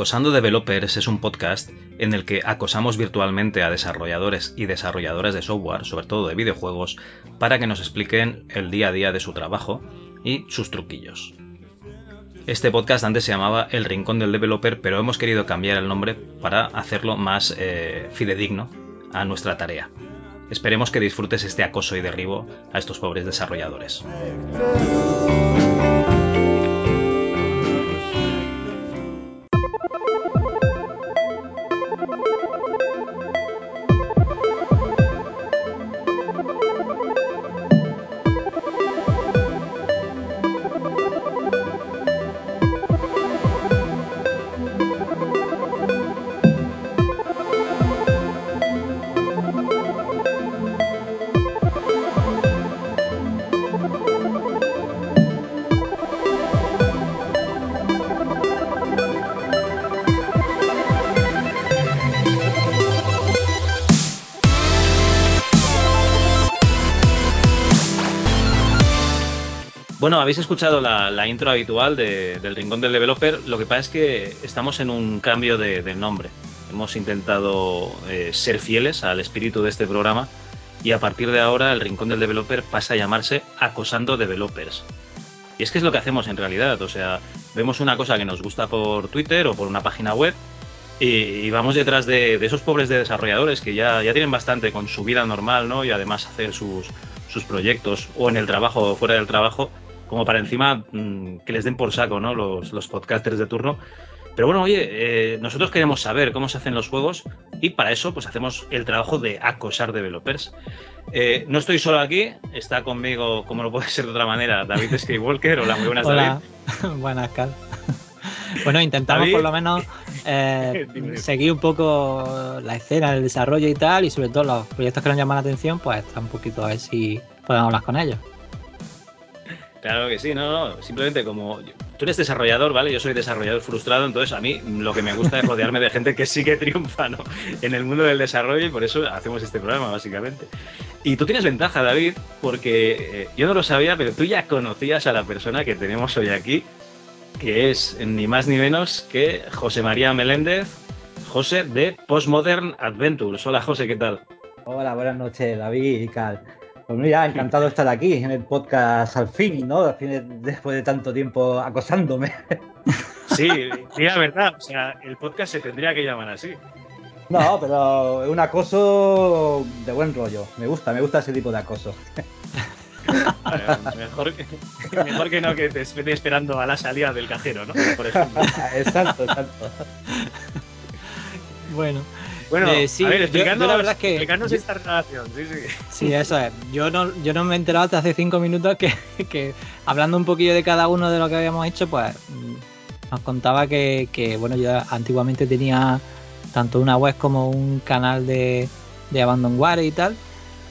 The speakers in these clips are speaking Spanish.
Acosando Developers es un podcast en el que acosamos virtualmente a desarrolladores y desarrolladoras de software, sobre todo de videojuegos, para que nos expliquen el día a día de su trabajo y sus truquillos. Este podcast antes se llamaba El Rincón del Developer, pero hemos querido cambiar el nombre para hacerlo más eh, fidedigno a nuestra tarea. Esperemos que disfrutes este acoso y derribo a estos pobres desarrolladores. Habéis escuchado la, intro habitual del Rincón del Developer. Lo que pasa es que estamos en un cambio de, nombre. Hemos intentado eh, ser fieles al espíritu de este programa y a partir de ahora el Rincón del Developer pasa a llamarse Acosando Developers. Y es que es lo que hacemos en realidad. O sea, vemos una cosa que nos gusta por Twitter o por una página web y, vamos detrás de, esos pobres de desarrolladores que ya, ya tienen bastante con su vida normal, ¿no? Y además hacer sus, sus proyectos o en el trabajo o fuera del trabajo como para encima mm, que les den por saco, ¿no? Los, los podcasters de turno. Pero bueno, oye, eh, nosotros queremos saber cómo se hacen los juegos y para eso pues hacemos el trabajo de acosar developers. Eh, no estoy solo aquí, está conmigo, como no puede ser de otra manera, David Skywalker. Hola, muy buenas, Hola. buenas, Cal. Bueno, intentamos por lo menos eh, seguir un poco la escena, el desarrollo y tal, y sobre todo los proyectos que nos llaman la atención, pues está un poquito a ver si podemos hablar con ellos. Claro que sí, no, no, simplemente como tú eres desarrollador, ¿vale? Yo soy desarrollador frustrado, entonces a mí lo que me gusta es rodearme de gente que sí que triunfa, ¿no? En el mundo del desarrollo y por eso hacemos este programa, básicamente. Y tú tienes ventaja, David, porque eh, yo no lo sabía, pero tú ya conocías a la persona que tenemos hoy aquí, que es ni más ni menos que José María Meléndez, José de Postmodern Adventures. Hola, José, ¿qué tal? Hola, buenas noches, David y Cal. Pues mira, encantado de estar aquí en el podcast al fin, ¿no? Al fin, después de tanto tiempo acosándome. Sí, sí, la verdad. O sea, el podcast se tendría que llamar así. No, pero es un acoso de buen rollo. Me gusta, me gusta ese tipo de acoso. mejor, que, mejor que no que te esté esperando a la salida del cajero, ¿no? Por ejemplo. exacto, exacto. Bueno, bueno, eh, sí, a ver, explicando, la verdad es que. Explicarnos esta relación, sí, sí. Sí, eso es. Yo no, yo no me he enterado hasta hace cinco minutos que, que, hablando un poquillo de cada uno de lo que habíamos hecho, pues mm, nos contaba que, que bueno, yo antiguamente tenía tanto una web como un canal de, de Abandonware y tal.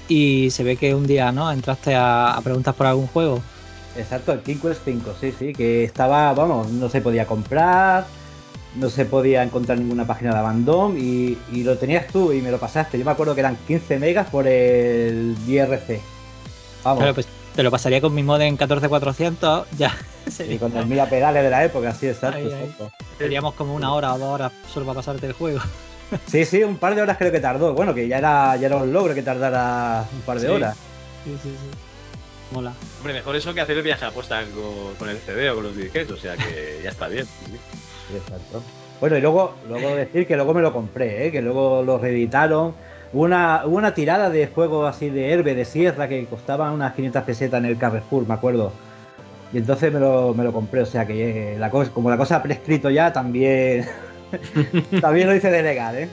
Y se ve que un día, ¿no? Entraste a, a preguntas por algún juego. Exacto, el King Quest 5, sí, sí, que estaba, vamos, no se podía comprar, no se podía encontrar ninguna página de Abandon y, y, lo tenías tú y me lo pasaste. Yo me acuerdo que eran 15 megas por el DRC. Vamos. Claro, pues te lo pasaría con mi modem 14400 ya. Y con el mira pedales de la época, sí, exacto, Seríamos como una hora o dos horas solo para pasarte el juego. Sí, sí, un par de horas creo que tardó. Bueno, que ya era, ya era un logro que tardara un par de horas. Sí, sí, sí. Mola. Hombre, mejor eso que hacer el viaje a posta con, el CD o con los disquetes, o sea que ya está bien. Exacto. Bueno, y luego, luego decir que luego me lo compré, ¿eh? que luego lo reeditaron. Hubo una, una tirada de juegos así de herbe, de sierra, que costaban unas 500 pesetas en el Carrefour, me acuerdo. Y entonces me lo, me lo compré, o sea que la cosa, como la cosa ha prescrito ya, también, también lo hice de legal, ¿eh?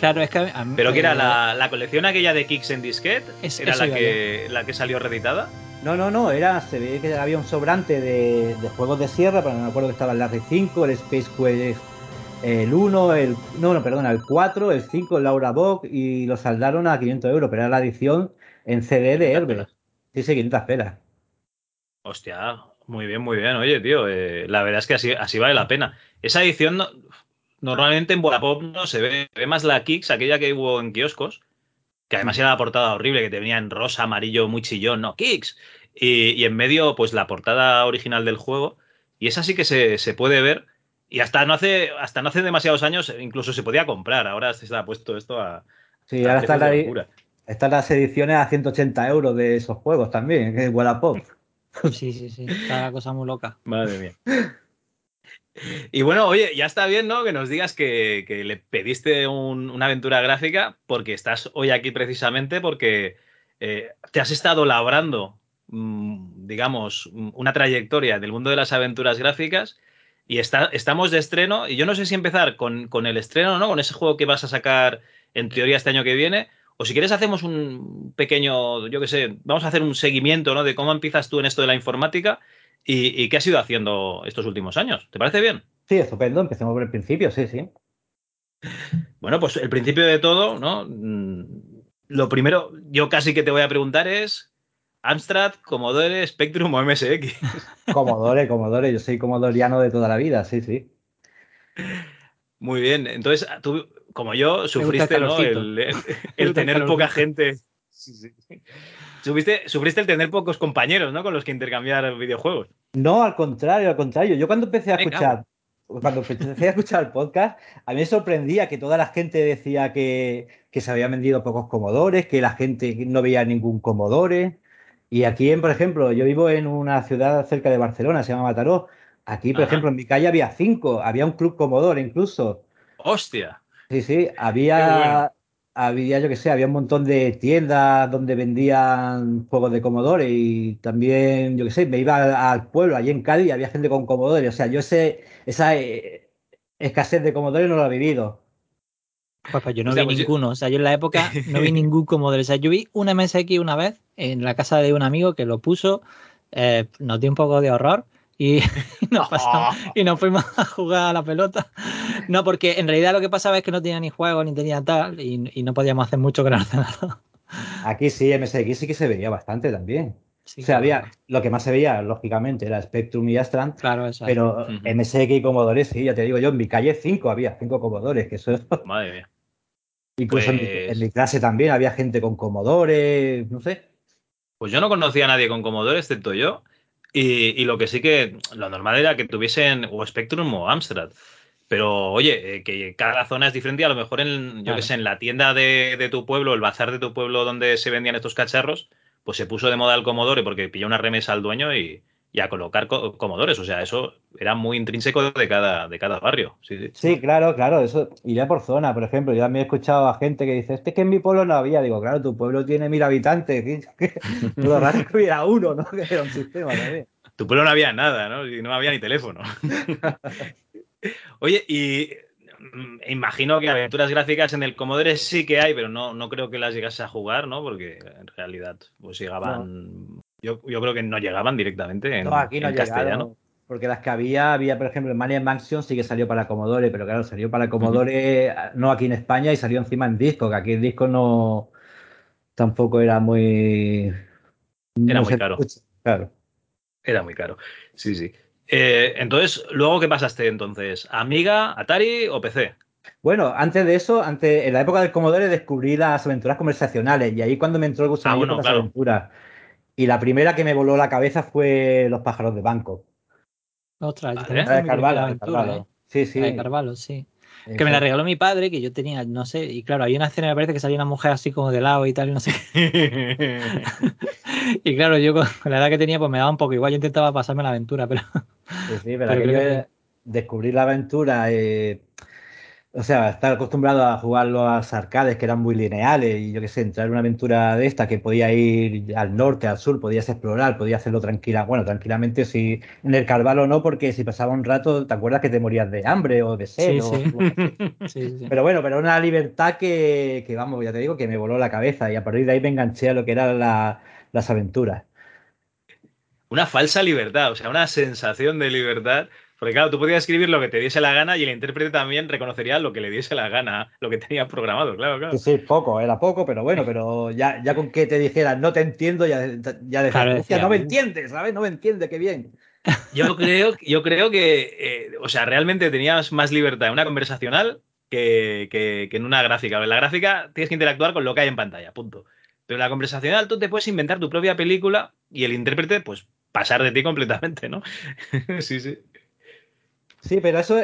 Claro, es que. ¿Pero que era la, la, colección aquella de Kicks en disquete? ¿Era la que, la que salió reeditada? No, no, no, era, se ve que había un sobrante de, juegos de sierra, pero no me acuerdo que estaba el Larry 5, el Space Quest el 1, el. No, no, perdona, el 4, el 5, el Laura Bock y lo saldaron a 500 euros, pero era la edición en CD de Herbe. Sí, sí, 500 pelas. Hostia, muy bien, muy bien. Oye, tío, eh, la verdad es que así, así vale la pena. Esa edición normalmente en Wallapop no se ve, ve más la Kicks, aquella que hubo en kioscos, que además era la portada horrible, que te venía en rosa, amarillo, muy chillón, no, Kicks. Y, en medio, pues la portada original del juego. Y esa sí que se, se puede ver. Y hasta no hace, hasta no hace demasiados años incluso se podía comprar. Ahora se ha puesto esto a. Sí, ahora está la, están las ediciones a 180 euros de esos juegos también, que es Wallapop. Sí, sí, sí. Está la cosa muy loca. Madre mía. Y bueno, oye, ya está bien, ¿no? Que nos digas que, le pediste una aventura gráfica porque estás hoy aquí precisamente porque eh, te has estado labrando, mm, digamos, una trayectoria del mundo de las aventuras gráficas y está, estamos de estreno. Y yo no sé si empezar con, con el estreno, ¿no? Con ese juego que vas a sacar en teoría este año que viene o si quieres hacemos un pequeño, yo qué sé, vamos a hacer un seguimiento ¿no? de cómo empiezas tú en esto de la informática y, qué has ido haciendo estos últimos años. ¿Te parece bien? Sí, estupendo. Empecemos por el principio, sí, sí. Bueno, pues el principio de todo, ¿no? Mm, lo primero, yo casi que te voy a preguntar es Amstrad, Commodore, Spectrum o MSX. Commodore, Commodore, yo soy comodoriano de toda la vida, sí, sí. Muy bien, entonces tú como yo, sufriste el, tener poca gente. Sufriste el tener pocos compañeros, ¿no? Con los que intercambiar videojuegos. No, al contrario, al contrario. Yo cuando empecé a escuchar, cuando empecé a escuchar el podcast, a mí me sorprendía que toda la gente decía que, que se habían vendido pocos comodores, que la gente no veía ningún comodore. Y aquí, por ejemplo, yo vivo en una ciudad cerca de Barcelona, se llama Mataró. Aquí, por ejemplo, en mi calle había cinco, había un club comodore incluso. ¡Hostia! Sí, sí, había, había, yo que sé, había un montón de tiendas donde vendían juegos de Commodore y también, yo que sé, me iba al pueblo, allí en Cádiz, y había gente con Commodore. O sea, yo ese, esa eh, escasez de Commodore no la he vivido. Pues, pues yo no vi pues ninguno. O sea, yo en la época no vi ningún Commodore. O sea, yo vi un MSX una vez en la casa de un amigo que lo puso, eh, nos dio un poco de horror y nos, pasamos, y nos fuimos a jugar a la pelota. No, porque en realidad lo que pasaba es que no tenía ni juego ni tenía tal y, no podíamos hacer mucho con el ordenador. Aquí sí, MSX sí que se veía bastante también. o sea, había, lo que más se veía, lógicamente, era Spectrum y Astran. Claro, eso. Pero MSX y Commodore, sí, ya te digo yo, en mi calle cinco había, cinco Commodores, que eso Madre mía. Incluso en, mi, en, mi, clase también había gente con Commodore, no sé. Pues yo no conocía a nadie con Commodore, excepto yo. Y, lo que sí que lo normal era que tuviesen o Spectrum o Amstrad. Pero oye, eh, que cada zona es diferente. A lo mejor en, yo que sé, en la tienda de, de, tu pueblo, el bazar de tu pueblo donde se vendían estos cacharros, pues se puso de moda el Commodore porque pilló una remesa al dueño y, y a colocar comodores. O sea, eso era muy intrínseco de cada, de cada barrio. Sí, sí. claro, claro. Eso iría por zona. Por ejemplo, yo también he escuchado a gente que dice, este es que en mi pueblo no había. Digo, claro, tu pueblo tiene mil habitantes. Lo raro que hubiera uno, ¿no? Que era un sistema también. Tu pueblo no había nada, ¿no? Y no había ni teléfono. Oye, y mm, imagino que aventuras gráficas en el Commodore sí que hay, pero no, no creo que las llegase a jugar, ¿no? Porque en realidad, pues llegaban yo, creo que no llegaban directamente en, no, aquí no castellano. Porque las que había, había, por ejemplo, Mania Mansion sí que salió para Commodore, pero claro, salió para Commodore, no aquí en España, y salió encima en disco, que aquí el disco no tampoco era muy. Era muy caro. Claro. Era muy caro. Sí, sí. Eh, entonces, ¿luego qué pasaste entonces? ¿Amiga, Atari o PC? Bueno, antes de eso, antes, en la época del Commodore descubrí las aventuras conversacionales y ahí cuando me entró el gusto ah, bueno, las aventuras. Y la primera que me voló la cabeza fue Los pájaros de banco. Otra, de Carvalho. ¿eh? Sí, sí. de Carvalho, sí. Que me la regaló mi padre, que yo tenía, no sé, y claro, hay una escena, me parece que salía una mujer así como de lado y tal, y no sé y claro, yo con, la edad que tenía, pues me daba un poco igual, yo intentaba pasarme la aventura, pero. Sí, sí, pero, que... descubrir la aventura, eh, o sea, estar acostumbrado a jugar los arcades que eran muy lineales y yo qué sé, entrar en una aventura de esta que podía ir al norte, al sur, podías explorar, podías hacerlo tranquila, bueno, tranquilamente si en el Carvalho no, porque si pasaba un rato, ¿te acuerdas que te morías de hambre o de sed? Sí, sí. Pero bueno, pero una libertad que, que, vamos, ya te digo, que me voló la cabeza y a partir de ahí me enganché a lo que eran las aventuras. Una falsa libertad, o sea, una sensación de libertad porque claro, tú podías escribir lo que te diese la gana y el intérprete también reconocería lo que le diese la gana, lo que tenía programado, claro, claro. Sí, poco, era poco, pero bueno, pero ya, ya con que te dijeras no te entiendo, ya, ya decías, no me entiendes, ¿sabes? No me entiende, qué bien. Yo creo, yo creo que, eh, o sea, realmente tenías más libertad en una conversacional que, que, en una gráfica. En la gráfica tienes que interactuar con lo que hay en pantalla, punto. Pero en la conversacional tú te puedes inventar tu propia película y el intérprete, pues, pasar de ti completamente, ¿no? sí, sí. Sí, pero eso,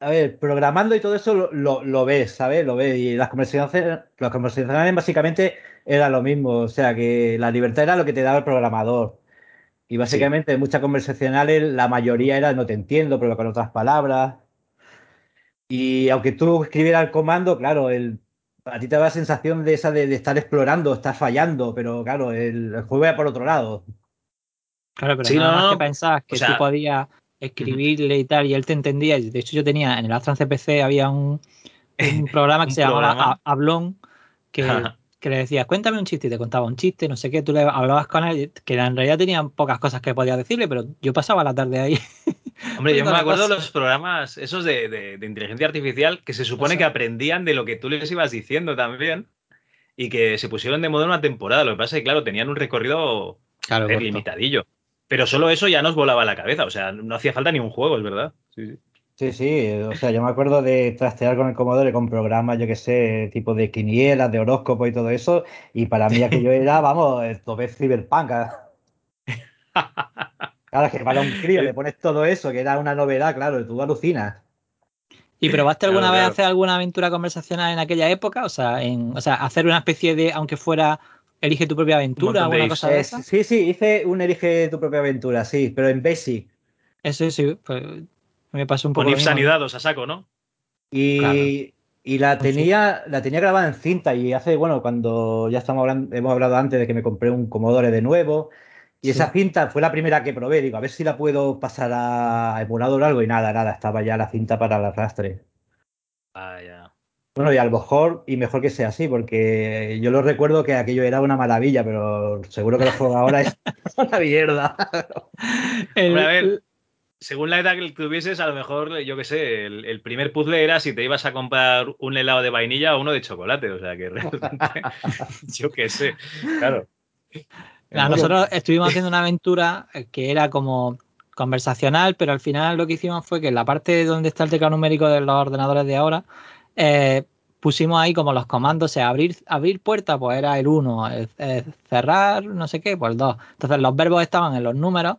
a ver, programando y todo eso lo, lo, lo ves, ¿sabes? Lo ves. Y las conversaciones, las conversaciones básicamente era lo mismo. O sea, que la libertad era lo que te daba el programador. Y básicamente muchas conversacionales, la mayoría era no te entiendo, pero con otras palabras. Y aunque tú escribieras el comando, claro, el, a ti te da la sensación de esa de, de estar explorando, estar fallando, pero claro, el, el juego era por otro lado. Claro, pero Sí, nada no, más no. que pensabas que O sea- tú podías escribirle y tal, y él te entendía. De hecho, yo tenía en el Astran CPC había un, un programa que Un se llamaba programa. A- Hablón, que, que le decías, cuéntame un chiste, y te contaba un chiste, no sé qué, tú le hablabas con él, que en realidad tenían pocas cosas que podías decirle, pero yo pasaba la tarde ahí. Hombre, yo me acuerdo de los programas esos de, de- de inteligencia artificial que se supone que aprendían de lo que tú les ibas diciendo también y que se pusieron de moda una temporada. Lo que pasa es que, claro, tenían un recorrido Claro, limitadillo. Pero solo eso ya nos volaba la cabeza. O sea, no hacía falta ni un juego, es verdad. Sí, sí. Sí, sí, o sea, yo me acuerdo de trastear con el Commodore con programas, yo que sé, tipo de quinielas, de horóscopo y todo eso, y para mí aquello era, vamos, esto es Cyberpunk. ¿ah? Claro, es que para un crío le pones todo eso, que era una novedad, claro, tú alucinas. ¿Y probaste Claro, alguna vez claro. hacer alguna aventura conversacional en aquella época? O sea, en, o sea, hacer una especie de, aunque fuera, elige tu propia aventura, alguna cosa de esa. sí, sí, hice un Elige tu propia aventura, sí, pero en Basic. Eso sí, pues, me pasó un poco Con sanidados a saco, ¿no? Y, Claro. y la fin. tenía, la tenía grabada en cinta y hace, bueno, cuando ya estamos hablando, hemos hablado antes de que me compré un Commodore de nuevo y Sí. esa cinta fue la primera que probé, digo, a ver si la puedo pasar a emulador o algo y nada, nada, estaba ya la cinta para el arrastre. Ah, ya. Bueno, y a lo mejor, y mejor que sea así, porque yo lo recuerdo que aquello era una maravilla, pero seguro que los juegos ahora es una mierda. El- Hombre, a ver, según la edad que tuvieses, a lo mejor, yo qué sé, el, el primer puzzle era si te ibas a comprar un helado de vainilla o uno de chocolate. O sea, que realmente, yo qué sé. Claro. nosotros estuvimos haciendo una aventura que era como conversacional, pero al final lo que hicimos fue que en la parte donde está el teclado numérico de los ordenadores de ahora, eh, pusimos ahí como los comandos, o sea, abrir, abrir puerta, pues era el 1, cerrar, no sé qué, pues el 2. Entonces los verbos estaban en los números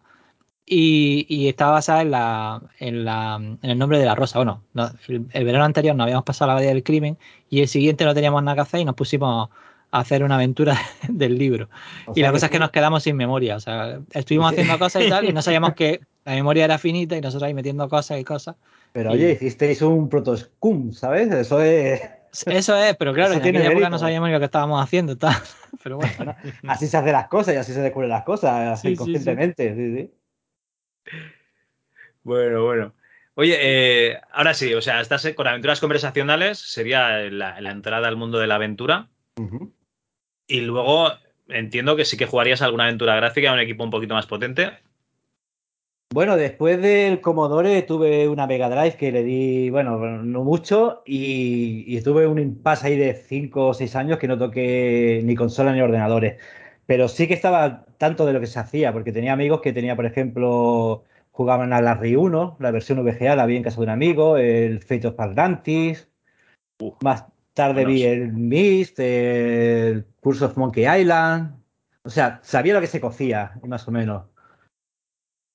y, y estaba basada en, la, en, la, en el nombre de la rosa. Bueno, no, el, el verano anterior nos habíamos pasado la Bahía del Crimen y el siguiente no teníamos nada que hacer y nos pusimos a hacer una aventura del libro. O Y la cosa es que nos quedamos sin memoria. O sea, estuvimos haciendo cosas y tal y no sabíamos que la memoria era finita y nosotros ahí metiendo cosas y cosas. Pero y- oye, hicisteis un protoscum, ¿sabes? Eso es. Eso es, pero claro, Eso en aquella época no sabíamos ni lo que estábamos haciendo. Tal. Pero bueno, Bueno, así se hacen las cosas y así se descubren las cosas Sí, sí, inconscientemente. sí, sí. Bueno, bueno. Oye, eh, ahora sí, o sea, estás con aventuras conversacionales, sería la, la entrada al mundo de la aventura. Y luego entiendo que sí que jugarías alguna aventura gráfica a un equipo un poquito más potente. Bueno, después del Commodore tuve una Mega Drive que le di, bueno, no mucho y, y tuve un impasse ahí de 5 o 6 años que no toqué ni consola ni ordenadores. Pero sí que estaba tanto de lo que se hacía, porque tenía amigos que tenía, por ejemplo, jugaban a la Ri 1, la versión VGA la vi en casa de un amigo, el Fate of Atlantis. Más tarde vi el Myst, el Curse of Monkey Island. O sea, sabía lo que se cocía, más o menos.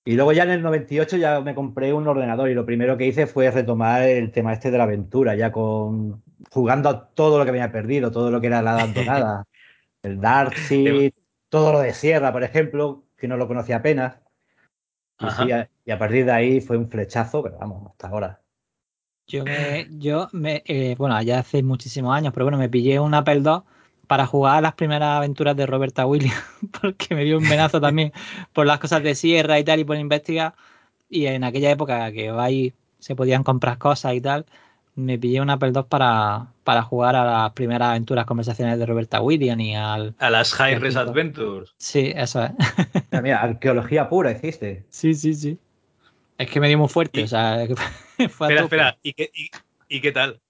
Y luego ya en el 98 ya me compré un ordenador y lo primero que hice fue retomar el tema este de la aventura, ya con jugando a todo lo que había perdido, todo lo que era la abandonada, el Darkseid, todo lo de Sierra, por ejemplo, que no lo conocía apenas. Y, Ajá. sí, a, y a partir de ahí fue un flechazo, pero vamos, hasta ahora. yo me, yo me, eh, bueno, ya hace muchísimos años, pero bueno, me pillé un Apple II para jugar a las primeras aventuras de Roberta Williams, porque me dio un venazo también por las cosas de sierra y tal, y por investigar. Y en aquella época que ahí se podían comprar cosas y tal, me pillé un Apple II para, para jugar a las primeras aventuras conversacionales de Roberta Williams y al. A las High Res. Adventures. Sí, eso es. Mira, mira, arqueología pura hiciste. Sí, sí, sí. Es que me dio muy fuerte, Y- o sea, fue a Espera, espera. ¿Y qué, y, y qué tal?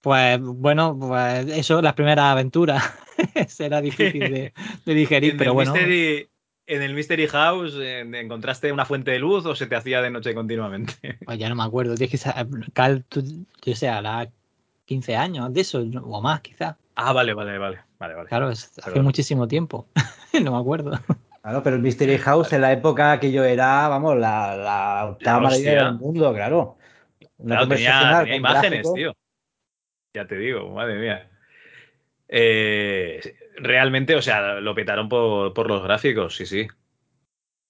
Pues bueno, pues eso, las primeras aventuras. Será difícil de, ¿En pero bueno. Mystery, en el Mystery House encontraste una fuente de luz o se te hacía de noche continuamente? Pues ya no me acuerdo. Tienes que Cal, tú- yo sé, hará 15 años de eso, o más quizás. Ah, vale, vale, vale. Vale, vale. Claro, es- hace Perdón. muchísimo tiempo. no me acuerdo. Claro, pero el Mystery House en la época que yo era, vamos, la, la octava La maravilla del mundo, claro. Claro, tenía, tenía imágenes, tío. Ya te digo, madre mía. Eh, realmente, o sea, lo petaron por, por, los gráficos, sí, sí.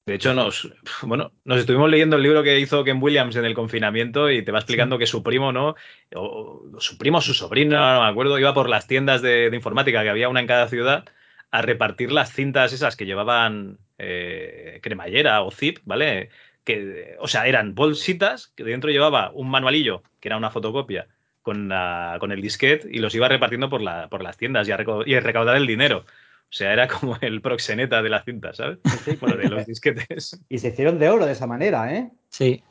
De hecho, nos, bueno, nos estuvimos leyendo el libro que hizo Ken Williams en el confinamiento y te va explicando sí. que su primo, ¿no? O, su primo, su sobrino, no me acuerdo, iba por las tiendas de, de, informática, que había una en cada ciudad, a repartir las cintas esas que llevaban eh, cremallera o zip, ¿vale? Que, o sea, eran bolsitas que dentro llevaba un manualillo, que era una fotocopia, con, la, con el disquete y los iba repartiendo por, la, por las tiendas y a, y a, recaudar el dinero. O sea, era como el proxeneta de la cinta, ¿sabes? Sí, bueno, de los disquetes. Y se hicieron de oro de esa manera, ¿eh? Sí.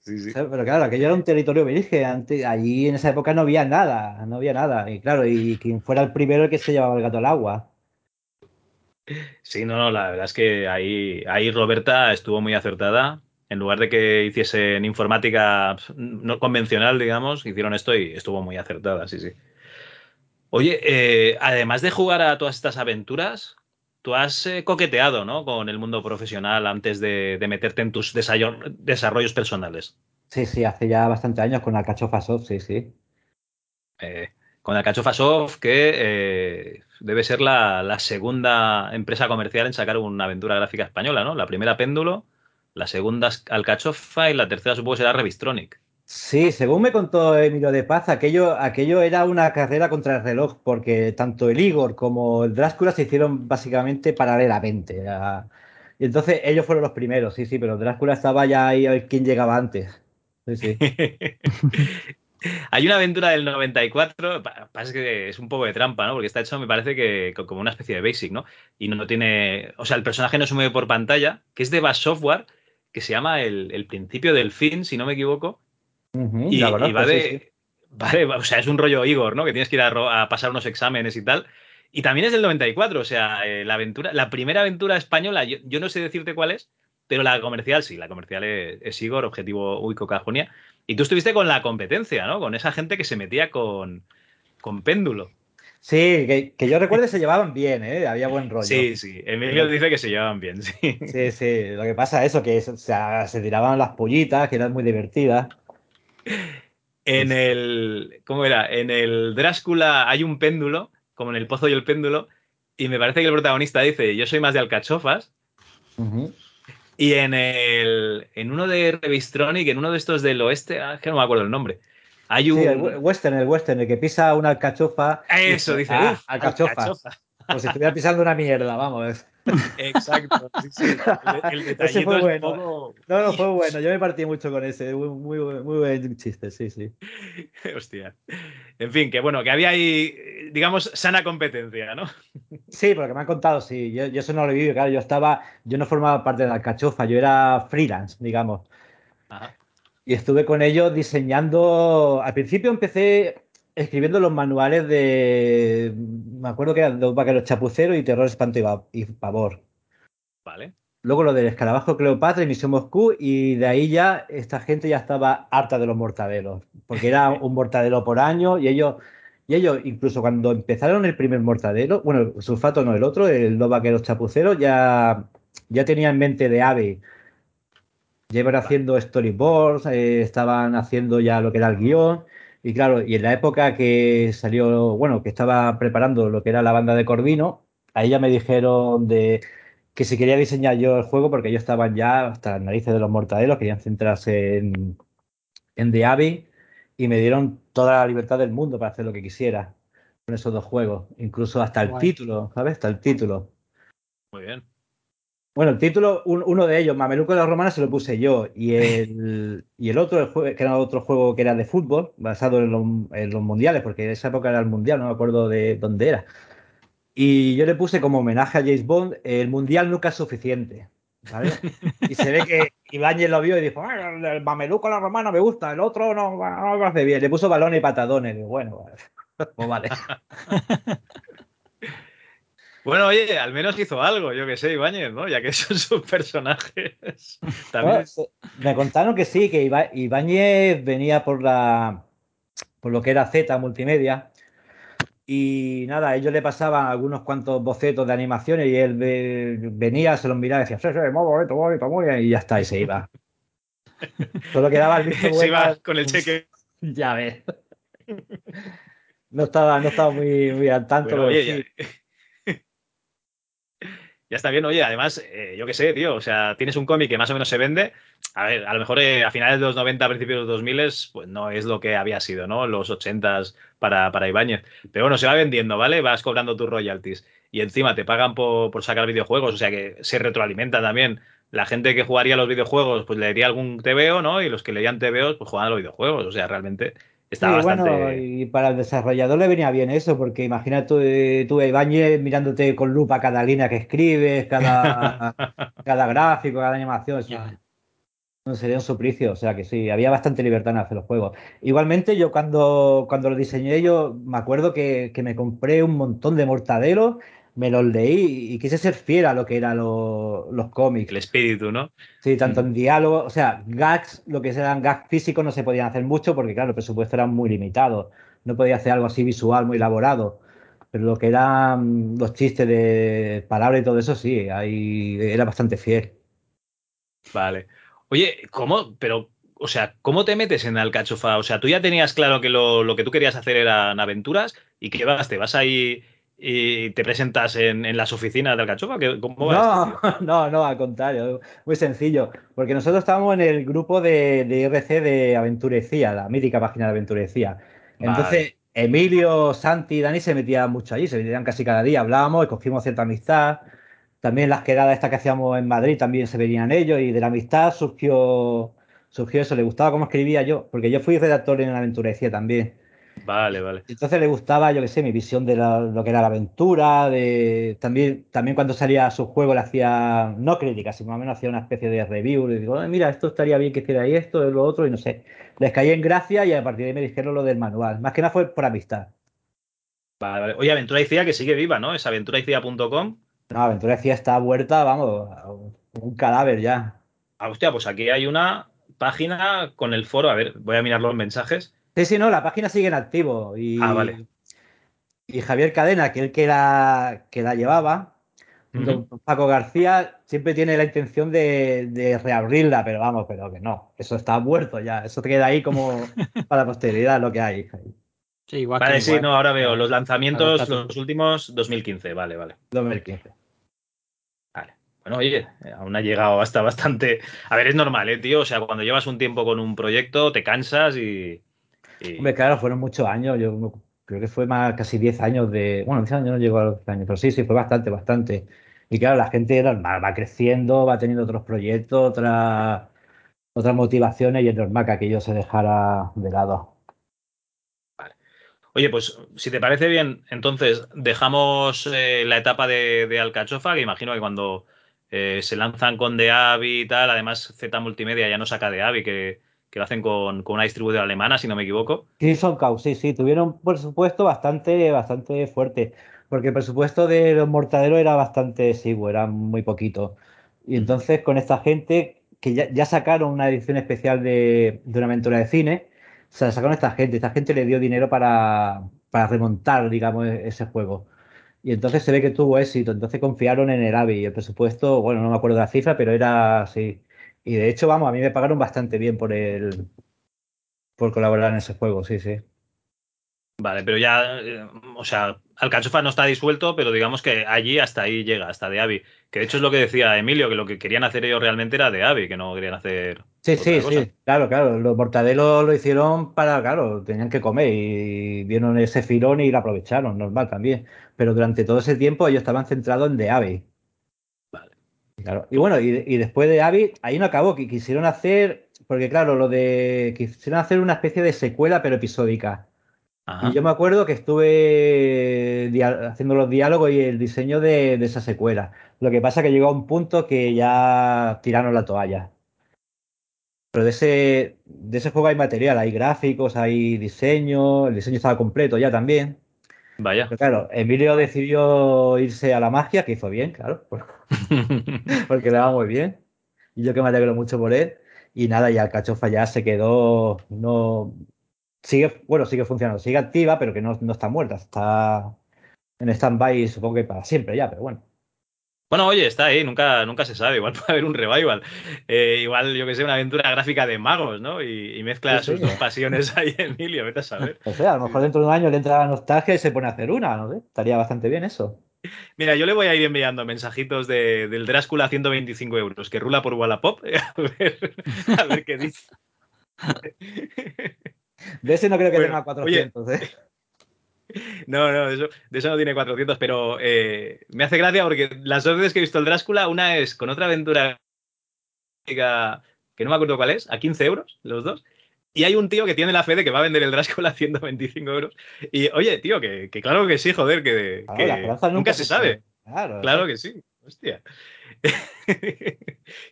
Sí, sí. Pero claro, aquello era un territorio virgen. Antes, allí en esa época no había nada, no había nada. Y claro, y quien fuera el primero el que se llevaba el gato al agua. Sí, no, no, la verdad es que ahí, ahí Roberta estuvo muy acertada. En lugar de que hiciesen informática no convencional, digamos, hicieron esto y estuvo muy acertada, sí, sí. Oye, eh, además de jugar a todas estas aventuras, tú has eh, coqueteado, ¿no? Con el mundo profesional antes de, de meterte en tus desarrollos personales. Sí, sí, hace ya bastante años con Alcachofa Soft, sí, sí. Eh, con Alcachofa Soft, que debe ser la, la, segunda empresa comercial en sacar una aventura gráfica española, ¿no? La primera Péndulo, la segunda Alcachofa y la tercera supongo será Revistronic. Sí, según me contó Emilio de Paz, aquello, aquello era una carrera contra el reloj, porque tanto el Igor como el Drácula se hicieron básicamente paralelamente. Y entonces ellos fueron los primeros, sí, sí, pero Drácula estaba ya ahí a ver quién llegaba antes. Sí, sí. Hay una aventura del 94, pasa que es un poco de trampa, ¿no? Porque está hecho, me parece que como una especie de basic, ¿no? Y no tiene. O sea, el personaje no se mueve por pantalla, que es de Bass Software, que se llama el, el principio del fin, si no me equivoco. Uh -huh, y, verdad, y, va de. Sí, sí. Vale, o sea, es un rollo Igor, ¿no? Que tienes que ir a, a, pasar unos exámenes y tal. Y también es del 94, o sea, eh, la aventura, la primera aventura española, yo, yo, no sé decirte cuál es, pero la comercial sí, la comercial es, es Igor, objetivo Uico Cajonia. Y tú estuviste con la competencia, ¿no? Con esa gente que se metía con, con péndulo. Sí, que, que, yo recuerde se llevaban bien, ¿eh? Había buen rollo. Sí, sí. Emilio dice que se llevaban bien, sí. Sí, sí. Lo que pasa es eso, que o sea, se tiraban las pollitas, que eran muy divertidas. En el. ¿Cómo era? En el Drácula hay un péndulo, como en el pozo y el péndulo, y me parece que el protagonista dice: Yo soy más de alcachofas. Uh -huh. Y en el. En uno de Revistronic, en uno de estos del oeste, ah, que no me acuerdo el nombre. Hay un. Sí, el western, el western, el que pisa una alcachofa. Eso, dice. Ah, alcachofa. alcachofa. Como si estuviera pisando una mierda, vamos. Exacto. Sí, sí. El, el fue bueno. poco... No, no, fue bueno. Yo me partí mucho con ese. Muy, muy, muy buen chiste, sí, sí. Hostia. En fin, que bueno, que había ahí, digamos, sana competencia, ¿no? Sí, porque me han contado, sí. Yo, yo eso no lo viví, claro. Yo estaba, yo no formaba parte de la cachofa, yo era freelance, digamos. Ajá. Y estuve con ellos diseñando. Al principio empecé escribiendo los manuales de. Me acuerdo que eran dos vaqueros chapuceros y terror, espanto y pavor. Vale. Luego lo del escarabajo Cleopatra y Misión Moscú, y de ahí ya esta gente ya estaba harta de los mortadelos, porque era un mortadelo por año, y ellos, y ellos incluso cuando empezaron el primer mortadelo, bueno, el sulfato no, el otro, el dos vaqueros chapuceros, ya, ya tenía en mente de ave. Llevan haciendo storyboards, eh, estaban haciendo ya lo que era el guion, y claro, y en la época que salió, bueno, que estaba preparando lo que era la banda de Corvino, ahí ya me dijeron de que si quería diseñar yo el juego, porque ellos estaban ya hasta las narices de los mortadelos, querían centrarse en, en The Abbey, y me dieron toda la libertad del mundo para hacer lo que quisiera con esos dos juegos, incluso hasta el Guay. título, ¿sabes? Hasta el título. Muy bien. Bueno, el título, un, uno de ellos, Mameluco de la Romana, se lo puse yo. Y el, y el otro, el juego, que era otro juego que era de fútbol, basado en, lo, en, los mundiales, porque en esa época era el mundial, no me acuerdo de dónde era. Y yo le puse como homenaje a James Bond, el mundial nunca es suficiente. ¿vale? Y se ve que Ibáñez lo vio y dijo, ah, el mameluco de la romana me gusta, el otro no, no lo hace bien. Le puso balones y patadones. Y bueno, pues vale. Bueno, oye, al menos hizo algo, yo que sé, Ibáñez, ¿no? Ya que son sus personajes. También... Bueno, me contaron que sí, que Ibáñez venía por la por lo que era Z Multimedia. Y nada, ellos le pasaban algunos cuantos bocetos de animaciones y él venía, se los miraba y decía, sí, sí, muy bonito, bonito, muy bien, y ya está, y se iba. Solo quedaba el visto Se iba con el cheque. Ya ves. No estaba, no estaba muy, muy al tanto. Bueno, oye, sí. ya, ya está bien, oye, además, eh, yo qué sé, tío, o sea, tienes un cómic que más o menos se vende. A ver, a lo mejor eh, a finales de los 90, a principios de los 2000, pues no es lo que había sido, ¿no? Los 80 para, para Ibáñez. Pero bueno, se va vendiendo, ¿vale? Vas cobrando tus royalties. Y encima te pagan por, por sacar videojuegos, o sea que se retroalimenta también. La gente que jugaría los videojuegos, pues leería algún TVO, ¿no? Y los que leían TVOs, pues jugaban a los videojuegos. O sea, realmente está Sí, bastante. bueno, y para el desarrollador le venía bien eso, porque imagina tú, eh, tú Ibáñez mirándote con lupa cada línea que escribes, cada, cada gráfico, cada animación. Eso no sería un suplicio, o sea que sí, había bastante libertad en hacer los juegos. Igualmente, yo cuando, cuando lo diseñé, yo me acuerdo que, que me compré un montón de mortadelos, me los leí y quise ser fiel a lo que eran los, los cómics. El espíritu, ¿no? Sí, tanto Mm. en diálogo, o sea, gags, lo que eran gags físicos no se podían hacer mucho porque, claro, el presupuesto era muy limitado. No podía hacer algo así visual, muy elaborado. Pero lo que eran los chistes de palabras y todo eso, sí, ahí era bastante fiel. Vale. Oye, ¿cómo? Pero, o sea, ¿cómo te metes en Alcachofa? O sea, tú ya tenías claro que lo, lo que tú querías hacer eran aventuras y ¿qué vas? ¿Te vas ahí y te presentas en, en las oficinas de Alcachofa? ¿Qué- ¿Cómo va? No, no, no, al contrario, muy sencillo. Porque nosotros estábamos en el grupo de, de IRC de Aventurecía, la mítica página de Aventurecía. Entonces, Emilio, Santi y Dani se metían mucho allí, se metían casi cada día, hablábamos, cogimos cierta amistad. También las quedadas estas que hacíamos en Madrid también se venían ellos y de la amistad surgió, surgió eso, le gustaba cómo escribía yo, porque yo fui redactor en Aventurecía también. Vale, vale. Entonces le gustaba, yo qué sé, mi visión de la- lo que era la aventura, de también, también cuando salía su juego le hacía, no críticas, sino más o menos hacía una especie de review, le digo, "Ay, mira, esto estaría bien que hicierais esto, lo otro, y no sé. Les caí en gracia y a partir de ahí me dijeron lo del manual. Más que nada fue por amistad. Vale, vale. Oye, Aventura y Cía que sigue viva, ¿no? Es aventuraicía.com. No, Aventura decía está huerta, vamos, a un un cadáver ya. Ah, hostia, pues aquí hay una página con el foro. A ver, voy a mirar los mensajes. Sí, sí, no, la página sigue en activo. Y, Ah, vale. y Javier Cadena, que el que la, que la llevaba, con Paco García, siempre tiene la intención de, de reabrirla, pero vamos, pero que no, eso está muerto ya, eso te queda ahí como para la posteridad lo que hay. Sí, igual que Vale, sí, no, ahora veo los lanzamientos, los últimos 2015. Vale, vale. 2015. Vale. Bueno, oye, aún ha llegado hasta bastante. A ver, es normal, ¿eh, tío? O sea, cuando llevas un tiempo con un proyecto, te cansas y. y- Hombre, claro, fueron muchos años, yo creo que fue más casi 10 años de, bueno, 10 años no llegó a los 10 años, pero sí, sí, fue bastante, bastante. Y claro, la gente normal va creciendo, va teniendo otros proyectos, otras, otras motivaciones y es normal que aquello se dejara de lado. Oye, pues si te parece bien, entonces dejamos eh, la etapa de, de Alcachofa, que imagino que cuando eh, se lanzan con Deavi y tal, además Z Multimedia ya no saca Deavi, que, que lo hacen con, con una distribuidora alemana, si no me equivoco. Crimson Cow, sí, sí, tuvieron un presupuesto bastante, bastante fuerte, porque el presupuesto de los mortaderos era bastante exiguo, era muy poquito. Y entonces con esta gente, que ya, ya sacaron una edición especial de, de una aventura de cine, se la sacaron esta gente, esta gente le dio dinero para, para remontar, digamos, e- ese juego. Y entonces se ve que tuvo éxito, entonces confiaron en el AVI, el presupuesto, bueno, no me acuerdo la cifra, pero era así. Y de hecho, vamos, a mí me pagaron bastante bien por el, por colaborar en ese juego, sí, sí. Vale, pero ya, eh, o sea, Alcachofa no está disuelto, pero digamos que allí hasta ahí llega, hasta Deavi. Que de hecho es lo que decía Emilio, que lo que querían hacer ellos realmente era Deavi, que no querían hacer Sí, otra sí, cosa. sí, claro, claro. Los mortadelos lo hicieron para, claro, tenían que comer y vieron ese filón y lo aprovecharon, normal también. Pero durante todo ese tiempo ellos estaban centrados en The Abbey. Claro. Y bueno, y, y después de Abbey, ahí no acabó, que quisieron hacer, porque claro, lo de, quisieron hacer una especie de secuela pero episódica. Ajá. Y yo me acuerdo que estuve haciendo los diálogos y el diseño de, de esa secuela. Lo que pasa que llegó a un punto que ya tiraron la toalla. Pero de ese, de ese juego hay material, hay gráficos, hay diseño, el diseño estaba completo ya también. Vaya. Pero claro, Emilio decidió irse a la magia, que hizo bien, claro, por- porque le va muy bien. Y yo que me alegro mucho por él. Y nada, y Alcachofa ya se quedó, no, sigue, bueno, sigue funcionando, sigue activa, pero que no, no está muerta, está en stand-by, supongo que para siempre ya, pero bueno. Bueno, oye, está ahí, nunca, nunca se sabe. Igual puede haber un revival. Eh, igual, yo que sé, una aventura gráfica de magos, ¿no? Y, y mezcla Sí, sí. sus dos pasiones ahí, Emilio, vete a saber. O sea, a lo mejor dentro de un año le entra la nostalgia y se pone a hacer una, ¿no? Estaría bastante bien eso. Mira, yo le voy a ir enviando mensajitos de, del Drácula a 125 euros, que rula por Wallapop, a ver, a ver qué dice. De ese no creo que Bueno, tenga 400, ¿eh? No, no, de eso, de eso no tiene 400, pero eh, me hace gracia porque las dos veces que he visto el Drácula, una es con otra aventura que no me acuerdo cuál es, a 15 euros, los dos. Y hay un tío que tiene la fe de que va a vender el Drácula a 125 euros. Y oye, tío, que, que claro que sí, joder, que, Claro, que la esperanza nunca, se sabe. Claro, Claro que sí, hostia.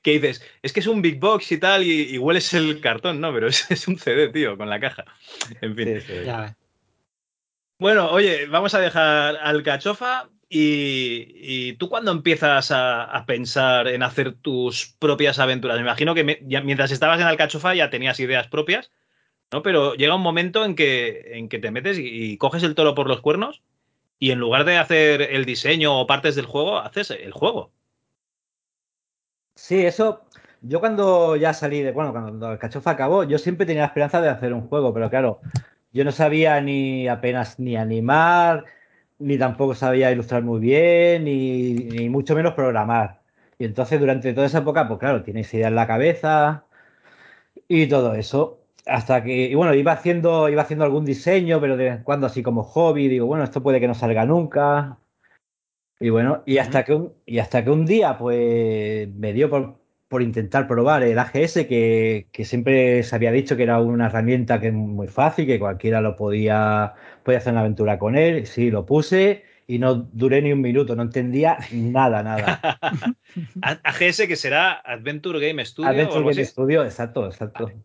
que dices, es que es un big box y tal, y, y hueles el cartón, no, pero es, es un CD, tío, con la caja. En fin. Sí, sí. Ya ves. Bueno, oye, vamos a dejar al cachofa. Y, tú cuando empiezas a, pensar en hacer tus propias aventuras, me imagino que mientras estabas en Alcachofa ya tenías ideas propias, ¿no? Pero llega un momento en que, en que te metes y, y, coges el toro por los cuernos y en lugar de hacer el diseño o partes del juego, haces el juego. Sí, eso. Yo cuando ya salí de. Bueno, cuando Alcachofa acabó, yo siempre tenía la esperanza de hacer un juego, pero claro, yo no sabía ni apenas ni animar, ni tampoco sabía ilustrar muy bien, ni, ni, mucho menos programar. Y entonces durante toda esa época, pues claro, tienes ideas en la cabeza y todo eso. Hasta que, y bueno, iba haciendo, iba haciendo algún diseño, pero de vez en cuando así como hobby, digo, bueno, esto puede que no salga nunca. Y bueno, y hasta que un, y hasta que un día, pues, me dio por, por intentar probar el AGS, que, que, siempre se había dicho que era una herramienta que es muy fácil, que cualquiera lo podía, podía hacer una aventura con él. Sí, lo puse y no duré ni un minuto, no entendía nada, nada. AGS que será Adventure Game Studio. Adventure Game así? Studio, exacto, exacto. Vale.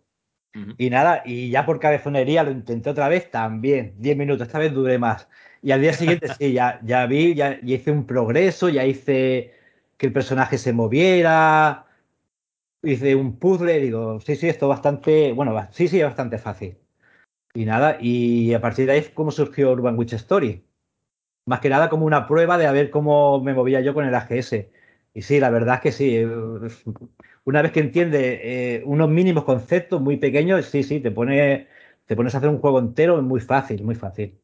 Uh -huh. Y nada, y ya por cabezonería lo intenté otra vez también, 10 minutos, esta vez duré más. Y al día siguiente sí, ya, ya vi, ya, ya hice un progreso, ya hice que el personaje se moviera, hice un puzzle, digo, sí, sí, esto bastante, bueno, sí, sí, es bastante fácil. Y nada, y a partir de ahí es como surgió Urban Witch Story. Más que nada como una prueba de a ver cómo me movía yo con el AGS. Y sí, la verdad es que sí. Una vez que entiende eh, unos mínimos conceptos muy pequeños, sí, sí, te pone, te pones a hacer un juego entero muy fácil, muy fácil.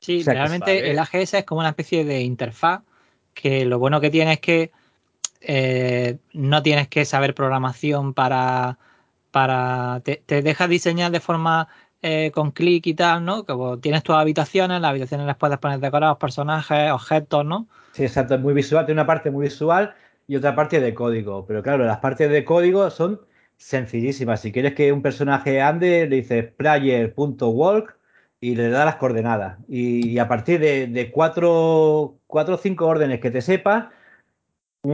Sí, o sea, realmente el AGS es como una especie de interfaz que lo bueno que tiene es que eh, no tienes que saber programación para, para te, te deja diseñar de forma eh, con clic y tal, ¿no? Como tienes tus habitaciones, las habitaciones las puedes poner decorados, personajes, objetos, ¿no? Sí, exacto, es muy visual, tiene una parte muy visual y otra parte de código. Pero claro, las partes de código son sencillísimas. Si quieres que un personaje ande, le dices player.walk y le da las coordenadas. Y, y a partir de, de, cuatro, cuatro o cinco órdenes que te sepas,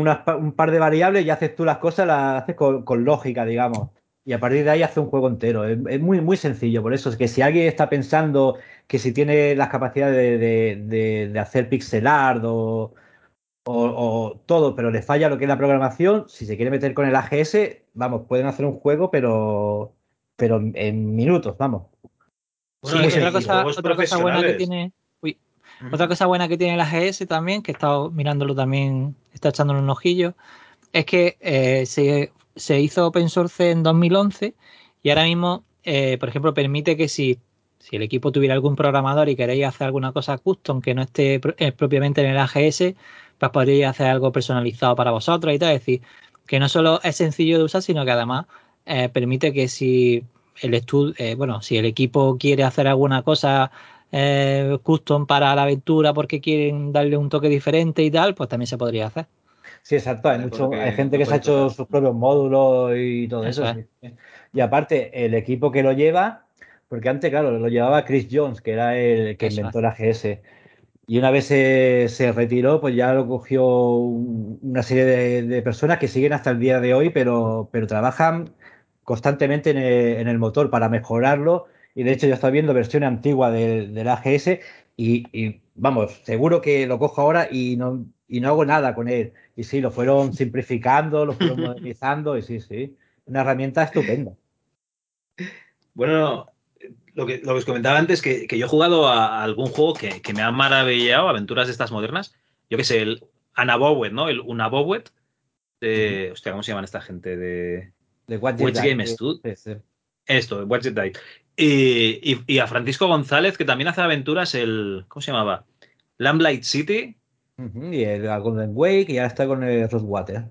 unas, un par de variables y haces tú las cosas, las haces con, con lógica, digamos y a partir de ahí hace un juego entero. Es, es, muy, muy sencillo. Por eso es que si alguien está pensando que si tiene las capacidades de, de, de, de hacer pixel art o, o, o, todo, pero le falla lo que es la programación, si se quiere meter con el AGS, vamos, pueden hacer un juego, pero, pero en minutos, vamos. Bueno, sí, otra, cosa, otra cosa buena que tiene. Uh -huh. Otra cosa buena que tiene el AGS también, que he estado mirándolo también, está echándole un ojillo, es que eh, se se hizo open source en 2011 y ahora mismo, eh, por ejemplo, permite que si, si, el equipo tuviera algún programador y queréis hacer alguna cosa custom que no esté eh, propiamente en el AGS, pues podríais hacer algo personalizado para vosotros y tal. Es decir, que no solo es sencillo de usar, sino que además permite que si el estudio, bueno, si el equipo quiere hacer alguna cosa eh, custom para la aventura porque quieren darle un toque diferente y tal, pues también se podría hacer. Sí, exacto. Hay, mucho, hay gente que se ha hecho sus propios módulos y todo eso. Y aparte, el equipo que lo lleva, porque antes, claro, lo llevaba Chris Jones, que era el que eso inventó la GS. Y una vez se, se, retiró, pues ya lo cogió una serie de, de, personas que siguen hasta el día de hoy, pero, pero trabajan constantemente en el, en el motor para mejorarlo. Y de hecho, yo estoy viendo versión antigua del, del AGS y, y, vamos, seguro que lo cojo ahora y no, y no hago nada con él. Y sí, lo fueron simplificando, lo fueron modernizando y sí, sí. Una herramienta estupenda. Bueno, lo que, lo que os comentaba antes, que, que yo he jugado a, algún juego que, que, me ha maravillado, aventuras de estas modernas. Yo qué sé, el Anna Bowet, ¿no? El Una Bowet. De, hostia, ¿cómo se llaman esta gente? De, De What Which Game. Esto, Watch It Die. Y, y- y a Francisco González, que también hace aventuras, el. ¿Cómo se llamaba? Lamplight City. Y el Golden Wake y ahora está con el Rosewater.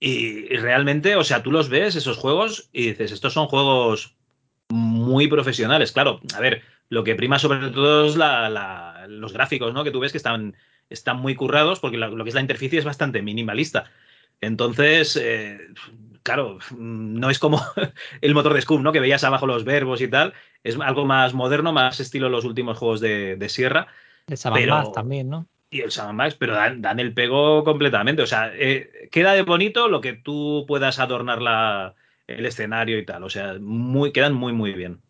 Y, y realmente, o sea, tú los ves, esos juegos, y dices, estos son juegos muy profesionales. Claro, a ver, lo que prima sobre todo es la- la- los gráficos, ¿no? Que tú ves que están, están muy currados, porque lo que es la interficie es bastante minimalista. Entonces, eh, claro, no es como el motor de Scum, ¿no? Que veías abajo los verbos y tal. Es algo más moderno, más estilo los últimos juegos de, de Sierra. El Saban Pero- Max también, ¿no? Y el Sam Max, pero dan, dan el pego completamente. O sea, eh, queda de bonito lo que tú puedas adornar la, el escenario y tal. O sea, muy, quedan muy, muy bien.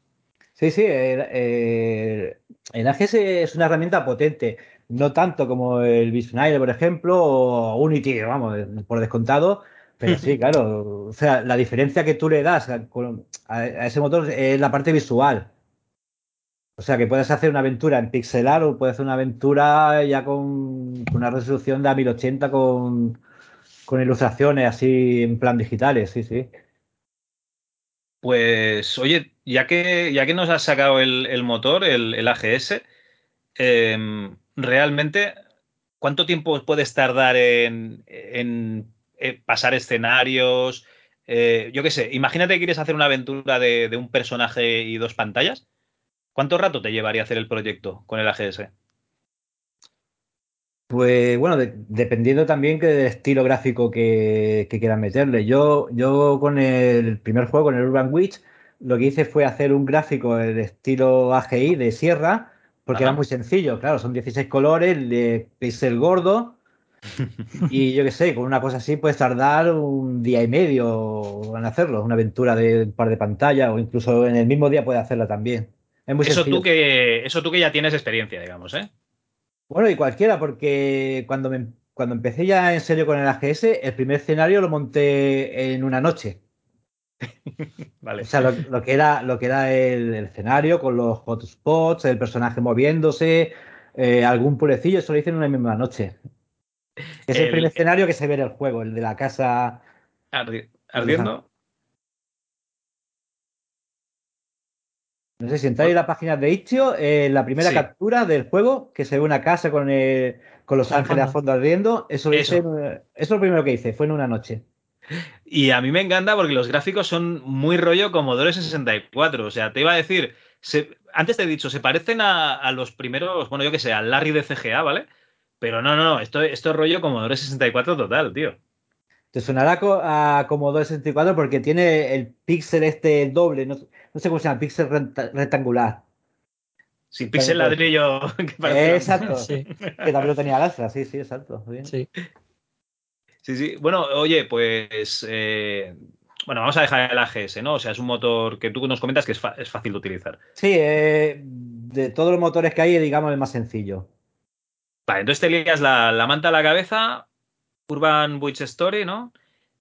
Sí, sí, el, el, el AGS es una herramienta potente, no tanto como el Visionaire, por ejemplo, o Unity, vamos, por descontado, pero sí, claro, o sea, la diferencia que tú le das a, a- ese motor es la parte visual. O sea, que puedes hacer una aventura en pixelar o puedes hacer una aventura ya con, una resolución de a 1080 con, con ilustraciones así en plan digitales, sí, sí. Pues, oye, ya que, ya que nos has sacado el, el motor, el, el AGS, eh, realmente, ¿cuánto tiempo puedes tardar en, en, eh, pasar escenarios? Eh, yo qué sé, imagínate que quieres hacer una aventura de, de un personaje y dos pantallas. ¿Cuánto rato te llevaría hacer el proyecto con el AGS? Pues bueno, de- dependiendo también que del estilo gráfico que, que quieran meterle. Yo, yo con el primer juego, con el Urban Witch, lo que hice fue hacer un gráfico de estilo AGI de Sierra, porque Ajá. era muy sencillo, claro, son 16 colores, de pixel gordo, y yo qué sé, con una cosa así puedes tardar un día y medio en hacerlo, una aventura de un par de pantallas, o incluso en el mismo día puedes hacerla también. Es muy Eso sencillo. tú, que, eso tú que ya tienes experiencia, digamos, ¿eh? Bueno, y cualquiera, porque cuando, me, cuando empecé ya en serio con el AGS, el primer escenario lo monté en una noche. Vale. O sea, lo, lo que era, lo que era el, el escenario con los hotspots, el personaje moviéndose, eh, algún purecillo, eso lo hice en una misma noche. Es el, El- primer escenario que se ve en el juego, el de la casa. Ardi- ¿Ardiendo? No sé si entráis en la página de Itch.io, eh, la primera Sí. captura del juego, que se ve una casa con, el- con los ángeles a fondo. ardiendo, eso Eso. hice es lo primero que hice, fue en una noche. Y a mí me encanta porque los gráficos son muy rollo Commodore 64. O sea, te iba a decir, se- antes te he dicho, se parecen a, a los primeros, bueno, yo que sé, al Larry de CGA, ¿vale? Pero no, no, no, esto, esto es rollo Commodore 64 total, tío. Te sonará co- a Commodore 64 porque tiene el píxel este doble, no, no sé cómo se llama, píxel rectangular. Pixel También ladrillo que exacto, Sí, que también lo tenía Lastra, sí, sí, exacto. bien. sí. Sí, sí. Bueno, oye, pues. eh, bueno, vamos a dejar el AGS, ¿no? O sea, es un motor que tú nos comentas que es, fa- es fácil de utilizar. Sí, eh, de todos los motores que hay, digamos, el más sencillo. Vale, entonces te lías la, la manta a la cabeza, Urban Witch Story, ¿no?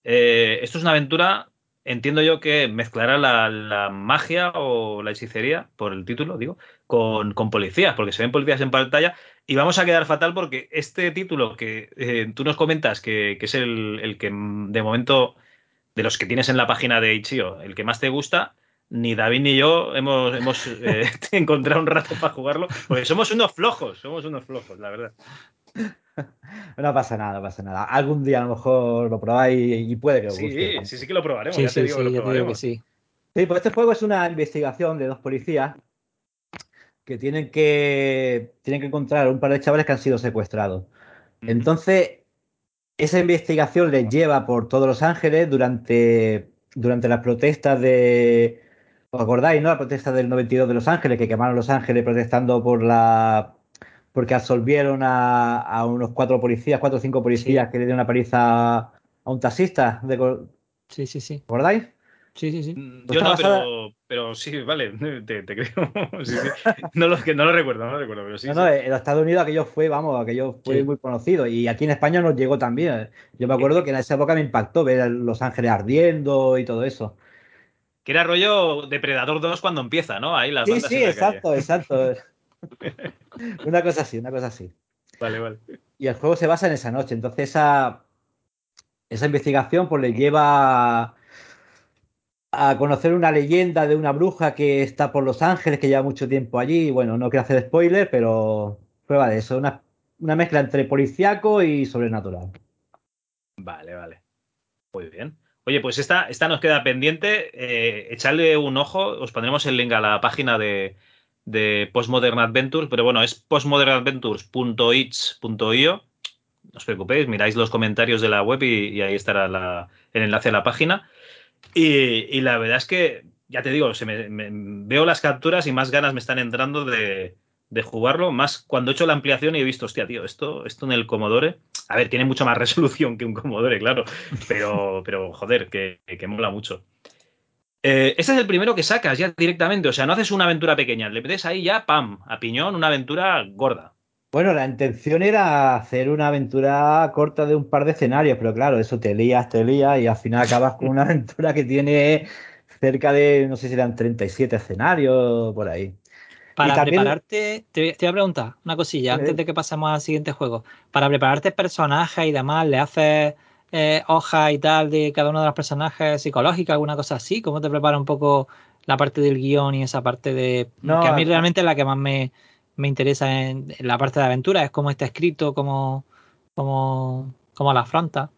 Eh, esto es una aventura, entiendo yo que mezclará la, la magia o la hechicería, por el título, digo, con, con policías, porque se ven policías en pantalla y vamos a quedar fatal porque este título que eh, tú nos comentas que, que es el, el que de momento, de los que tienes en la página de Ichio, el que más te gusta, ni David ni yo hemos, hemos eh, encontrado un rato para jugarlo, porque somos unos flojos, somos unos flojos, la verdad. No pasa nada, no pasa nada. Algún día a lo mejor lo probáis y, puede que os guste. Sí, sí, sí que lo probaremos. Sí, ya te sí, digo sí, que lo yo te digo que probaremos. sí. Sí, pues este juego es una investigación de dos policías que tienen que, tienen que encontrar un par de chavales que han sido secuestrados. Ujú. Entonces, esa investigación les lleva por todos Los Ángeles durante, durante las protestas de... ¿Os acordáis, no? La protesta del 92 de Los Ángeles, que quemaron Los Ángeles protestando por la... porque absolvieron a, a unos cuatro policías, cuatro o cinco policías Sí. que le dieron una paliza a un taxista. De, ¿Os Sí, sí, sí. acordáis? Sí, sí, sí. Mm, Pues Yo no, pero, pero sí, vale, te, te creo. Sí, sí. No, lo, que no lo recuerdo, no lo recuerdo, pero sí. no, sí. no, en los Estados Unidos aquello fue, vamos, aquello fue Sí. muy conocido. Y aquí en España nos llegó también. Yo me acuerdo que en esa época me impactó ver a Los Ángeles ardiendo y todo eso. Que era rollo Depredador 2 cuando empieza, ¿no? Ahí las Sí, bandas sí, en la exacto, exacto. una cosa así, una cosa así. Vale, vale. y el juego se basa en esa noche. Entonces esa, esa investigación pues le lleva a conocer una leyenda de una bruja que está por Los Ángeles, que lleva mucho tiempo allí. Bueno, no quiero hacer spoiler, pero prueba de eso. Una, una mezcla entre policíaco y sobrenatural. Vale, vale. Muy bien. Oye, pues esta, esta nos queda pendiente. Eh, echarle un ojo. Os pondremos el link a la página de, de Postmodern Adventures, pero bueno, es postmodernadventures.itch.io. No os preocupéis, miráis los comentarios de la web y, ahí estará el enlace a la página. Y, la verdad es que, ya te digo, veo las capturas y más ganas me están entrando de, de, jugarlo, más cuando he hecho la ampliación y he visto, hostia, tío, esto, esto en el Commodore, a ver, tiene mucha más resolución que un Commodore, claro, pero, pero joder, que, que mola mucho. Eh, ese es el primero que sacas ya directamente, o sea, no haces una aventura pequeña, le metes ahí ya, pam, a piñón, una aventura gorda. Bueno, la intención era hacer una aventura corta de un par de escenarios, pero claro, eso te lías, te lías y al final acabas con una aventura que tiene cerca de, no sé si eran 37 escenarios por ahí. Para también... prepararte, te, te, voy a preguntar una cosilla antes de que pasemos al siguiente juego. Para prepararte personajes y demás, ¿le haces eh, hojas y tal de cada uno de los personajes psicológicas, alguna cosa así? ¿Cómo te prepara un poco la parte del guion y esa parte de... No, que a mí realmente es la que más me, me interesa en, en, la parte de aventura, es cómo está escrito, cómo, cómo, cómo la afronta.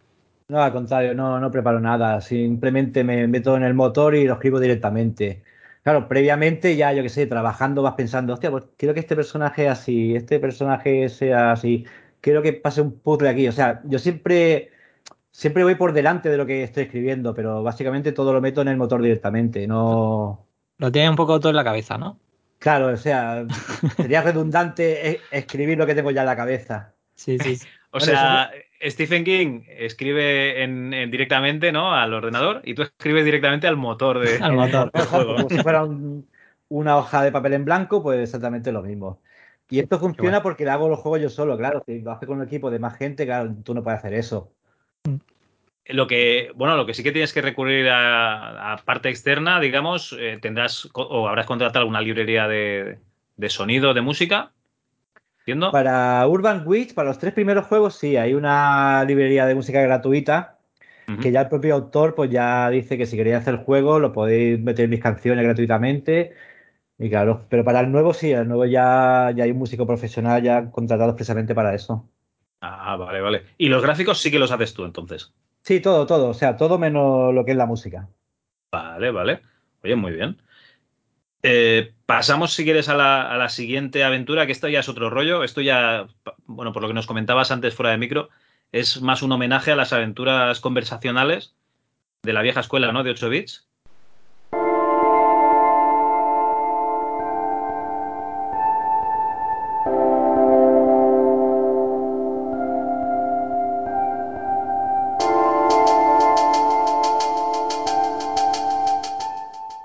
No, al contrario, no, no preparo nada, simplemente me meto en el motor y lo escribo directamente. Claro, previamente ya, yo que sé, trabajando vas pensando, hostia, pues quiero que este personaje así, este personaje sea así, quiero que pase un puzzle aquí. O sea, yo siempre, siempre voy por delante de lo que estoy escribiendo, pero básicamente todo lo meto en el motor directamente, no... Lo tienes un poco todo en la cabeza, ¿no? Claro, o sea, sería redundante escribir lo que tengo ya en la cabeza. Sí, sí. o bueno, sea, eso... Stephen King escribe en, en, directamente ¿no? al ordenador y tú escribes directamente al motor, de, al motor. del juego. Como si fuera un, una hoja de papel en blanco, pues exactamente lo mismo. Y esto funciona bueno. porque le hago los juegos yo solo, claro. Si lo hace con un equipo de más gente, claro, tú no puedes hacer eso. Lo que, bueno, lo que sí que tienes que recurrir a, a parte externa, digamos, eh, tendrás o habrás contratado alguna librería de, de sonido, de música, ¿Entiendo? Para Urban Witch, para los tres primeros juegos, sí, hay una librería de música gratuita uh -huh. que ya el propio autor pues ya dice que si queréis hacer el juego lo podéis meter mis canciones gratuitamente. Y claro, pero para el nuevo sí, el nuevo ya, ya hay un músico profesional ya contratado expresamente para eso. Ah, vale, vale. ¿Y los gráficos sí que los haces tú entonces? Sí, todo, todo. O sea, todo menos lo que es la música. Vale, vale. Oye, muy bien. Eh, pasamos, si quieres, a la, siguiente aventura, que esto ya es otro rollo. Esto ya, bueno, por lo que nos comentabas antes fuera de micro, es más un homenaje a las aventuras conversacionales de la vieja escuela, ¿no? De 8 bits.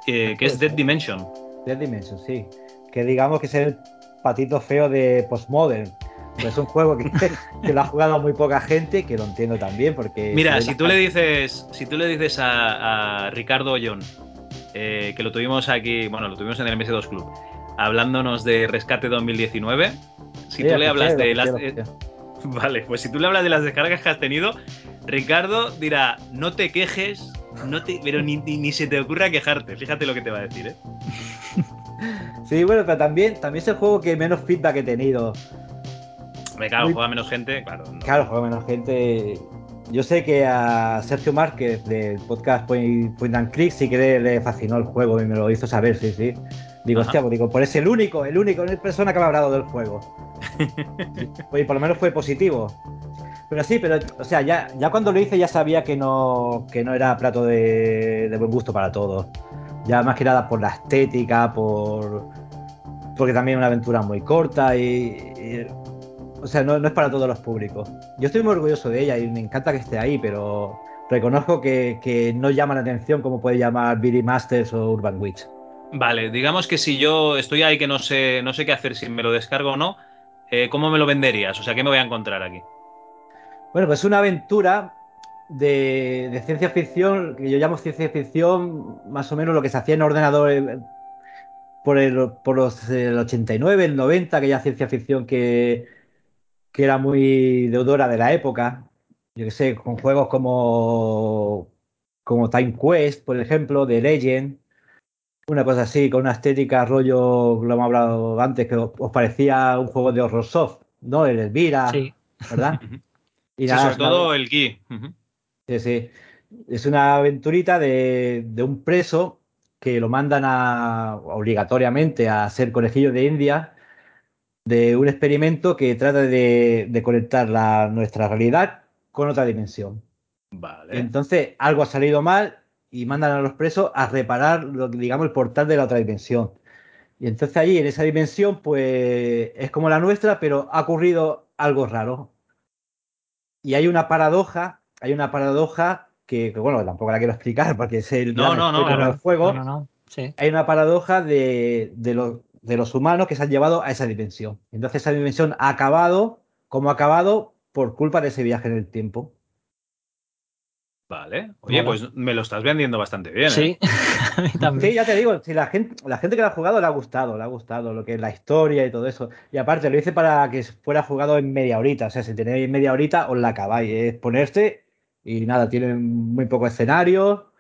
Eh, que es Dead Dimension. Dead Dimension, sí. Que digamos que es el patito feo de Postmodern. Pues es un juego que, que, lo ha jugado muy poca gente, que lo entiendo también, porque. Mira, si tú le dices, si tú le dices a, a Ricardo Ollón, eh, que lo tuvimos aquí, bueno, lo tuvimos en el MS2 Club, hablándonos de Rescate 2019, si sí, tú le hablas de las. Eh, vale, pues si tú le hablas de las descargas que has tenido, Ricardo dirá, no te quejes, no te, pero ni, ni, ni, se te ocurra quejarte. Fíjate lo que te va a decir, ¿eh? sí, bueno, pero también, también es el juego que menos feedback he tenido. Me claro, Muy... juega menos gente, claro. No. Claro, juega menos gente. Yo sé que a Sergio Márquez del podcast Point, and Click sí que le, fascinó el juego y me lo hizo saber, sí, sí. Digo, Ajá. hostia, pues digo, por es el único, el único, no persona que me ha hablado del juego. y por lo menos fue positivo. Pero sí, pero, o sea, ya, cuando lo hice ya sabía que no, que no era plato de, buen gusto para todos. Ya más que nada por la estética, por porque también es una aventura muy corta y, o sea, no, es para todos los públicos. Yo estoy muy orgulloso de ella y me encanta que esté ahí, pero reconozco que, que no llama la atención como puede llamar Billy Masters o Urban Witch. Vale, digamos que si yo estoy ahí que no sé, no sé qué hacer, si me lo descargo o no, eh, ¿cómo me lo venderías? O sea, ¿qué me voy a encontrar aquí? Bueno, pues una aventura de, de, ciencia ficción, que yo llamo ciencia ficción, más o menos lo que se hacía en ordenador eh, por, el, por los el 89, el 90, aquella ciencia ficción que, que era muy deudora de la época. Yo que sé, con juegos como, como Time Quest, por ejemplo, de Legend. Una cosa así, con una estética rollo, lo hemos hablado antes, que os, os parecía un juego de horror soft, ¿no? El Elvira, Sí. ¿verdad? Y Sí, sobre una- todo el. Ujú. Sí, sí. Es una aventurita de, de un preso que lo mandan a, obligatoriamente a ser conejillo de India de un experimento que trata de, de conectar la, nuestra realidad con otra dimensión. Vale. entonces algo ha salido mal y mandan a los presos a reparar, lo digamos, el portal de la otra dimensión. Y entonces allí, en esa dimensión, pues es como la nuestra, pero ha ocurrido algo raro. Y hay una paradoja, hay una paradoja que, que, bueno, tampoco la quiero explicar porque es el No, no, no, claro. del juego. No, no, no. Sí. Hay una paradoja de, de los, de los humanos que se han llevado a esa dimensión. Entonces esa dimensión ha acabado, como ha acabado, por culpa de ese viaje en el tiempo. Vale. Oye, pues me lo estás vendiendo bastante bien. ¿eh? Sí, a mí también. Sí, ya te digo, si la gente, la gente que lo ha jugado le ha gustado, le ha gustado lo que es la historia y todo eso. Y aparte lo hice para que fuera jugado en media horita. O sea, si tenéis media horita, os la acabáis. Es ponerse y nada, tiene muy poco escenario.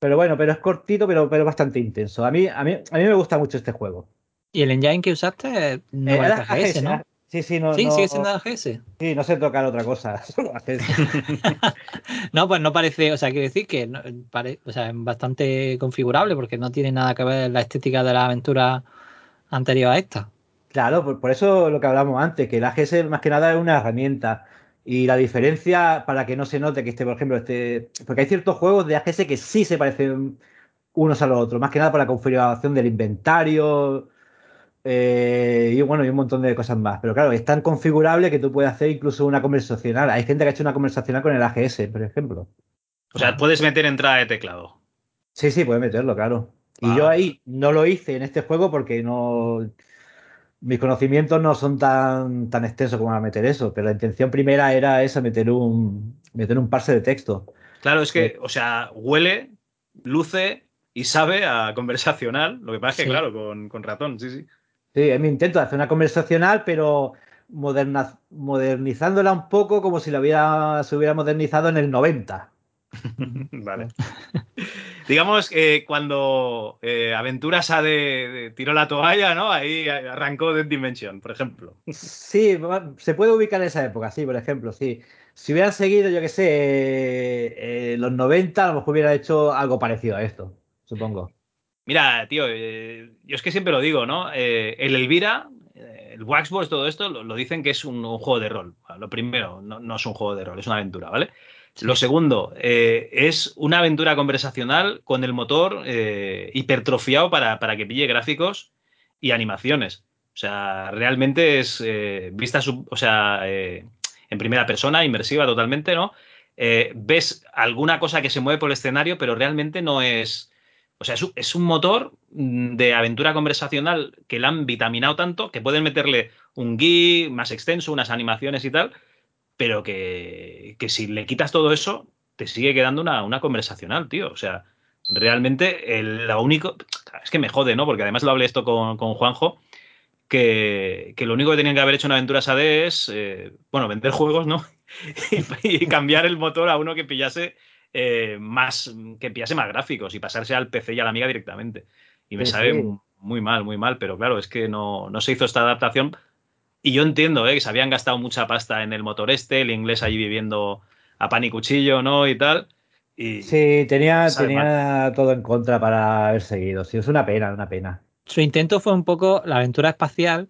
Pero bueno, pero es cortito, pero, pero bastante intenso. A mí, a mí, a mí me gusta mucho este juego. Y el engine que usaste no Eh, era AGS, ¿no? Sí, sí, no, sí, no, sigue siendo AGS. sí, no sé tocar otra cosa. solo AGS. No, pues no parece, o sea, quiero decir que no- pare- o sea, es bastante configurable porque no tiene nada que ver la estética de la aventura anterior a esta. Claro, por, por eso lo que hablamos antes, que el AGS más que nada es una herramienta. Y la diferencia, para que no se note que este, por ejemplo, este. Porque hay ciertos juegos de AGS que sí se parecen unos a los otros, más que nada por la configuración del inventario. Eh, y bueno, y un montón de cosas más. Pero claro, es tan configurable que tú puedes hacer incluso una conversacional. Hay gente que ha hecho una conversacional con el AGS, por ejemplo. O sea, puedes meter entrada de teclado. Sí, sí, puedes meterlo, claro. Y yo ahí no lo hice en este juego porque no. Mis conocimientos no son tan, tan extensos como para meter eso, pero la intención primera era esa, meter un, meter un parse de texto. Claro, es que, o sea, huele, luce y sabe a conversacional. Lo que pasa es que, Sí. claro, con, con ratón, sí, sí. Sí, es mi intento de hacer una conversacional, pero moderna- modernizándola un poco como si la hubiera, se hubiera modernizado en el 90. Vale. Digamos que cuando eh, Aventuras A de, de tiró la toalla, ¿no? Ahí arrancó Dead Dimension, por ejemplo. Sí, se puede ubicar en esa época, sí, por ejemplo, sí. Si hubieran seguido, yo qué sé, eh, eh, los 90, a lo mejor hubiera hecho algo parecido a esto, supongo. Mira, tío, eh, yo es que siempre lo digo, ¿no? Eh, el Elvira, eh, el Waxbox, todo esto, lo, lo dicen que es un, un juego de rol. Lo primero, no, no es un juego de rol, es una aventura, ¿vale? Lo segundo, es una aventura conversacional con el motor hipertrofiado para, para que pille gráficos y animaciones. O sea, realmente es vista, sub- o sea, en primera persona, inmersiva totalmente, ¿no? Ves alguna cosa que se mueve por el escenario, pero realmente no es. O sea, es un, motor mm, de aventura conversacional que le han vitaminado tanto que pueden meterle un GUI más extenso, unas animaciones y tal, pero que, que si le quitas todo eso, te sigue quedando una, una conversacional, tío. O sea, realmente el, lo único. Es que me jode, ¿no? Porque además lo hablé esto con, con Juanjo. Que, que lo único que tenían que haber hecho en Aventuras AD es, eh, bueno, vender juegos, ¿no? y cambiar el motor a uno que pillase eh, más, que pillase más gráficos y pasarse al PC y a la amiga directamente. Y me Sí, sabe sí. muy mal, muy mal, pero claro, es que no, no se hizo esta adaptación. Y yo entiendo, ¿eh? que se habían gastado mucha pasta en el motor este, el inglés allí viviendo a pan y cuchillo, ¿no? Y tal. Y, Sí, tenía, tenía todo en contra para haber seguido. Sí, es una pena, una pena. Su intento fue un poco la aventura espacial,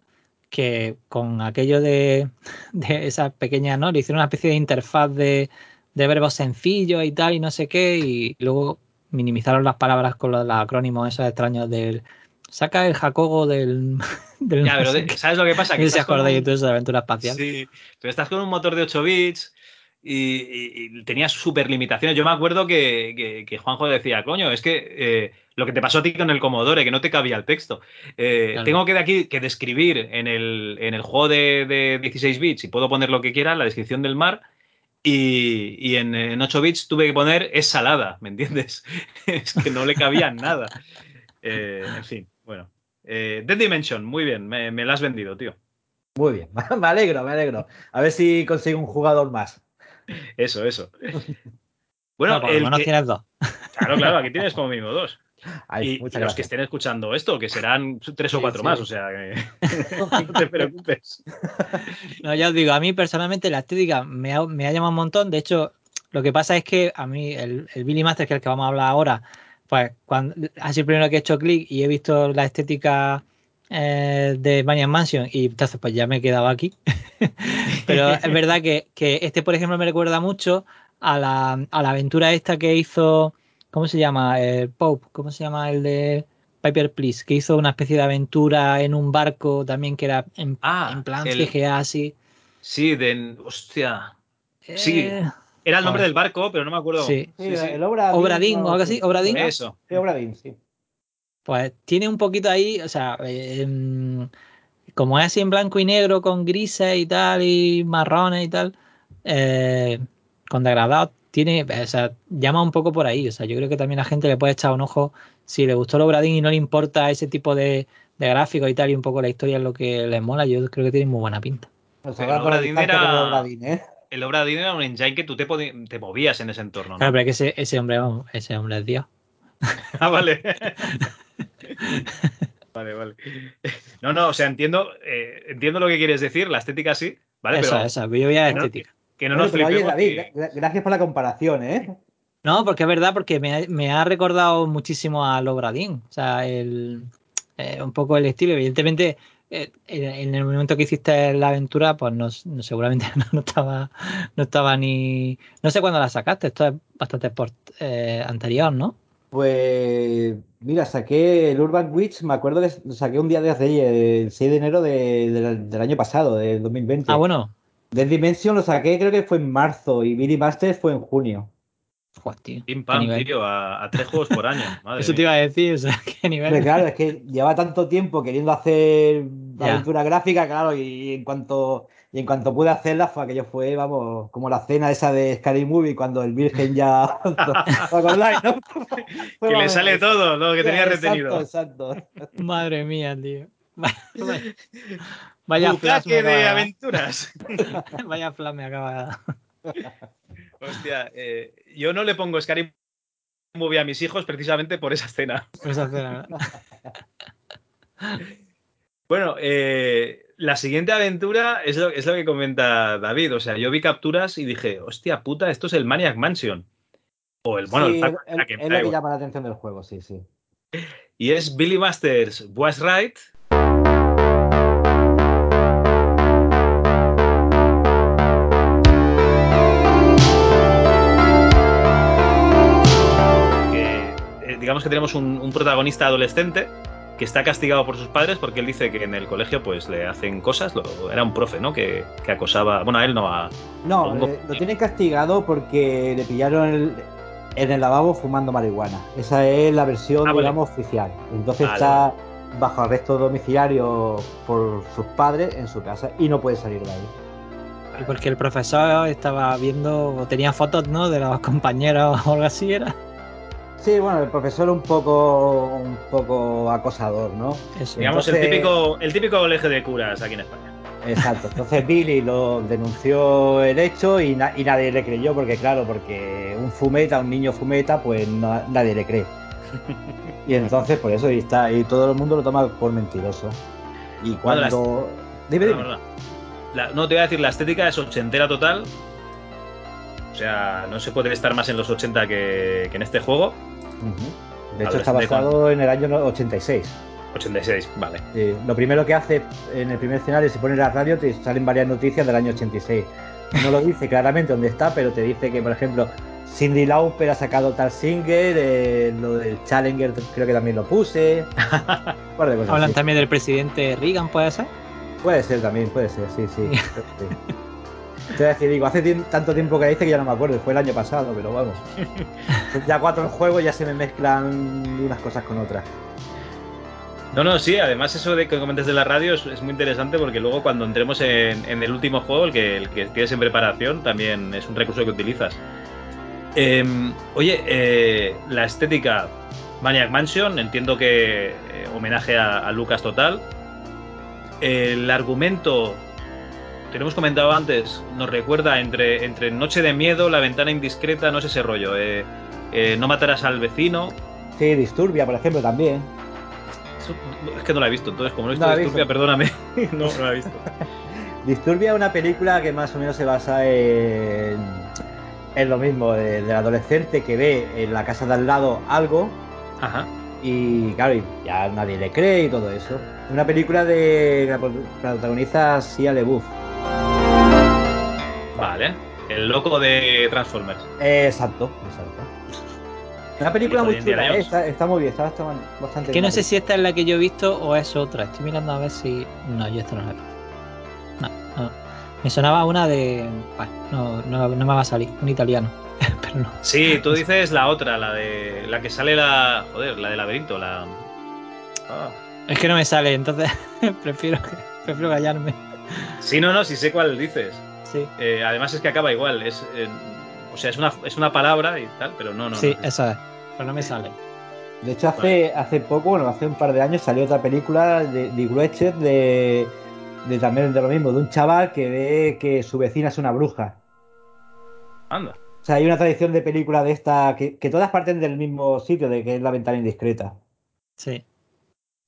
que con aquello de, de esa pequeña, ¿no? Le hicieron una especie de interfaz de, de verbos sencillos y tal, y no sé qué, y luego minimizaron las palabras con los, los acrónimos esos extraños del. Saca el Jacobo del. del Ya, no pero sé de- qué. ¿sabes lo que pasa? Estás con acordáis un- de la aventura espacial. Sí, pero estás con un motor de 8 bits y, y- y tenías súper limitaciones. Yo me acuerdo que, que- que Juanjo decía, coño, es que eh, lo que te pasó a ti con el Commodore, que no te cabía el texto. Eh, Claro. Tengo que de aquí que describir en el, en el juego de, de 16 bits y puedo poner lo que quiera, la descripción del mar. Y, y en, en 8 bits tuve que poner es salada, ¿me entiendes? es que no le cabía nada. Eh, en fin, bueno. Eh, Dead Dimension, muy bien, me, me la has vendido, tío. Muy bien, me alegro, me alegro. A ver si consigo un jugador más. Eso, eso. Bueno, No, por lo el menos que- tienes dos. claro, claro, aquí tienes como mínimo dos. Ay, y y los que estén escuchando esto, que serán tres o cuatro sí. más, o sea, que no te preocupes. No, ya os digo, a mí personalmente la estética me ha, me ha llamado un montón. De hecho, lo que pasa es que a mí el, el Billy Master, que es el que vamos a hablar ahora, pues cuando ha sido el primero que he hecho clic y he visto la estética eh, de Maniac Mansion y entonces pues ya me he quedado aquí. Pero es verdad que, que este, por ejemplo, me recuerda mucho a la, a la aventura esta que hizo, ¿cómo se llama? El Pope, ¿cómo se llama el de Piper Please? Que hizo una especie de aventura en un barco también que era en, Ah, en plan el- CGA así. Sí, de. Hostia. Sí. Eh, Era el nombre del barco, pero no me acuerdo. Sí. Sí, el Obra Obradín o algo así, Obradín. Eso. Sí, Obradín, sí. Pues tiene un poquito ahí, o sea, eh, em, como es así en blanco y negro, con grises y tal, y marrones y tal, eh, con degradados, tiene, o sea, llama un poco por ahí. O sea, yo creo que también la gente le puede echar un ojo si le gustó el Obradín y no le importa ese tipo de, de gráficos y tal, y un poco la historia es lo que les mola, yo creo que tiene muy buena pinta. Obradín era- el Obradín, ¿eh? El era un engine que tú te, te movías en ese entorno, ¿no? Claro, pero es que ese, ese hombre, vamos, ese hombre es Dios. Ah, vale. vale, vale. No, no, o sea, entiendo, eh, entiendo lo que quieres decir, la estética sí, ¿vale? esa, pero esa, yo voy a la estética. Que no Bueno, nos oye. David, que- gracias por la comparación, ¿eh? No, porque es verdad, porque me, ha- me ha recordado muchísimo a Lobradín. O sea, el, eh, un poco el estilo. Evidentemente, eh, en, en el momento que hiciste la aventura, pues no, no- seguramente no, no estaba, no estaba ni. No sé cuándo la sacaste. Esto es bastante por, eh, anterior, ¿no? Pues mira, saqué el Urban Witch, me acuerdo que lo saqué un día de hace el 6 de enero de- del- del año pasado, del 2020. Ah, bueno. Dead Dimension lo saqué creo que fue en marzo y Billy Masters fue en junio. Joder, tío. Pim qué pam, nivel. tío, a, a tres juegos por año. Madre Eso te iba a decir, o sea, qué nivel. Claro, es que lleva tanto tiempo queriendo hacer aventura gráfica, claro, y en cuanto y en cuanto pude hacerla fue aquello fue, vamos, como la cena esa de Scary Movie cuando el Virgen ya ¿Os acordáis, no? Que le sale todo lo que tenía Exacto, retenido. Exacto. Madre mía, tío. Vaya, vaya, flash me de acaba de dar. aventuras. Vaya flash me acaba. Hostia, eh, yo no le pongo Scary Movie a mis hijos precisamente por esa escena. Esa escena, ¿no? Bueno, eh, la siguiente aventura es lo, es lo que comenta David. O sea, yo vi capturas y dije, hostia puta, esto es el Maniac Mansion. O el, bueno, Sí, el es- la que- es lo que llama la atención del juego, sí, sí. Y es Billy Masters Was Right. Digamos que tenemos un, un protagonista adolescente que está castigado por sus padres porque él dice que en el colegio pues le hacen cosas. lo- era un profe, ¿no? Que, que acosaba. Bueno, a él no, a, No, eh, lo tienen castigado porque le pillaron el- en el lavabo fumando marihuana. Esa es la versión, Ah, vale. digamos, oficial. Entonces Vale, está bajo arresto domiciliario por sus padres en su casa y no puede salir de ahí. Porque el profesor estaba viendo, tenía fotos, ¿no? De los compañeros o algo así, era. Sí, bueno, el profesor un poco, un poco acosador, ¿no? Eso. digamos, el, típico, el típico colegio de curas aquí en España. Exacto. Entonces Billy lo denunció el hecho y, na- y nadie le creyó porque, claro, porque un fumeta, un niño fumeta, pues no- nadie le cree. Y entonces, por eso, y está, y todo el mundo lo toma por mentiroso. Y cuando. Dime, No, dime. no, no. La- no, te voy a decir, la estética es ochentera total. O sea, no se puede estar más en los 80 que, que en este juego. De hecho, está basado en el año 86. 86, vale. Sí, lo primero que hace en el primer escenario, si pones la radio, te salen varias noticias del año 86. No lo dice claramente dónde está, pero te dice que, por ejemplo, Cindy Lauper ha sacado tal single, eh, lo del Challenger creo que también lo puse. Hablan así. también del presidente Reagan, ¿puede ser? Puede ser también, puede ser, sí, sí. sí. Te voy a decir, digo, hace tanto tiempo que la hice que ya no me acuerdo, fue el año pasado, pero vamos. Ya cuatro juegos ya se me mezclan unas cosas con otras. No, no, sí, además eso de que comentes de la radio es, es muy interesante porque luego cuando entremos en, en el último juego, el que, el que tienes en preparación, también es un recurso que utilizas. Em, oye, eh, la estética Maniac Mansion, entiendo que eh, homenaje a, a Lucas total. el argumento, te lo hemos comentado antes, nos recuerda entre, entre Noche de Miedo, La Ventana Indiscreta, no sé ese rollo. Eh, eh, no matarás al vecino. Sí, Disturbia, por ejemplo, también. Es que no la he visto, entonces como no he visto no Disturbia, perdóname. no, no la he visto. Disturbia es una película que más o menos se basa en, en lo mismo, del adolescente que ve en la casa de al lado algo. Ajá. Y claro, ya nadie le cree y todo eso. Una película de la protagoniza Sia LeBouf. Vale. El loco de Transformers. exacto, exacto. Una película muy chula, ¿eh? está, muy bien, está, bastante Es que no sé si esta es la que yo he visto o es otra. Estoy mirando a ver si. No, yo esta no la he visto. No, no. Me sonaba una de. Bueno, no, no, me va a salir, un italiano. Pero no. Sí, tú dices la otra, la de. La que sale la. Joder, la de laberinto, la. Ah. Es que no me sale, entonces prefiero, prefiero callarme. Sí, no, no, sí sé cuál dices. Sí. Eh, además es que acaba igual. Es, eh, o sea, es una, es una palabra y tal, pero no, no. Sí, esa es. Pero no me sale. De hecho, hace, hace poco, bueno, hace un par de años salió otra película de, de de, de también de lo mismo, de un chaval que ve que su vecina es una bruja. Anda. O sea, hay una tradición de película de esta que, todas parten del mismo sitio, de que es la ventana indiscreta. Sí.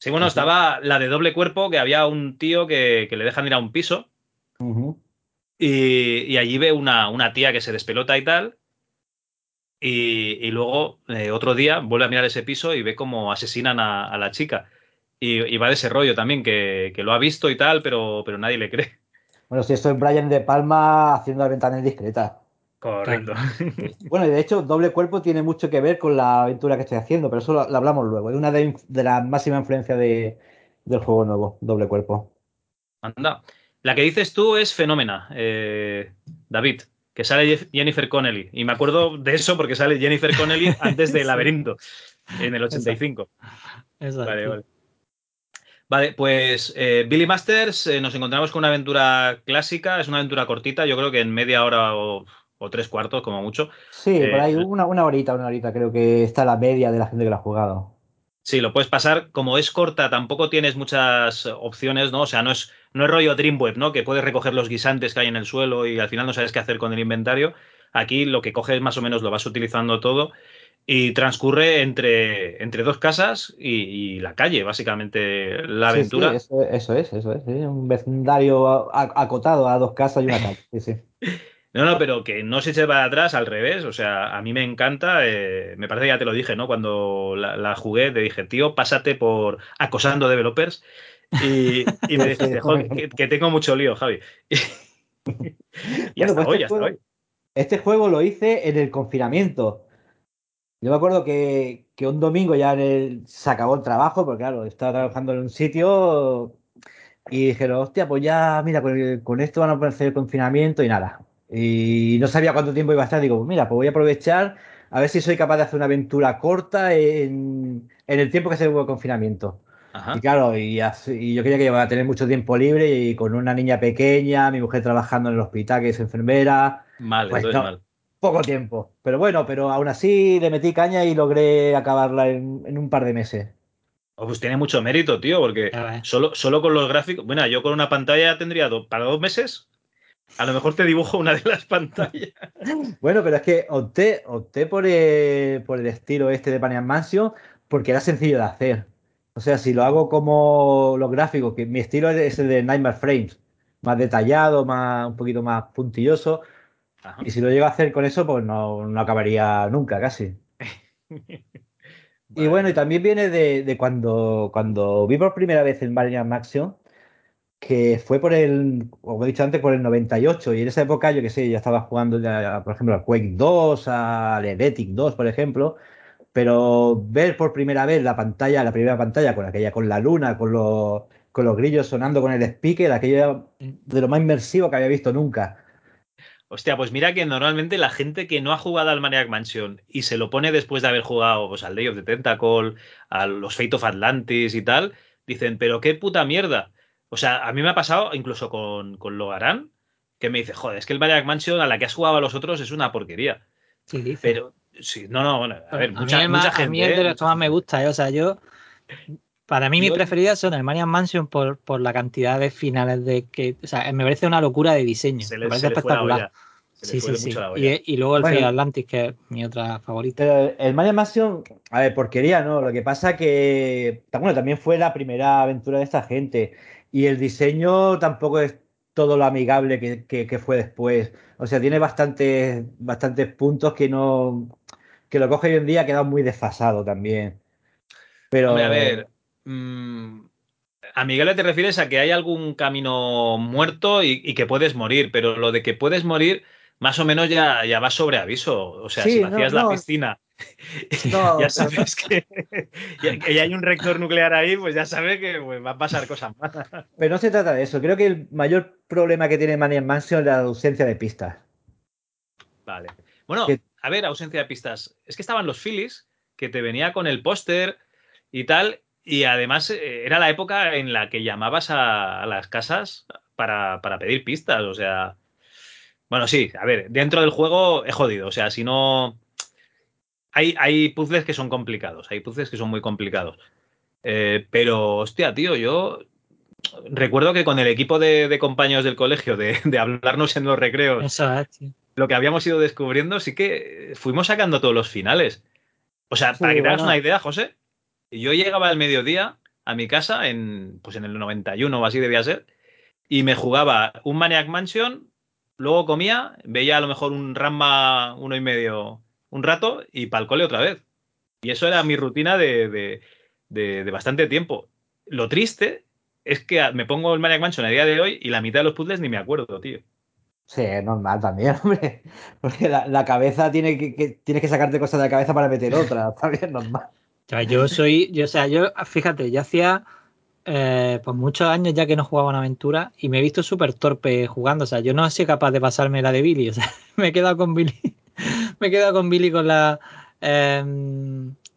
Sí, bueno, estaba la de doble cuerpo, que había un tío que, le dejan ir a un piso. y, allí ve una, una, tía que se despelota y tal. Y, luego, eh, otro día, vuelve a mirar ese piso y ve cómo asesinan a la chica. Y, va de ese rollo también, que, lo ha visto y tal, pero, pero nadie le cree. Bueno, si esto es Brian De Palma haciendo la ventana indiscreta. Correcto. Bueno, y de hecho, doble cuerpo tiene mucho que ver con la aventura que estoy haciendo, pero eso lo, hablamos luego. Es una de, las máximas influencias de, del juego nuevo, doble cuerpo. Anda. La que dices tú es fenómena, eh, David, que sale Jennifer Connelly. Y me acuerdo de eso porque sale Jennifer Connelly antes de Laberinto, en el 85. Exacto. Vale, vale. Vale, pues eh, Billy Masters, eh, nos encontramos con una aventura clásica, es una aventura cortita, yo creo que en media hora o, tres cuartos, como mucho. Sí, por ahí eh, una, una horita, una horita, creo que está la media de la gente que lo ha jugado. Sí, lo puedes pasar, como es corta, tampoco tienes muchas opciones, ¿no? O sea, no es, no es rollo Dreamweb, ¿no? Que puedes recoger los guisantes que hay en el suelo y al final no sabes qué hacer con el inventario. Aquí lo que coges más o menos lo vas utilizando todo y transcurre entre, entre dos casas y, la calle, básicamente, la aventura. Sí, eso, es, eso es. Un vecindario acotado a dos casas y una calle. No, no, pero que no se eche para atrás, al revés. O sea, a mí me encanta. Eh, me parece que ya te lo dije, ¿no? Cuando la, jugué, te dije, tío, pásate por acosando developers. Y, me dijiste, joder, que, tengo mucho lío, Javi. y hasta pues hoy, este hasta hoy. Este juego lo hice en el confinamiento. Yo me acuerdo que, un domingo ya se acabó el trabajo, porque claro, estaba trabajando en un sitio y dijeron, hostia, pues ya, mira, con, esto van a poner el confinamiento y nada. Y no sabía cuánto tiempo iba a estar. Digo, pues mira, pues voy a aprovechar a ver si soy capaz de hacer una aventura corta en, el tiempo que se hubo el confinamiento. Y claro, y, yo quería que iba a tener mucho tiempo libre y con una niña pequeña, mi mujer trabajando en el hospital que es enfermera. Mal, pues mal poco tiempo. Pero bueno, pero aún así le metí caña y logré acabarla en, un par de meses. Oh, pues tiene mucho mérito, tío, porque solo, solo con los gráficos. Bueno, yo con una pantalla tendría para dos meses. A lo mejor te dibujo una de las pantallas. bueno, pero es que opté, opté por, el, por el estilo este de Panian Mansion porque era sencillo de hacer. O sea, si lo hago como los gráficos, que mi estilo es el de Nightmare Frames, más detallado, más, un poquito más puntilloso, y si lo llego a hacer con eso, pues no, acabaría nunca, casi. Y bueno, y también viene de, cuando, cuando vi por primera vez el Mario Maxio, que fue por el, como he dicho antes, por el 98. Y en esa época, yo que sé, ya estaba jugando, por ejemplo, al Quake 2, al Heretic 2, por ejemplo. Pero ver por primera vez la pantalla, la primera pantalla, con aquella, con la luna, con los, con los grillos sonando con el speaker, aquello de lo más inmersivo que había visto nunca. Hostia, pues mira que normalmente la gente que no ha jugado al Maniac Mansion y se lo pone después de haber jugado pues, al Day of the Tentacle, a los Fate of Atlantis y tal, dicen, pero qué puta mierda. O sea, a mí me ha pasado incluso con, con Logarán, que me dice, joder, es que el Maniac Mansion a la que has jugado a los otros es una porquería. Sí, dice. Pero, sí, no, no, bueno, a ver, mucha, mucha gente. A mí es de los que más me gusta, ¿eh? o sea, yo Para mí, mis preferidas son el Maniac Mansion por, por la cantidad de finales de que. O sea, me parece una locura de diseño. Se me le, parece se le fue la espectacular. olla. Se le Sí, sí, sí. mucho la olla. Y, y luego el Bueno. Fire Atlantis, que es mi otra favorita. Pero el Mania Mansion, a ver, porquería, ¿no? Lo que pasa que, bueno, también fue la primera aventura de esta gente y el diseño tampoco es todo lo amigable que, que- que fue después. O sea, tiene bastantes, bastantes puntos que no, que lo coge hoy en día queda muy desfasado también. Pero, a ver. mm, amigable te refieres a que hay algún camino muerto y, y que puedes morir, pero lo de que puedes morir, más o menos ya, ya va sobre aviso. O sea, Sí, si no, vacías no. la piscina, No, ya sabes que, que- que hay un reactor nuclear ahí, pues ya sabes que pues, va a pasar cosas malas. pero no se trata de eso. Creo que el mayor problema que tiene Mania Mansion es la ausencia de pistas. Vale. Bueno, Que- a ver, ausencia de pistas. Es que estaban los Phillies, que te venía con el póster y tal, y además eh, era la época en la que llamabas a, a las casas para, para pedir pistas, o sea... Bueno, sí, a ver, dentro del juego es jodido, o sea, si no... Hay, hay puzzles que son complicados, hay puzzles que son muy complicados. Eh, pero, hostia, tío, yo recuerdo que con el equipo de, de compañeros del colegio, de, de hablarnos en los recreos, lo que habíamos ido descubriendo, sí que fuimos sacando todos los finales. O sea, Sí, para que te hagas bueno. una idea, José, yo llegaba al mediodía a mi casa, en, pues en el 91 o así debía ser, y me jugaba un Maniac Mansion, luego comía, veía a lo mejor un Ramma uno y medio un rato y pa'l cole otra vez. Y eso era mi rutina de, de- de- de bastante tiempo. Lo triste es que me pongo el Maniac Mansion a día de hoy y la mitad de los puzzles ni me acuerdo, tío. Sí, es normal también, hombre. Porque la, la cabeza tiene que, que- tienes que sacarte cosas de la cabeza para meter otra. También es normal. O sea, yo soy, yo, o sea, yo, fíjate, yo hacía eh, pues muchos años ya que no jugaba una aventura y me he visto súper torpe jugando. O sea, yo no he sido capaz de pasarme la de Billy. O sea, me he quedado con Billy. me he quedado con Billy con la. eh,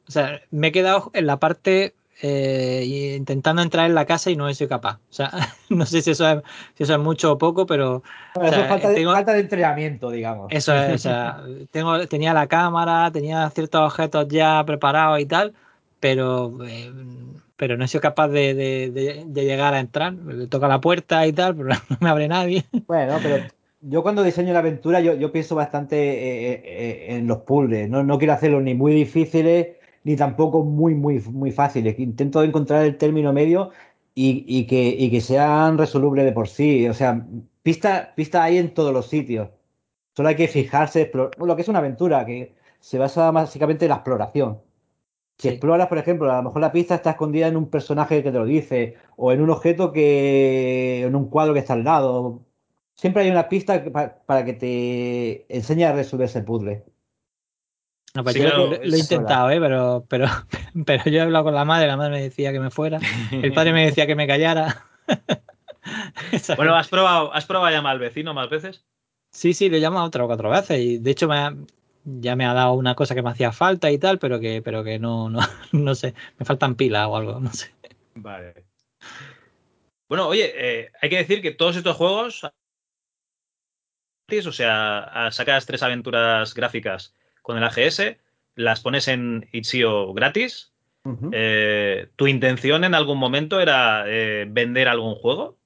o sea, me he quedado en la parte eh, intentando entrar en la casa y no he sido capaz. O sea, no sé si eso es, si eso es mucho o poco, pero Bueno, eso sea, es falta de, tengo- falta de entrenamiento, digamos. eso es, o sea, tengo, tenía la cámara, tenía ciertos objetos ya preparados y tal, pero, eh, pero no he sido capaz de, de- de- de llegar a entrar. Le toca la puerta y tal, pero no me abre nadie. Bueno, pero yo cuando diseño la aventura, yo, yo pienso bastante eh, eh, eh, en los puzzles. No, no quiero hacerlos ni muy difíciles, ni tampoco muy, muy, muy fáciles. Intento encontrar el término medio y, y que, y que sean resolubles de por sí. O sea, pistas pista hay en todos los sitios. Solo hay que fijarse, explo- lo que es una aventura, que se basa básicamente en la exploración. Si Sí. exploras, por ejemplo, a lo mejor la pista está escondida en un personaje que te lo dice, o en un objeto que. en un cuadro que está al lado. Siempre hay una pista que pa- para que te enseñe a resolver ese puzzle. No, pues Sí, yo claro, lo, lo he intentado, ¿eh? pero, pero, pero yo he hablado con la madre, la madre me decía que me fuera, el padre me decía que me callara. Bueno. ¿has probado, ¿has probado a llamar al vecino más veces? Sí, sí, le he llamado tres o cuatro veces y de hecho me ha- ya me ha dado una cosa que me hacía falta y tal, pero que, pero que no, no, no sé, me faltan pilas o algo, no sé. Vale. Bueno, oye, eh, hay que decir que todos estos juegos, o sea, sacas tres aventuras gráficas con el AGS, las pones en Itch.io gratis. Eh, ¿Tu intención en algún momento era eh, vender algún juego?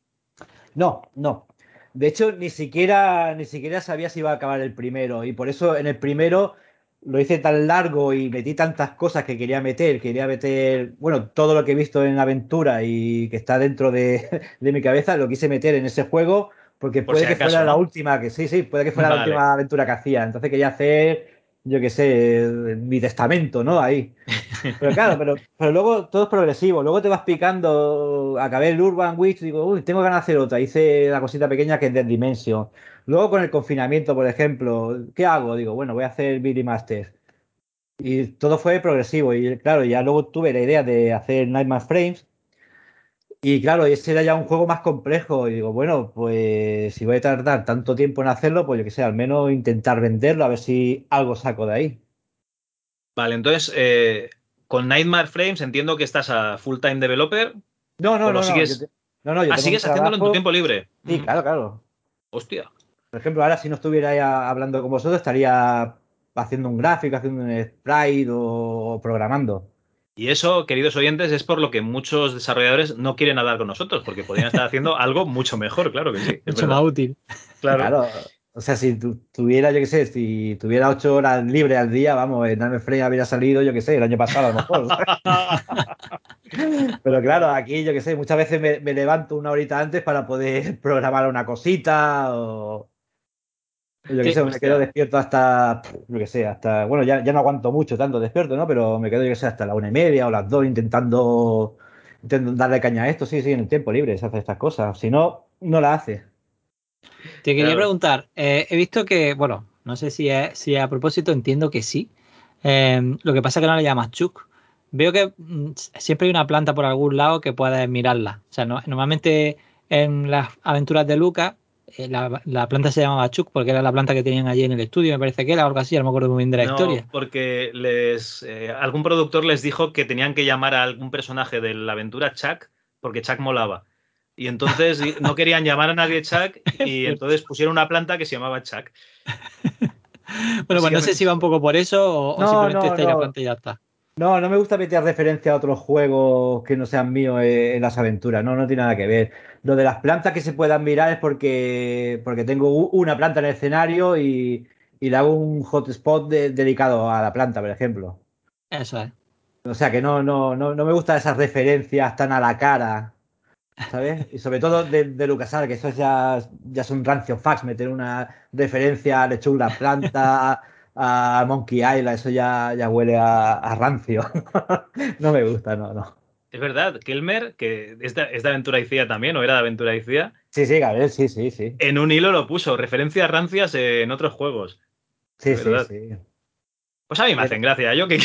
No, no. De hecho, ni siquiera, ni siquiera sabía si iba a acabar el primero. Y por eso en el primero lo hice tan largo y metí tantas cosas que quería meter. Quería meter, bueno, todo lo que he visto en aventura y que está dentro de, de mi cabeza, lo quise meter en ese juego. Porque Por puede si que acaso, fuera la última, que sí, sí, puede que fuera la última aventura que hacía. Entonces quería hacer, yo qué sé, mi testamento, ¿no? Ahí. Pero claro, pero, pero luego todo es progresivo. Luego te vas picando. Acabé el Urban Witch, digo, uy, tengo ganas de hacer otra. Hice la cosita pequeña que es Dead Dimension. Luego con el confinamiento, por ejemplo, ¿qué hago? Digo, bueno, voy a hacer Billy Masters. Y todo fue progresivo. Y claro, ya luego tuve la idea de hacer Nightmare Frames. Y claro, ese era ya un juego más complejo. Y digo, bueno, pues si voy a tardar tanto tiempo en hacerlo, pues yo que sé, al menos intentar venderlo, a ver si algo saco de ahí. Vale, entonces, eh, con Nightmare Frames entiendo que estás a full time developer. No, no, ¿O lo no, no. sigues? yo te- no, no, yo Ah, sigues haciéndolo en tu tiempo libre. Sí, Mm, claro, claro. Hostia. Por ejemplo, ahora si no estuviera ya hablando con vosotros, estaría haciendo un gráfico, haciendo un sprite o programando. Y eso, queridos oyentes, es por lo que muchos desarrolladores no quieren hablar con nosotros, porque podrían estar haciendo algo mucho mejor, claro que sí. Mucho más útil. Claro. claro. O sea, si tu, tuviera, yo qué sé, si tuviera ocho horas libres al día, vamos, en Arme Frame habría salido, yo qué sé, el año pasado a lo mejor. Pero claro, aquí, yo qué sé, muchas veces me, me, levanto una horita antes para poder programar una cosita o, yo que sé, me quedo despierto hasta, yo que sé, hasta, bueno, ya, ya no aguanto mucho tanto despierto, ¿no? Pero me quedo, yo que sé, hasta la una y media o las dos intentando, darle caña a esto, sí, sí, en el tiempo libre se hace estas cosas. Si no, no la hace. Te quería preguntar, eh, he visto que, bueno, no sé si, es, si a propósito entiendo que sí. Eh, lo que pasa es que no le llamas Chuk. Veo que mm, siempre hay una planta por algún lado que puedes mirarla. O sea, no, normalmente en las aventuras de Lucas eh, la, planta se llamaba Chuck porque era la planta que tenían allí en el estudio, me parece que era algo así, no me acuerdo muy bien de la historia. Porque les, eh, algún productor les dijo que tenían que llamar a algún personaje de la aventura Chuck porque Chuck molaba. Y entonces no querían llamar a nadie Chuck y entonces pusieron una planta que se llamaba Chuck. bueno, pues no sé si va un poco por eso o, simplemente está la planta y ya está. No, no me gusta meter referencia a otros juegos que no sean míos en las aventuras, no, no tiene nada que ver. Lo de las plantas que se puedan mirar es porque, porque tengo una planta en el escenario y, le hago un hotspot dedicado a la planta, por ejemplo. Eso es. O sea que no, no, no, no me gustan esas referencias tan a la cara, ¿sabes? Y sobre todo de, de LucasArts, que eso ya, ya son rancio fax, meter una referencia a lechuga planta a Monkey Island, eso ya, ya huele a, rancio. no me gusta, no, no. Es verdad, Kilmer, que es de, es de Aventura y también, o era de Aventura y Sí, sí, Gabriel, sí, sí, sí. En un hilo lo puso, referencias rancias en otros juegos. Sí, sí, sí. Pues a mí me hacen gracia, yo que,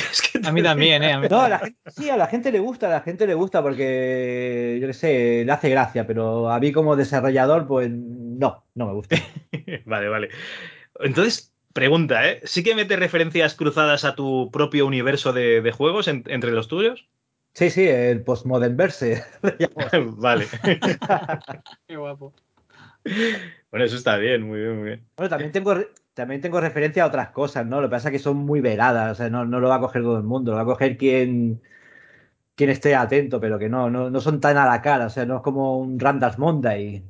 A mí también, ¿eh? No, a la gente, sí, a la gente le gusta, a la gente le gusta porque, yo qué sé, le hace gracia, pero a mí como desarrollador, pues no, no me gusta. vale, vale. Entonces, Pregunta, ¿eh? ¿Sí que mete referencias cruzadas a tu propio universo de, juegos entre los tuyos? Sí, sí, el postmodern verse. vale. Qué guapo. Bueno, eso está bien, muy bien, muy bien. Bueno, también tengo, también tengo referencia a otras cosas, ¿no? Lo que pasa es que son muy veladas, o sea, no, lo va a coger todo el mundo, lo va a coger quien, quien esté atento, pero que no, no, no son tan a la cara, o sea, no es como un Randall Monday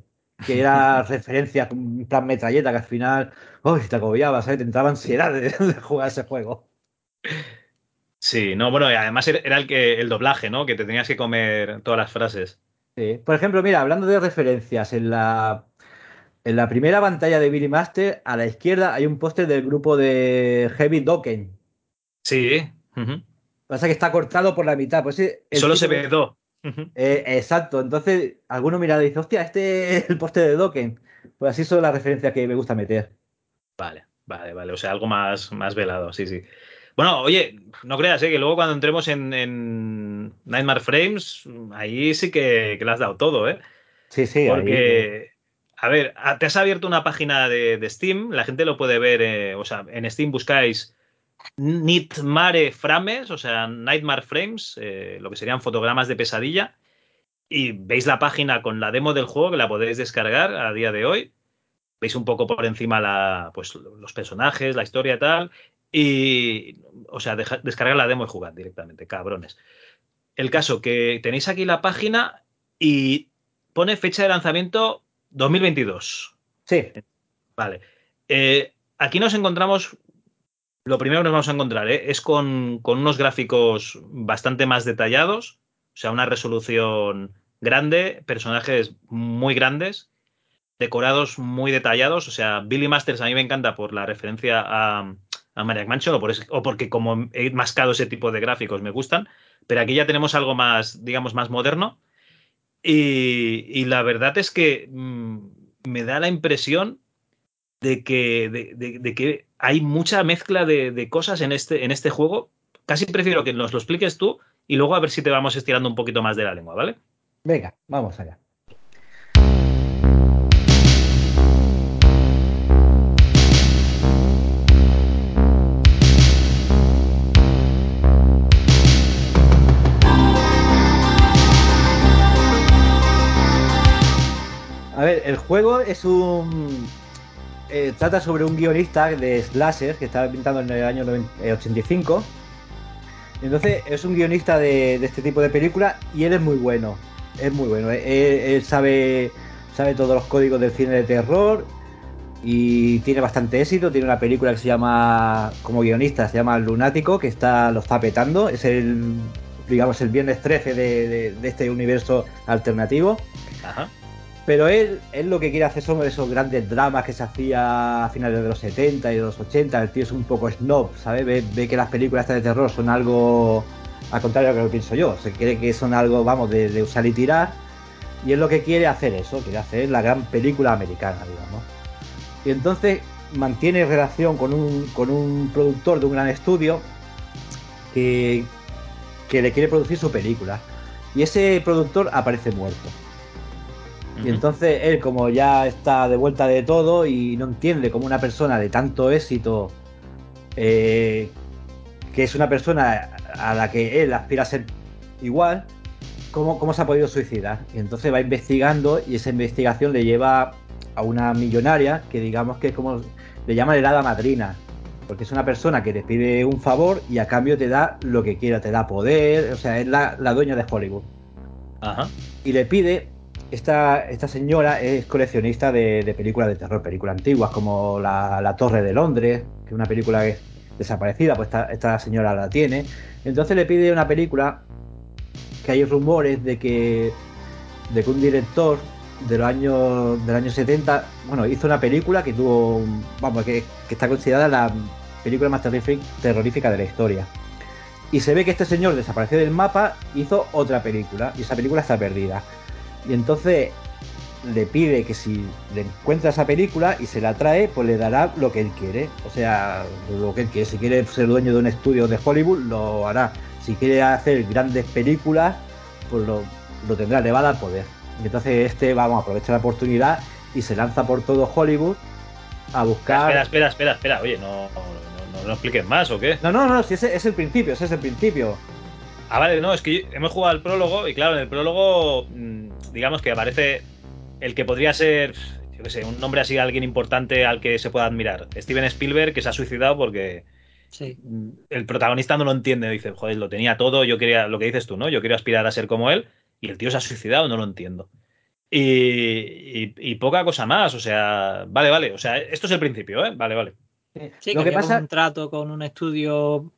que era referencia, un plan metralleta, que al final, uy, te agobiabas, ¿sabes? Te entraba ansiedad de, jugar ese juego. Sí, no, bueno, y además era el que el doblaje, ¿no? Que te tenías que comer todas las frases. Sí. Por ejemplo, mira, hablando de referencias, en la, en la primera pantalla de Billy Master, a la izquierda hay un póster del grupo de Heavy Dokken. Sí. Pasa que está cortado por la mitad. Pues Solo se ve dos. Eh, exacto, entonces alguno mira y dice, hostia, este es el poste de Dokken. Pues así son las referencias que me gusta meter. Vale, vale, vale. O sea, algo más, más velado, sí, sí. Bueno, oye, no creas, ¿eh? que luego cuando entremos en, Nightmare Frames, ahí sí que, que le has dado todo, ¿eh? Sí, sí. Porque, a ver, te has abierto una página de, Steam, la gente lo puede ver, eh, o sea, en Steam buscáis Nightmare Frames, o sea, Nightmare Frames, eh, lo que serían fotogramas de pesadilla. Y veis la página con la demo del juego que la podéis descargar a día de hoy. Veis un poco por encima la, pues, los personajes, la historia y tal. Y, o sea, descargar la demo y jugar directamente, cabrones. El caso que tenéis aquí la página y pone fecha de lanzamiento 2022. Sí. Vale. Eh, aquí nos encontramos lo primero que nos vamos a encontrar ¿eh? es con, unos gráficos bastante más detallados, o sea, una resolución grande, personajes muy grandes, decorados muy detallados. O sea, Billy Masters a mí me encanta por la referencia a, a Maniac Mansion o, porque como he mascado ese tipo de gráficos me gustan. Pero aquí ya tenemos algo más, digamos, más moderno. Y, la verdad es que mm, me da la impresión de que, de, que hay mucha mezcla de, cosas en este, en este juego. Casi prefiero que nos lo expliques tú y luego a ver si te vamos estirando un poquito más de la lengua, ¿vale? Venga, vamos allá. A ver, el juego es un eh, trata sobre un guionista de slasher que estaba pintando en el año 85 Entonces es un guionista de, este tipo de películas y él es muy bueno. Es muy bueno. Él, sabe, sabe todos los códigos del cine de terror y tiene bastante éxito. Tiene una película que se llama, como guionista, se llama Lunático, que está, lo está petando. Es el, digamos, el viernes 13 de, de, de este universo alternativo. Ajá. Pero él, él lo que quiere hacer son esos grandes dramas que se hacía a finales de los 70 y de los 80. El tío es un poco snob, ¿sabes? Ve, ve que las películas de terror son algo, al contrario de lo que pienso yo. Se cree que son algo, vamos, de, de usar y tirar. Y es lo que quiere hacer eso, quiere hacer la gran película americana, digamos. Y entonces mantiene relación con un, con un productor de un gran estudio que, que le quiere producir su película. Y ese productor aparece muerto. Y entonces él, como ya está de vuelta de todo y no entiende cómo una persona de tanto éxito, eh, que es una persona a la que él aspira a ser igual, cómo, cómo se ha podido suicidar. Y entonces va investigando y esa investigación le lleva a una millonaria que digamos que es como le llaman el hada madrina. Porque es una persona que te pide un favor y a cambio te da lo que quiera, te da poder, o sea, es la, la dueña de Hollywood. Ajá. Y le pide esta, señora es coleccionista de, películas de terror, películas antiguas como la, Torre de Londres, que es una película que es desaparecida, pues esta, esta, señora la tiene. Entonces le pide una película que hay rumores de que, de que un director de los años del año 70, bueno, hizo una película que tuvo, vamos, que, que está considerada la película más terrorífica de la historia. Y se ve que este señor desapareció del mapa, hizo otra película, y esa película está perdida. Y entonces le pide que si le encuentra esa película y se la trae, pues le dará lo que él quiere. O sea, lo que él quiere. Si quiere ser dueño de un estudio de Hollywood, lo hará. Si quiere hacer grandes películas, pues lo, lo tendrá, le va a dar poder. Y entonces este, vamos, aprovecha la oportunidad y se lanza por todo Hollywood a buscar. Espera, espera, espera, espera. Oye, no, no, no, no expliques más o qué. No, no, no, si ese es el principio, ese es el principio. Ah, vale, no, es que hemos jugado al prólogo y claro, en el prólogo, mm, digamos que aparece el que podría ser, yo qué sé, un nombre así, alguien importante al que se pueda admirar. Steven Spielberg, que se ha suicidado porque sí. el protagonista no lo entiende. Dice, joder, lo tenía todo, yo quería, lo que dices tú, ¿no? Yo quiero aspirar a ser como él y el tío se ha suicidado, no lo entiendo. Y, y, y poca cosa más, o sea, vale, vale, o sea, esto es el principio, ¿eh? Vale, vale. Sí, lo que, que pasa un trato con un estudio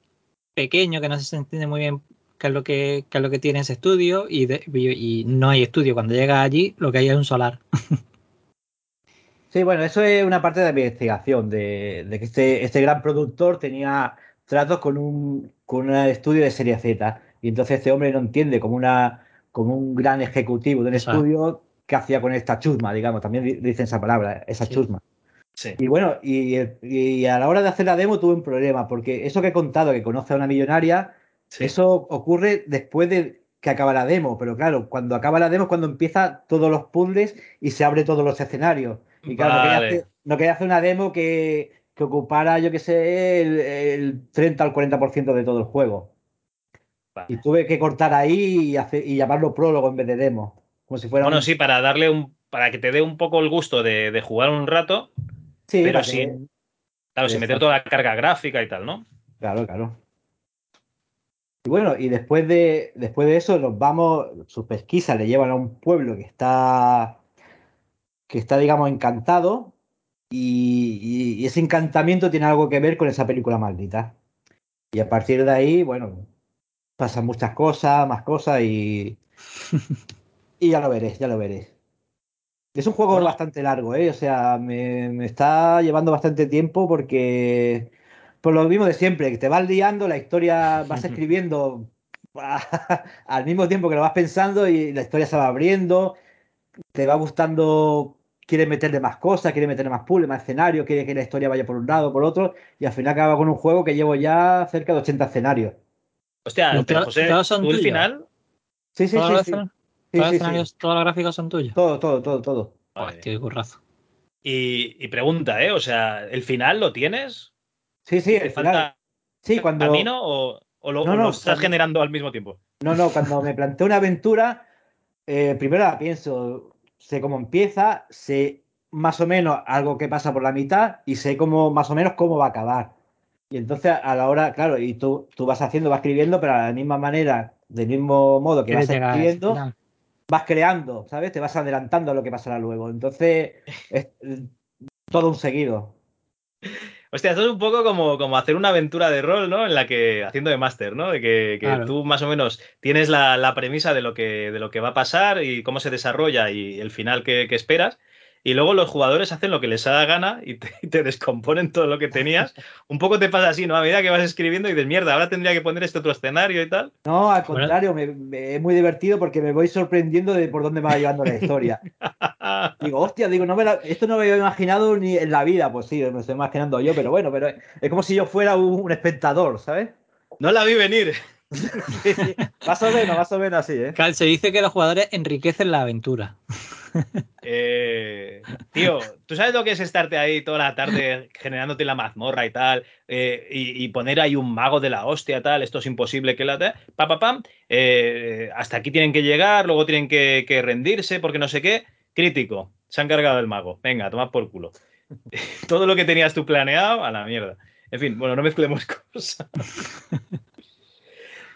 pequeño que no se entiende muy bien qué es lo que, qué es lo que tiene ese estudio y, de, y, no hay estudio. Cuando llega allí, lo que hay es un solar. sí, bueno, eso es una parte de la investigación, de, de que este, este, gran productor tenía tratos con un, con un estudio de serie Z. Y entonces este hombre no entiende como, una, como un gran ejecutivo de un Exacto. estudio que hacía con esta chusma, digamos. También dicen esa palabra, esa sí. chusma. Sí. Y bueno, y, y, a la hora de hacer la demo tuve un problema, porque eso que he contado, que conoce a una millonaria, Sí. Eso ocurre después de que acaba la demo, pero claro, cuando acaba la demo es cuando empieza todos los puzzles y se abre todos los escenarios. Y claro, vale. no, quería hacer, no, quería hacer, una demo que, que ocupara, yo que sé, el, el, 30 al 40% de todo el juego. Vale. Y tuve que cortar ahí y, hacer, y llamarlo prólogo en vez de demo. Como si fuera bueno, un... sí, para darle un. para que te dé un poco el gusto de, de jugar un rato. Sí, pero sin. Que... Claro, sin meter toda la carga gráfica y tal, ¿no? Claro, claro. Y bueno, y después de, después de eso nos vamos, sus pesquisas le llevan a un pueblo que está, que está digamos, encantado y, y, y, ese encantamiento tiene algo que ver con esa película maldita. Y a partir de ahí, bueno, pasan muchas cosas, más cosas y, y ya lo veréis, ya lo veréis. Es un juego bueno. bastante largo, ¿eh? O sea, me, me está llevando bastante tiempo porque por lo mismo de siempre, que te vas liando, la historia vas escribiendo al mismo tiempo que lo vas pensando y la historia se va abriendo, te va gustando, quieres meterle más cosas, quieres meterle más puzzles, más escenarios, quieres que la historia vaya por un lado, por otro, y al final acaba con un juego que llevo ya cerca de 80 escenarios. Hostia, pero José, ¿tú el final? Sí, sí, sí. sí. Todos, sí, los escenarios, sí. todos los gráficos son tuyos. Todo, todo, todo, todo. Vale. Qué currazo. Y, y pregunta, ¿eh? O sea, ¿el final lo tienes? Sí, sí, ¿Te falta sí, cuando... camino o, o lo, no, o no, lo estás cuando... generando al mismo tiempo? No, no, cuando me planteo una aventura, eh, primero la pienso, sé cómo empieza, sé más o menos algo que pasa por la mitad y sé cómo, más o menos cómo va a acabar. Y entonces a la hora, claro, y tú, tú vas haciendo, vas escribiendo, pero a la misma manera, del mismo modo que vas escribiendo, vas creando, ¿sabes? Te vas adelantando a lo que pasará luego. Entonces, es todo un seguido. Hostia, esto es un poco como, como hacer una aventura de rol, ¿no? En la que, haciendo de máster, ¿no? De que, que tú más o menos tienes la, la, premisa de lo, que, de lo que va a pasar y cómo se desarrolla y el final que, que esperas y luego los jugadores hacen lo que les da gana y te, descomponen todo lo que tenías. Un poco te pasa así, ¿no? A medida que vas escribiendo y dices, mierda, ahora tendría que poner este otro escenario y tal. No, al contrario, me, es muy divertido porque me voy sorprendiendo de por dónde me va llevando la historia. digo, hostia, digo, no me esto no me había imaginado ni en la vida. Pues sí, me estoy imaginando yo, pero bueno, pero es como si yo fuera un, espectador, ¿sabes? No la vi venir. más o menos, más o menos así, ¿eh? Cal, se dice que los jugadores enriquecen la aventura. Eh, tío, ¿tú sabes lo que es estarte ahí toda la tarde generándote la mazmorra y tal? Eh, y, poner ahí un mago de la hostia, tal, esto es imposible que la... Pa, pa, pam, eh, hasta aquí tienen que llegar, luego tienen que, rendirse porque no sé qué. Crítico, se han cargado el mago. Venga, toma por culo. Todo lo que tenías tú planeado, a la mierda. En fin, bueno, no mezclemos cosas.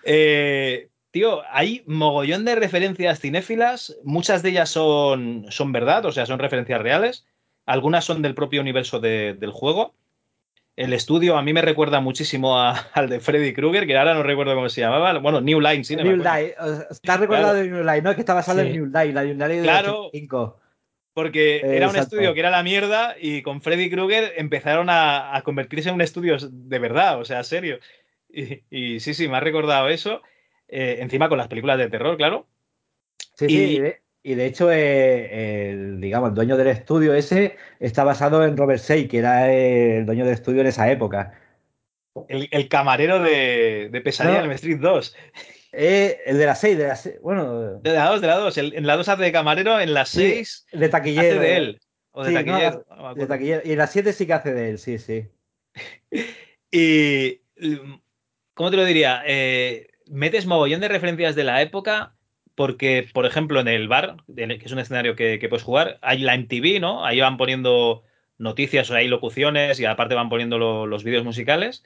eh, Tío, hay mogollón de referencias cinéfilas, muchas de ellas son, son verdad, o sea, son referencias reales, algunas son del propio universo del juego. El estudio a mí me recuerda muchísimo al de Freddy Krueger, que ahora no recuerdo cómo se llamaba. Bueno, New Line, sí. New Line. Está recordado de New Line, ¿no? Que estaba basado en New Line, la New Line de claro, Porque era un estudio que era la mierda y con Freddy Krueger empezaron a, convertirse en un estudio de verdad, o sea, serio. Y, y sí, sí, me ha recordado eso. Eh, encima con las películas de terror, claro. Sí, sí, y de hecho, eh, el, digamos, el dueño del estudio ese está basado en Robert Say, que era el dueño del estudio en esa época. El, camarero de, de Pesadilla en Street 2. Eh, el de la 6, de la 6, bueno. De la 2, de la 2. en la 2 hace de camarero, en la 6 de taquillero. Hace de él. O de, taquillero, de taquillero. Y en la 7 sí que hace de él, sí, sí. y. ¿Cómo te lo diría? Eh, metes mogollón de referencias de la época porque, por ejemplo, en el bar, que es un escenario que, puedes jugar, hay la MTV, ¿no? Ahí van poniendo noticias o hay locuciones y aparte van poniendo los vídeos musicales.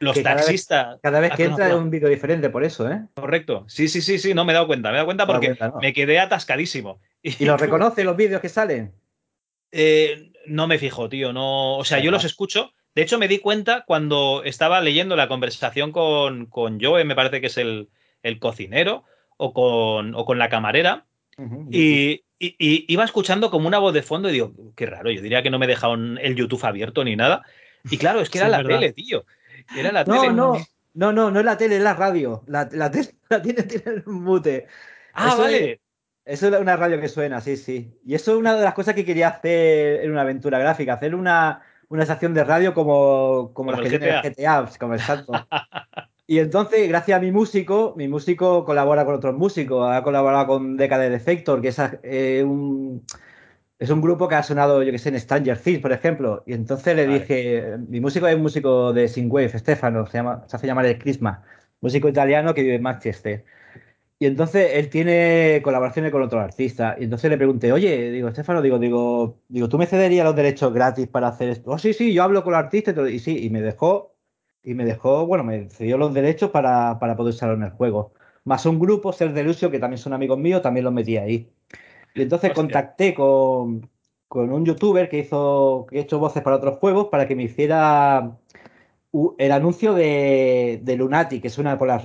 Los taxistas. Cada vez, que entra es un vídeo diferente, por eso, ¿eh? Correcto. Sí, sí, sí, sí, no me he dado cuenta. Me he dado cuenta porque me quedé atascadísimo. ¿Y, los reconoce los vídeos que salen? Eh, no me fijo, tío. No, o sea, yo los escucho, de hecho, me di cuenta cuando estaba leyendo la conversación con, con Joe, me parece que es el, cocinero, o con, o con, la camarera, y, iba escuchando como una voz de fondo y digo, qué raro, yo diría que no me dejaron el YouTube abierto ni nada. Y claro, es que era la tele, tío. Era la no, tele. No, no, no, no es la tele, es la radio. La, la tele la tiene, tiene un mute. Ah, vale. eso es una radio que suena, sí, sí. Y eso es una de las cosas que quería hacer en una aventura gráfica, hacer una, una estación de radio como, como, las que tiene GTA, como exacto. Y entonces, gracias a mi músico, mi músico colabora con otros músicos, ha colaborado con Decade Defector, que es, eh, un, es un grupo que ha sonado, yo que sé, en Stranger Things, por ejemplo. Y entonces le dije, mi músico es un músico de Synthwave, Stefano, se, llama, se hace llamar el Crisma, músico italiano que vive en Manchester. Y entonces él tiene colaboraciones con otros artistas. Y entonces le pregunté, oye, digo, Estefano, digo, digo, digo, ¿tú me cederías los derechos gratis para hacer esto? Oh, sí, sí, yo hablo con los artistas y, sí, y me dejó, y me dejó, bueno, me cedió los derechos para, poder usarlo en el juego. Más un grupo, Ser Delusio, que también son amigos míos, también los metí ahí. Y entonces contacté con, un youtuber que hizo, que hecho voces para otros juegos para que me hiciera el anuncio de, de Lunati, que suena por la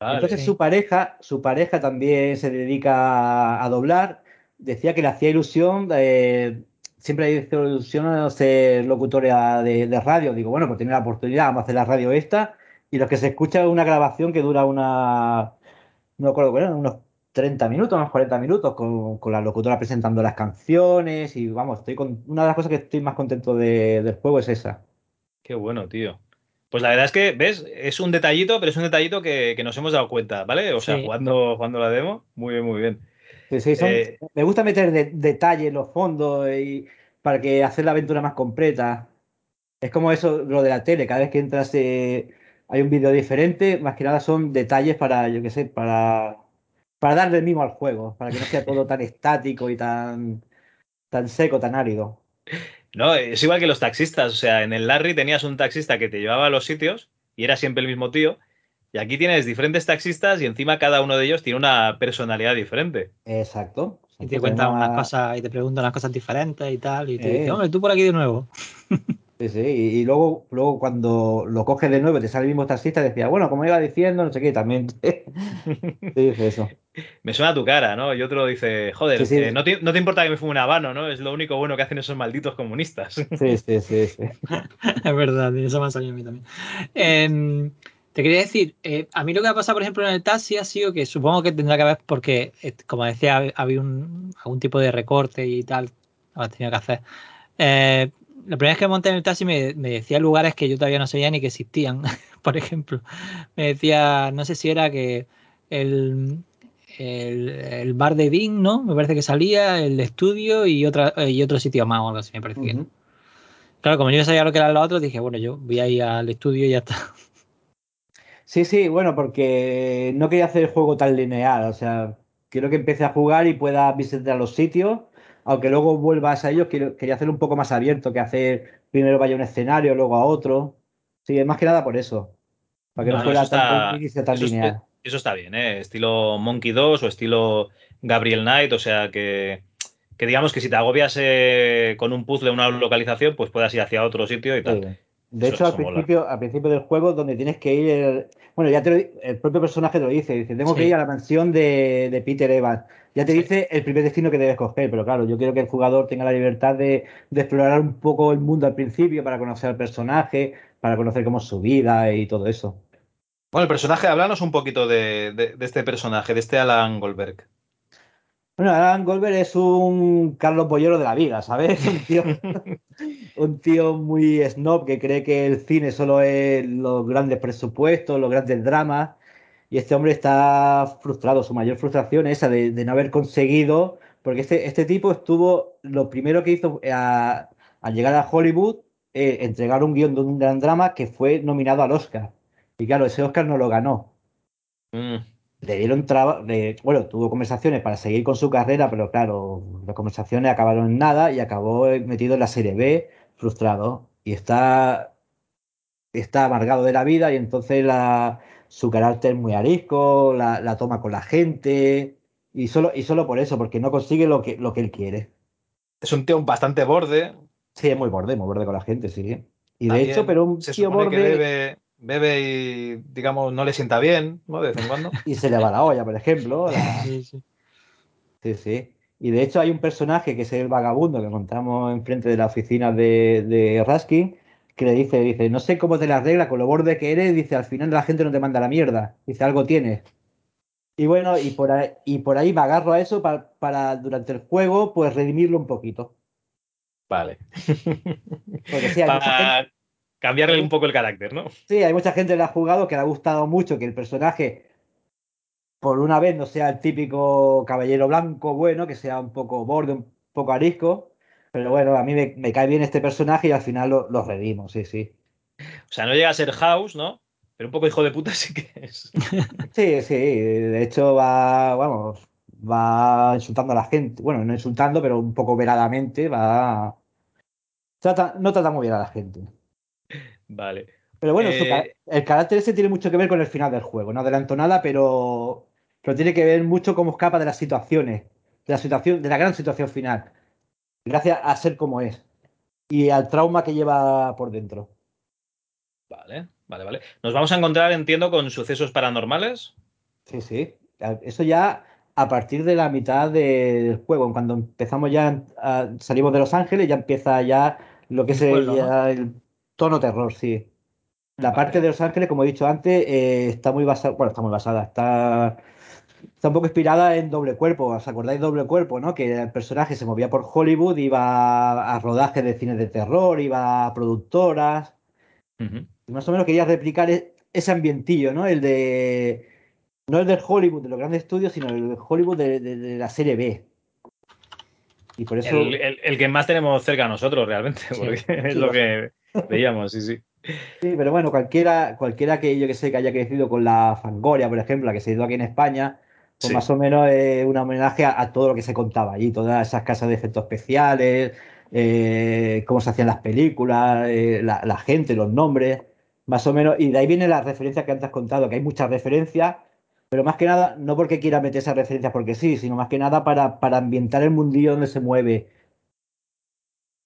Entonces su pareja, su pareja también se dedica a, doblar. Decía que le hacía ilusión, eh, siempre le hizo ilusión a ser locutora de, radio. Digo, bueno, pues tiene la oportunidad, vamos a hacer la radio esta. Y lo que se escucha es una grabación que dura una, no me acuerdo, bueno, unos 30 minutos, unos 40 minutos, con, la locutora presentando las canciones. Y vamos, estoy con una de las cosas que estoy más contento del juego es esa. Qué bueno, tío. Pues la verdad es que, ¿ves? Es un detallito, pero es un detallito que, nos hemos dado cuenta, ¿vale? O sea, jugando, la demo, muy bien, muy bien. Sí, sí, eh, me gusta meter de, detalle en los fondos y para que hacer la aventura más completa. Es como eso, lo de la tele, cada vez que entras eh, hay un vídeo diferente, más que nada son detalles para, yo qué sé, para, para darle mimo al juego, para que no sea todo tan estático y tan, tan seco, tan árido. No, es igual que los taxistas. O sea, en el Larry tenías un taxista que te llevaba a los sitios y era siempre el mismo tío. Y aquí tienes diferentes taxistas y encima cada uno de ellos tiene una personalidad diferente. Exacto. Y te cuentan Tenemos unas a- cosas y te preguntan unas cosas diferentes y tal. Y te Eh. dicen, hombre, tú por aquí de nuevo. Sí, sí, y, y luego, luego cuando lo coges de nuevo y te sale el mismo taxista, decía, bueno, como iba diciendo, no sé qué, también te, te dice eso. Me suena tu cara, ¿no? Y otro dice, joder, Sí, sí. eh, no, te, no te importa que me fume un habano, ¿no? Es lo único bueno que hacen esos malditos comunistas. Sí, sí, sí, sí. Es verdad, eso me ha salido a mí también. Em, te quería decir, eh, a mí lo que ha pasado, por ejemplo, en el taxi ha sido que supongo que tendrá que ver porque, eh, como decía, hab- había un, algún tipo de recorte y tal, lo has tenido que hacer. Eh, la primera vez que monté en el taxi me, me decía lugares que yo todavía no sabía ni que existían. Por ejemplo, me decía, no sé si era que el, el, el bar de Dean, ¿no? Me parece que salía, el estudio y, otra, y otro sitio más o algo así, me parecía. Ujú. Claro, como yo sabía lo que eran los otros, dije, bueno, yo voy a ir al estudio y ya está. Sí, sí, bueno, porque no quería hacer el juego tan lineal, o sea, quiero que empiece a jugar y pueda visitar los sitios, aunque luego vuelvas a ellos, quiero, quería hacerlo un poco más abierto, que hacer primero vaya a un escenario, luego a otro. Sí, es más que nada por eso, para que no, fuera eso tanto está, tan eso, es- lineal. eso está bien, ¿eh? Estilo Monkey 2 o estilo Gabriel Knight, o sea que, que digamos que si te agobias eh, con un puzzle, una localización, pues puedas ir hacia otro sitio y Sí. tal. De Eso- hecho, al eso principio, al principio del juego, donde tienes que ir, bueno, ya te lo el propio personaje te lo dice, dice, tengo que ir a la mansión de, de Peter Evans. Ya te Sí. dice el primer destino que debes coger, pero claro, yo quiero que el jugador tenga la libertad de, de explorar un poco el mundo al principio para conocer al personaje, para conocer cómo es su vida y todo eso. Bueno, el personaje, háblanos un poquito de, de- de este personaje, de este Alan Goldberg. Bueno, Alan Goldberg es un Carlos Bollero de la vida, ¿sabes? Un tío, un tío muy snob que cree que el cine solo es los grandes presupuestos, los grandes dramas. Y este hombre está frustrado. Su mayor frustración es esa de, de no haber conseguido. Porque este, este tipo estuvo. Lo primero que hizo a- al llegar a Hollywood, eh, entregar un guion de un gran drama que fue nominado al Oscar. Y claro, ese Oscar no lo ganó Mm, le dieron trabajo, bueno, tuvo conversaciones para seguir con su carrera, pero claro, las conversaciones acabaron en nada y acabó metido en la Serie B, frustrado. Y está, está amargado de la vida y entonces la, su carácter muy arisco, la, la toma con la gente y solo, y solo por eso, porque no consigue lo que, lo que él quiere. Es un tío bastante borde. Sí, es muy borde, muy borde con la gente, sí. Y de También hecho, pero un se tío que borde bebe, bebe y, digamos, no le sienta bien, ¿no? De vez en cuando. y se le va la olla, por ejemplo. la- Sí, sí. Sí, sí. Y de hecho hay un personaje que es el vagabundo que encontramos enfrente de la oficina de, de Raskin, que le dice, dice, no sé cómo te la arregla con lo borde que eres, dice, al final la gente no te manda la mierda, dice, algo tienes. Y bueno, y por ahí, y por ahí me agarro a eso para, para durante el juego, pues redimirlo un poquito. Vale. Porque sí, hay mucha gente, Para cambiarle un poco el carácter, ¿no? sí, hay mucha gente que le ha jugado que le ha gustado mucho que el personaje, por una vez, no sea el típico caballero blanco bueno, que sea un poco borde, un poco arisco. Pero bueno, a mí me, me cae bien este personaje y al final lo, lo redimo, sí, sí. O sea, no llega a ser House, ¿no? Pero un poco hijo de puta sí que es. Sí, sí, de hecho va, vamos, va insultando a la gente. Bueno, no insultando, pero un poco veladamente va. Trata, no trata muy bien a la gente. Vale. Pero bueno, Eh, el carácter ese tiene mucho que ver con el final del juego. No adelanto nada, pero, pero tiene que ver mucho cómo escapa de las situaciones, de la situación, de la gran situación final, gracias a ser como es y al trauma que lleva por dentro. Vale, vale, vale. Nos vamos a encontrar, entiendo, con sucesos paranormales. Sí, sí. Eso ya a partir de la mitad del juego, cuando empezamos ya, a- salimos de Los Ángeles, ya empieza ya lo que El es el, tono terror, sí. La Vale. parte de Los Ángeles, como he dicho antes, eh, está muy basada, bueno, está muy basada, está, está un poco inspirada en Doble Cuerpo. ¿Os acordáis Doble Cuerpo, no? Que el personaje se movía por Hollywood, iba a rodajes de cines de terror, iba a productoras. Y más o menos quería replicar e- ese ambientillo, ¿no? El de. No el del Hollywood de los grandes estudios, sino el de Hollywood de, de- de la serie B. Y por eso. El, el- el que más tenemos cerca a nosotros, realmente, Sí. porque es Sí, lo que veíamos, sí, sí. Sí, pero bueno, cualquiera, cualquiera que yo que sé que haya crecido con la Fangoria, por ejemplo, la que se hizo aquí en España, pues Sí. más o menos es un homenaje a, a todo lo que se contaba allí, todas esas casas de efectos especiales, eh, cómo se hacían las películas, eh, la, la gente, los nombres, más o menos. Y de ahí viene la referencia que antes has contado, que hay muchas referencias, pero más que nada, no porque quiera meter esas referencias porque sí, sino más que nada para, para ambientar el mundillo donde se mueve.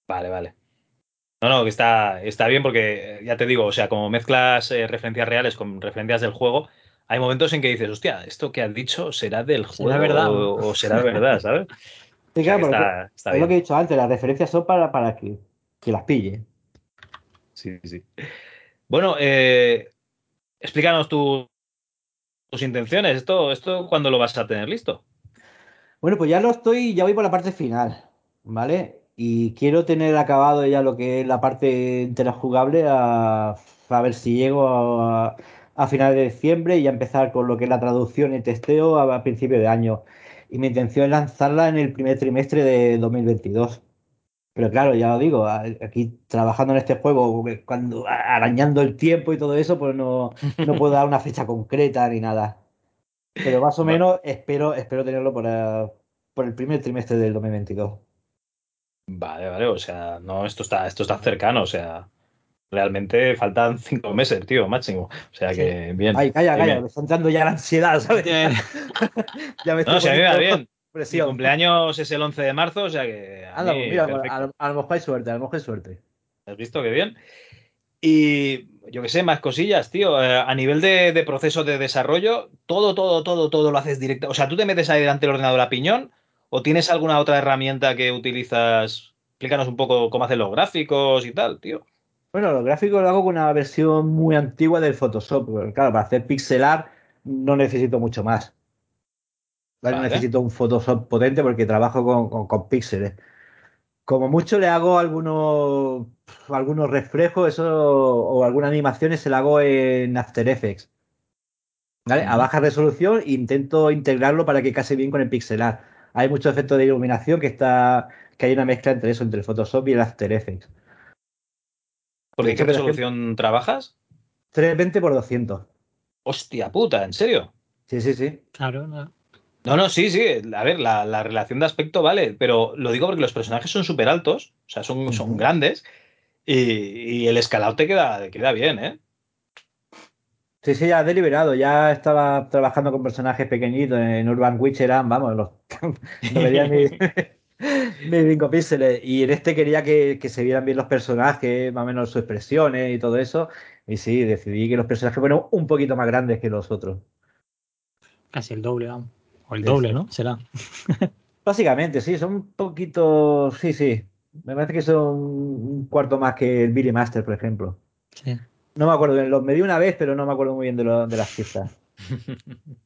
Vale, vale. No, no, que está, está bien porque, ya te digo, o sea, como mezclas eh, referencias reales con referencias del juego, hay momentos en que dices, hostia, esto que has dicho será del juego ¿Será verdad, o, o será verdad, ¿sabes? Sí, O sea, claro, que porque está, está es lo que he dicho antes, las referencias son para, para que, que las pille. Sí, sí. Bueno, eh, explícanos tu- tus intenciones. ¿Esto, esto cuándo lo vas a tener listo? Bueno, pues ya lo estoy, ya voy por la parte final, ¿vale? Y quiero tener acabado ya lo que es la parte entera jugable a, a ver si llego a, a finales de diciembre y ya empezar con lo que es la traducción y testeo a, a principio de año. Y mi intención es lanzarla en el primer trimestre de 2022. Pero claro, ya lo digo, a- aquí trabajando en este juego, cuando arañando el tiempo y todo eso, pues no, no puedo dar una fecha concreta ni nada. Pero más o menos espero, espero tenerlo por, eh, por el primer trimestre del 2022. Vale, vale, o sea, no, esto está, esto está cercano, o sea, realmente faltan cinco meses, tío, máximo. O sea Sí. que bien. Ay, calla, calla, bien. me está entrando ya la ansiedad, ¿sabes? Ya me estoy No, si mí me va poniendo bien. Mi presión. cumpleaños es el 11 de marzo, o sea que a Anda, pues mí, mira, a, lo- a lo mejor hay suerte, a lo mejor hay suerte. ¿Has visto qué bien? Y yo qué sé, más cosillas, tío. Eh, a nivel de, de proceso de desarrollo, todo, todo, todo, todo lo haces directo. O sea, ¿tú te metes ahí delante del ordenador a piñón o tienes alguna otra herramienta que utilizas? Explícanos un poco cómo hacen los gráficos y tal, tío. Bueno, los gráficos lo hago con una versión muy antigua del Photoshop. porque, claro, para hacer pixel art no necesito mucho más. ¿vale? Necesito un Photoshop potente porque trabajo con, con- con píxeles. Como mucho le hago algunos, algunos reflejos eso, o algunas animaciones se la hago en After Effects. ¿vale? A baja resolución intento integrarlo para que case bien con el pixelar. Hay muchos efectos de iluminación que está que hay una mezcla entre eso, entre el Photoshop y el After Effects. ¿Por De qué resolución trabajas? 320 por 200. Hostia puta, ¿en serio? Sí, sí, sí. claro, no. No, no, sí, sí. A ver, la, la relación de aspecto vale, pero lo digo porque los personajes son súper altos, o sea, son, son grandes y, y el escalado te queda, queda bien, ¿eh? Sí, sí, ya deliberado. Ya estaba trabajando con personajes pequeñitos en Urban Witch, eran, vamos, los, no verían ni, ni 5 píxeles. Y en este quería que, que se vieran bien los personajes, más o menos sus expresiones y todo eso. Y sí, decidí que los personajes fueran un poquito más grandes que los otros. Casi el doble, vamos. O el Sí, doble, sí. ¿no? Será. Básicamente, sí, son un poquito. Sí, sí. Me parece que son un cuarto más que el Billy Master, por ejemplo. Sí. No me acuerdo bien, los medí una vez, pero no me acuerdo muy bien de, lo- de las cifras.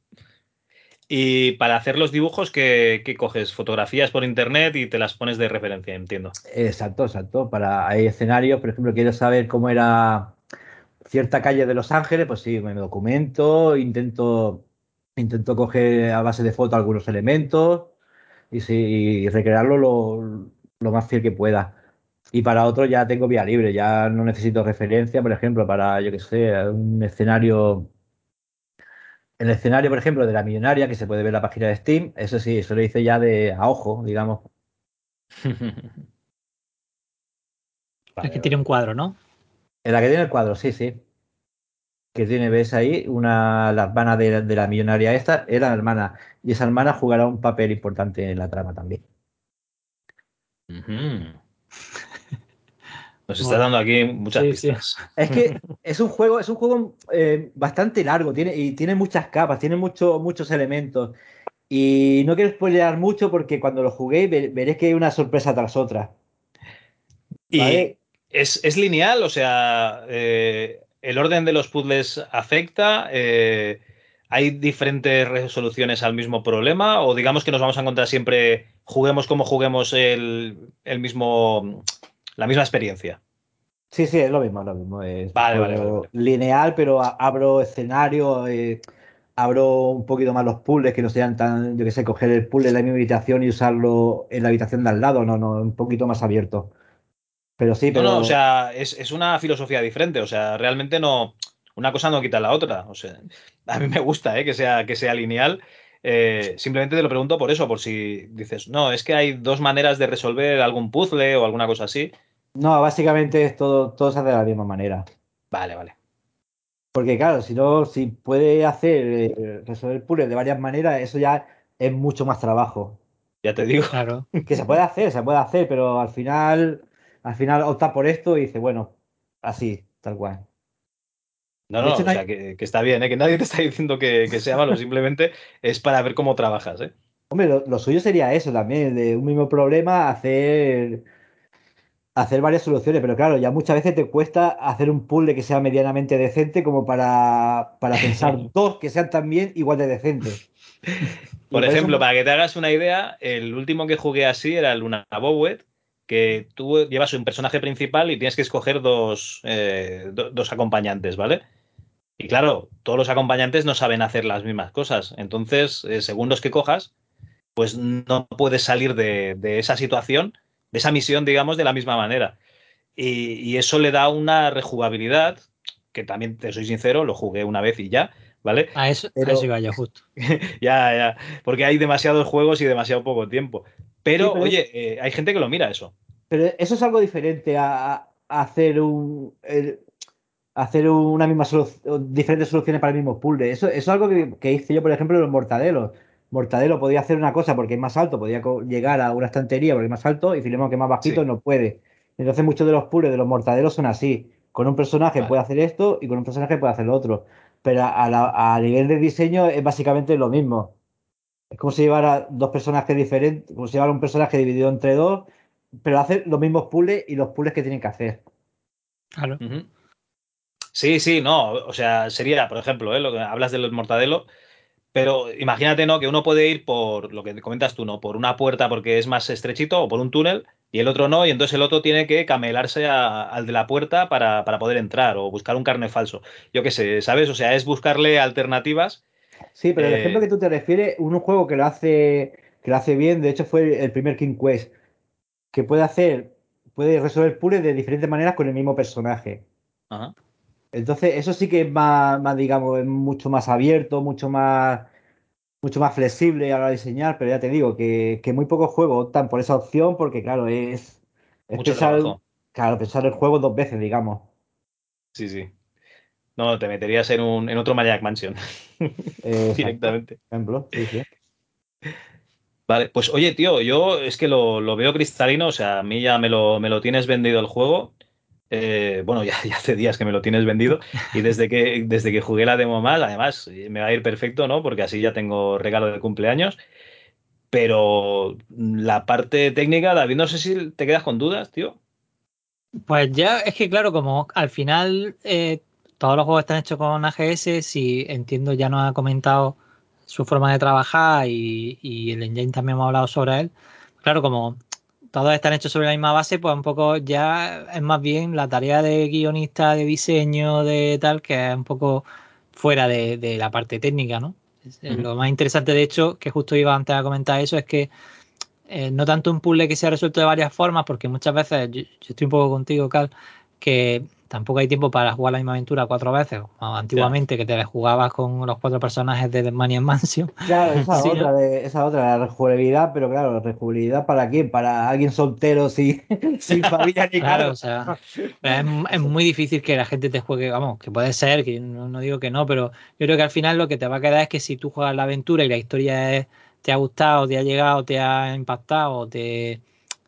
Y para hacer los dibujos, ¿qué, qué coges? Fotografías por internet y te las pones de referencia, entiendo. Exacto, exacto. Para, hay escenarios, por ejemplo, quiero saber cómo era cierta calle de Los Ángeles, pues sí, me documento, intento, intento coger a base de foto algunos elementos y, sí, y recrearlo lo, lo más fiel que pueda. Y para otro ya tengo vía libre, ya no necesito referencia, por ejemplo, para, yo qué sé, un escenario, el escenario, por ejemplo, de la millonaria, que se puede ver en la página de Steam, eso sí, eso lo hice ya de a ojo, digamos. Es que Vale, tiene un vale. cuadro, ¿no? En la que tiene el cuadro, sí, sí. Que tiene, ves ahí, una, la hermana de, de la millonaria esta, era la hermana. Y esa hermana jugará un papel importante en la trama también. Ujú. Nos está dando aquí muchas Sí, sí. pistas. Es que es un juego, es un juego eh, bastante largo, tiene, y tiene muchas capas, tiene mucho- muchos elementos. Y no quiero spoilear mucho porque cuando lo jugué ve- veréis que hay una sorpresa tras otra. ¿Y es, es lineal? O sea, eh, ¿el orden de los puzzles afecta? Eh, ¿hay diferentes resoluciones al mismo problema? ¿O digamos que nos vamos a encontrar siempre, juguemos como juguemos el, el mismo, la misma experiencia? Sí, sí, es lo mismo, es lo mismo. Es Vale, vale, vale, lineal, pero abro escenario, eh, abro un poquito más los puzzles, que no sean tan, yo que sé, coger el puzzle de la misma habitación y usarlo en la habitación de al lado, no, no, un poquito más abierto. Pero sí, No, no, o pero sea, es, es una filosofía diferente. O sea, realmente no. Una cosa no quita la otra. O sea, a mí me gusta, ¿eh? que sea, que sea lineal. Eh, simplemente te lo pregunto por eso, por si dices, no, es que hay dos maneras de resolver algún puzzle o alguna cosa así. No, básicamente es todo, todo se hace de la misma manera. Vale, vale. Porque claro, si no, si puede hacer eh, resolver puzzles de varias maneras, eso ya es mucho más trabajo. Ya te digo. Claro. Que se puede hacer, se puede hacer, pero al final, al final opta por esto y dice, bueno, así, tal cual. No, no, hecho, o sea, que, que está bien, ¿eh? que nadie te está diciendo que, que sea malo, simplemente es para ver cómo trabajas. ¿eh? Hombre, lo, lo suyo sería eso también, de un mismo problema hacer, hacer varias soluciones, pero claro, ya muchas veces te cuesta hacer un puzzle que sea medianamente decente como para, para pensar dos que sean también igual de decentes. Por ejemplo, para que te hagas una idea, el último que jugué así era el Luna Bowet, que tú llevas un personaje principal y tienes que escoger dos, eh, do- dos acompañantes, ¿vale? Y claro, todos los acompañantes no saben hacer las mismas cosas. Entonces, eh, según los que cojas, pues no puedes salir de, de esa situación, de esa misión, digamos, de la misma manera. Y, y eso le da una rejugabilidad, que también, te soy sincero, lo jugué una vez y ya, ¿vale? A eso, a Pero- eso iba yo justo. Ya, ya, porque hay demasiados juegos y demasiado poco tiempo. Pero, Sí, pero oye, eh, hay gente que lo mira eso. Pero eso es algo diferente a, a hacer un el- hacer una misma solución, diferentes soluciones para el mismo puzzle. Eso, eso es algo que, que hice yo, por ejemplo, en los mortadelos. Mortadelo podía hacer una cosa porque es más alto, podía llegar a una estantería porque es más alto, y Filemón, que es más bajito, Sí. no puede. Entonces, muchos de los puzzles de los mortadelos son así. Con un personaje Vale. puede hacer esto y con un personaje puede hacer lo otro. Pero a, la- a nivel de diseño es básicamente lo mismo. Es como si llevara dos personajes diferentes, como si llevara un personaje dividido entre dos, pero hace los mismos puzzles y los puzzles que tienen que hacer. Claro. Sí, sí, no, o sea, sería, por ejemplo, ¿eh? lo que hablas de los mortadelos, pero imagínate, ¿no? Que uno puede ir por lo que comentas tú, ¿no? Por una puerta porque es más estrechito o por un túnel y el otro no, y entonces el otro tiene que camelarse a- al de la puerta para, para poder entrar o buscar un carne falso. Yo qué sé, ¿sabes? O sea, es buscarle alternativas. Sí, pero el Eh, ejemplo que tú te refieres, un juego que lo hace, que lo hace bien, de hecho fue el primer King Quest, que puede hacer, puede resolver puzzles de diferentes maneras con el mismo personaje. Ajá. Entonces, eso sí que es más, más, digamos, es mucho más abierto, mucho más, mucho más flexible a la hora de diseñar, pero ya te digo que, que muy pocos juegos optan por esa opción porque, claro, es, es Mucho pensar, claro, pensar el juego dos veces, digamos. Sí, sí. No, te meterías en un en otro Maniac Mansion Eh, directamente. Por ejemplo, sí, sí. Vale, pues oye, tío, yo es que lo, lo veo cristalino, o sea, a mí ya me lo, me lo tienes vendido el juego. Eh, bueno, ya, hace días que me lo tienes vendido y desde que, desde que jugué la demo más, además, me va a ir perfecto, ¿no? Porque así ya tengo regalo de cumpleaños. Pero la parte técnica, David, no sé si te quedas con dudas, tío. Pues ya es que claro, como al final eh, todos los juegos están hechos con AGS, si entiendo ya nos ha comentado su forma de trabajar y, y el engine también hemos hablado sobre él. Claro, como todos están hechos sobre la misma base, pues un poco ya es más bien la tarea de guionista, de diseño, de tal, que es un poco fuera de, de la parte técnica, ¿no? Lo más interesante, de hecho, que justo iba antes a comentar eso, es que eh, no tanto un puzzle que se ha resuelto de varias formas, porque muchas veces, yo, yo estoy un poco contigo, Cal, que tampoco hay tiempo para jugar la misma aventura cuatro veces, como antiguamente que te jugabas con los cuatro personajes de Maniac Mansion. Claro, esa Sí, otra, de, esa otra, la rejugabilidad, pero claro, la rejugabilidad para quién? Para alguien soltero sin, sin familia ni Claro, o sea, es, es muy difícil que la gente te juegue, vamos, que puede ser, que no, no digo que no, pero yo creo que al final lo que te va a quedar es que si tú juegas la aventura y la historia es- te ha gustado, te ha llegado, te ha impactado, te,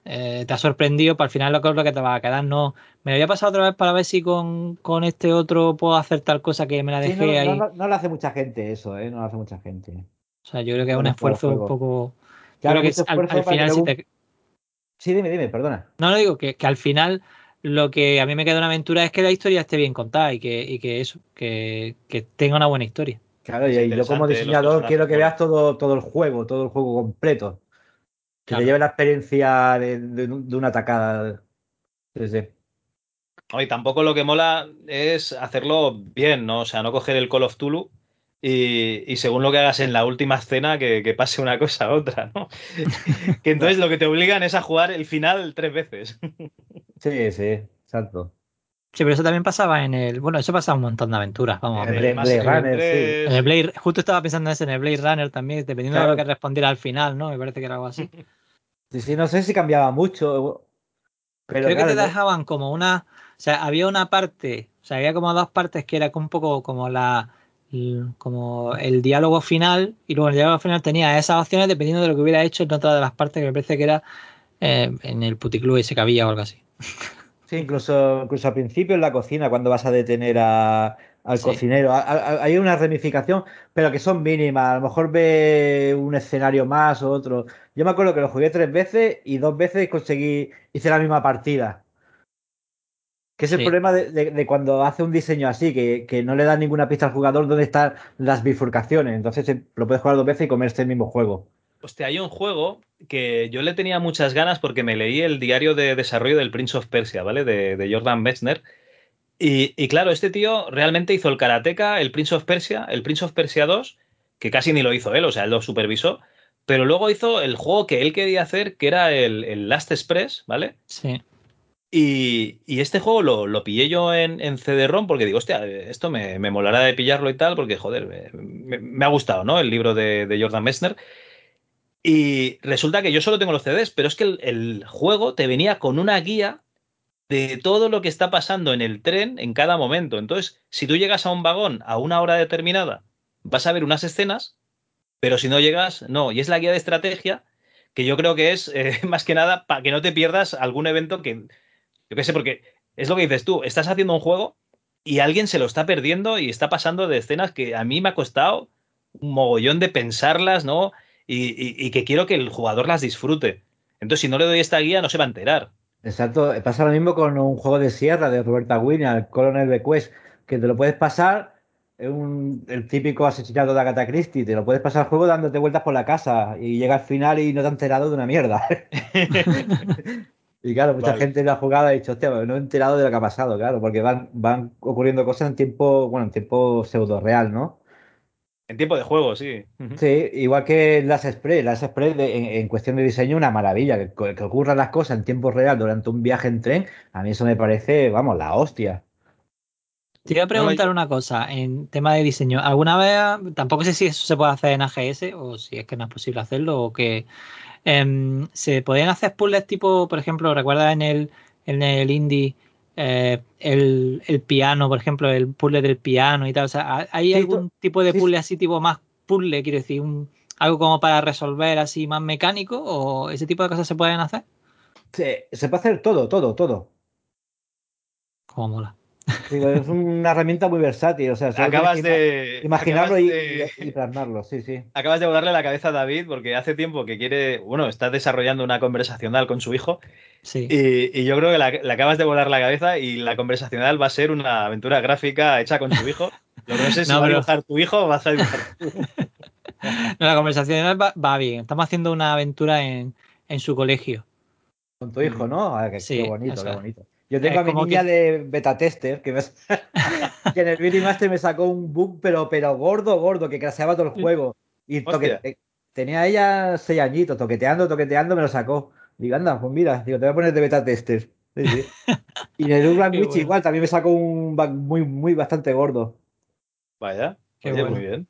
eh, te ha sorprendido, pues al final lo que es lo que te va a quedar. No, me lo voy a pasar otra vez para ver si con, con este otro puedo hacer tal cosa que me la dejé no, ahí. no, no lo hace mucha gente eso, ¿eh? No lo hace mucha gente. O sea, yo creo que es un esfuerzo un poco. Claro, creo que al, para que final, si luego... te, Sí, dime, dime, perdona. No, no digo que, que al final lo que a mí me queda una aventura es que la historia esté bien contada y que, y que eso, que, que tenga una buena historia. Claro, y yo como diseñador quiero que veas todo, todo el juego, todo el juego completo. Que Claro. te lleve la experiencia de, de- de una atacada. Sí, sí. Oye, tampoco lo que mola es hacerlo bien, ¿no? O sea, no coger el Call of Tulu y, y según lo que hagas en la última escena, que, que pase una cosa a otra, ¿no? Que entonces lo que te obligan es a jugar el final tres veces. Sí, sí, exacto. Sí, pero eso también pasaba en el. Bueno, eso pasaba un montón de aventuras. Vamos a En ver. Blade, Blade Runner, sí. En el Blade, justo estaba pensando en eso, en el Blade Runner también, dependiendo Claro. de lo que respondiera al final, ¿no? Me parece que era algo así. Sí, sí, no sé si cambiaba mucho. Pero Creo claro, que te dejaban como una. O sea, había una parte, o sea, había como dos partes que era un poco como la. como el diálogo final, y luego el diálogo final tenía esas opciones dependiendo de lo que hubiera hecho en otra de las partes que me parece que era eh, en el puticlub ese que había o algo así. Sí, incluso, incluso al principio en la cocina, cuando vas a detener a- al Sí. cocinero, hay una ramificación, pero que son mínimas. A lo mejor ve un escenario más o otro. Yo me acuerdo que lo jugué tres veces y dos veces conseguí, hice la misma partida. Que es el Sí. problema de, de- de cuando hace un diseño así, que, que no le da ninguna pista al jugador dónde están las bifurcaciones. Entonces eh, lo puedes jugar dos veces y comerse el mismo juego. Hostia, hay un juego que yo le tenía muchas ganas porque me leí el diario de desarrollo del Prince of Persia, ¿vale? De, de Jordan Mechner. Y, y claro, este tío realmente hizo el Karateka, el Prince of Persia, el Prince of Persia 2, que casi ni lo hizo él, o sea, él lo supervisó. Pero luego hizo el juego que él quería hacer, que era el, el Last Express, ¿vale? Sí. Y, y este juego lo, lo pillé yo en, en CD-ROM porque digo, hostia, esto me, me molará de pillarlo y tal, porque, joder, me, me ha gustado, ¿no? El libro de, de Jordan Messner. Y resulta que yo solo tengo los CDs, pero es que el, juego te venía con una guía de todo lo que está pasando en el tren en cada momento. Entonces, si tú llegas a un vagón a una hora determinada, vas a ver unas escenas, pero si no llegas, no. Y es la guía de estrategia que yo creo que es eh, más que nada para que no te pierdas algún evento que, yo qué sé, porque es lo que dices tú, estás haciendo un juego y alguien se lo está perdiendo y está pasando de escenas que a mí me ha costado un mogollón de pensarlas, ¿no? Y, y- y que quiero que el jugador las disfrute. Entonces, si no le doy esta guía, no se va a enterar. Exacto, pasa lo mismo con un juego de sierra de Roberta Williams, el Colonel Bequest, que te lo puedes pasar, es un- el típico asesinato de Agatha Christie, te lo puedes pasar el juego dándote vueltas por la casa y llega al final y no te has enterado de una mierda. Y claro, mucha Vale. gente lo ha jugado y ha dicho, hostia, no he enterado de lo que ha pasado, claro, porque van, van ocurriendo cosas en tiempo, bueno, en tiempo pseudo real, ¿no? En tiempo de juego, sí. Sí, igual que las Express, las Express de- en, en cuestión de diseño una maravilla, que, que ocurran las cosas en tiempo real durante un viaje en tren, a mí eso me parece, vamos, la hostia. Te iba a preguntar una cosa en tema de diseño. ¿Alguna vez, tampoco sé si eso se puede hacer en AGS o si es que no es posible hacerlo o que em, se podían hacer puzzles tipo, por ejemplo, recuerda en el, en el indie eh, el, el piano, por ejemplo, el puzzle del piano y tal. O sea, ¿hay Sí, algún tú- tipo de sí, puzzle así tipo más puzzle, quiero decir, un, algo como para resolver así más mecánico o ese tipo de cosas se pueden hacer? Se, se puede hacer todo, todo, todo. Como mola. Digo, es una herramienta muy versátil, o sea, Acabas de. ima- imaginarlo acabas y, de- y- plasmarlo, sí, sí. Acabas de volarle la cabeza a David porque hace tiempo que quiere, bueno, está desarrollando una conversacional con su hijo Sí. y, y yo creo que la- le acabas de volar la cabeza y la conversacional va a ser una aventura gráfica hecha con su hijo. Lo que no sé si No, va a dibujar tu hijo o vas a dibujar tú. No, la conversación va, va bien. Estamos haciendo una aventura en, en su colegio. Con tu hijo, ¿no? Ah, qué, Sí, qué bonito, qué bonito. Yo tengo Es a mi niña que- de beta tester que, me- que en el Billy Master me sacó un bug, pero, pero gordo, gordo, que craseaba todo el juego. Y toque- tenía ella seis añitos, toqueteando, toqueteando, me lo sacó. Digo, anda, pues mira, digo, te voy a poner de beta tester. Sí, sí. Y en el Urban Witch bueno. igual, también me sacó un bug muy, muy bastante gordo. Vaya, Qué oye, bueno. muy bien.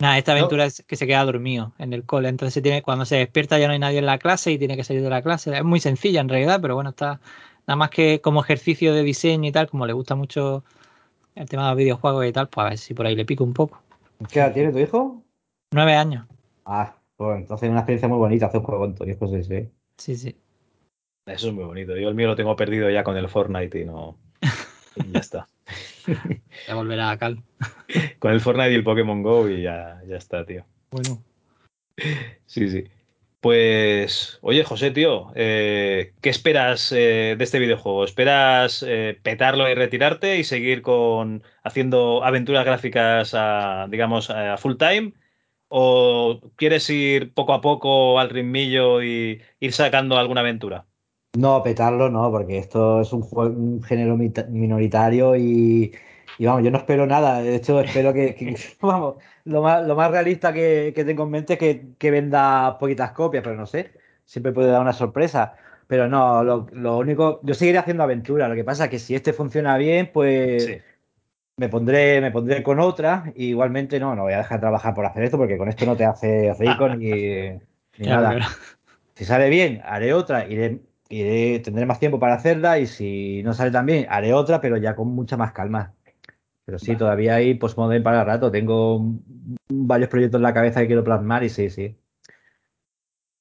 Nada, esta No. aventura es que se queda dormido en el cole. Entonces se tiene, cuando se despierta ya no hay nadie en la clase y tiene que salir de la clase. Es muy sencilla en realidad, pero bueno, está nada más que como ejercicio de diseño y tal, como le gusta mucho el tema de los videojuegos y tal, pues a ver si por ahí le pico un poco. ¿Qué edad tiene tu hijo? Nueve años. Ah, pues entonces es una experiencia muy bonita hacer un juego con tu hijo, sí, sí. Sí, sí. Eso es muy bonito. Yo el mío lo tengo perdido ya con el Fortnite y no. y ya está. Ya volverá a Cal. Con el Fortnite y el Pokémon Go y ya, ya está, tío. Bueno. Sí, sí. Pues, oye, José, tío, eh, ¿qué esperas eh, de este videojuego? ¿Esperas eh, petarlo y retirarte y seguir con haciendo aventuras gráficas a, digamos, a full time? ¿O quieres ir poco a poco al ritmillo y ir sacando alguna aventura? No, petarlo no, porque esto es un, jue- un género minoritario y, y vamos, yo no espero nada. De hecho, espero que, que- vamos, lo más, lo más realista que, que tengo en mente es que, que venda poquitas copias, pero no sé. siempre puede dar una sorpresa. Pero no, lo, lo único, yo seguiré haciendo aventura. Lo que pasa es que si este funciona bien, pues Sí. me pondré, me pondré con otra. Y igualmente no, no voy a dejar de trabajar por hacer esto, porque con esto no te hace rico ni, ni nada. claro. Si sale bien, haré otra, iré, iré, tendré más tiempo para hacerla. Y si no sale tan bien, haré otra, pero ya con mucha más calma. Pero sí, Vale. todavía hay postmodern para rato. Tengo varios proyectos en la cabeza que quiero plasmar y sí, sí.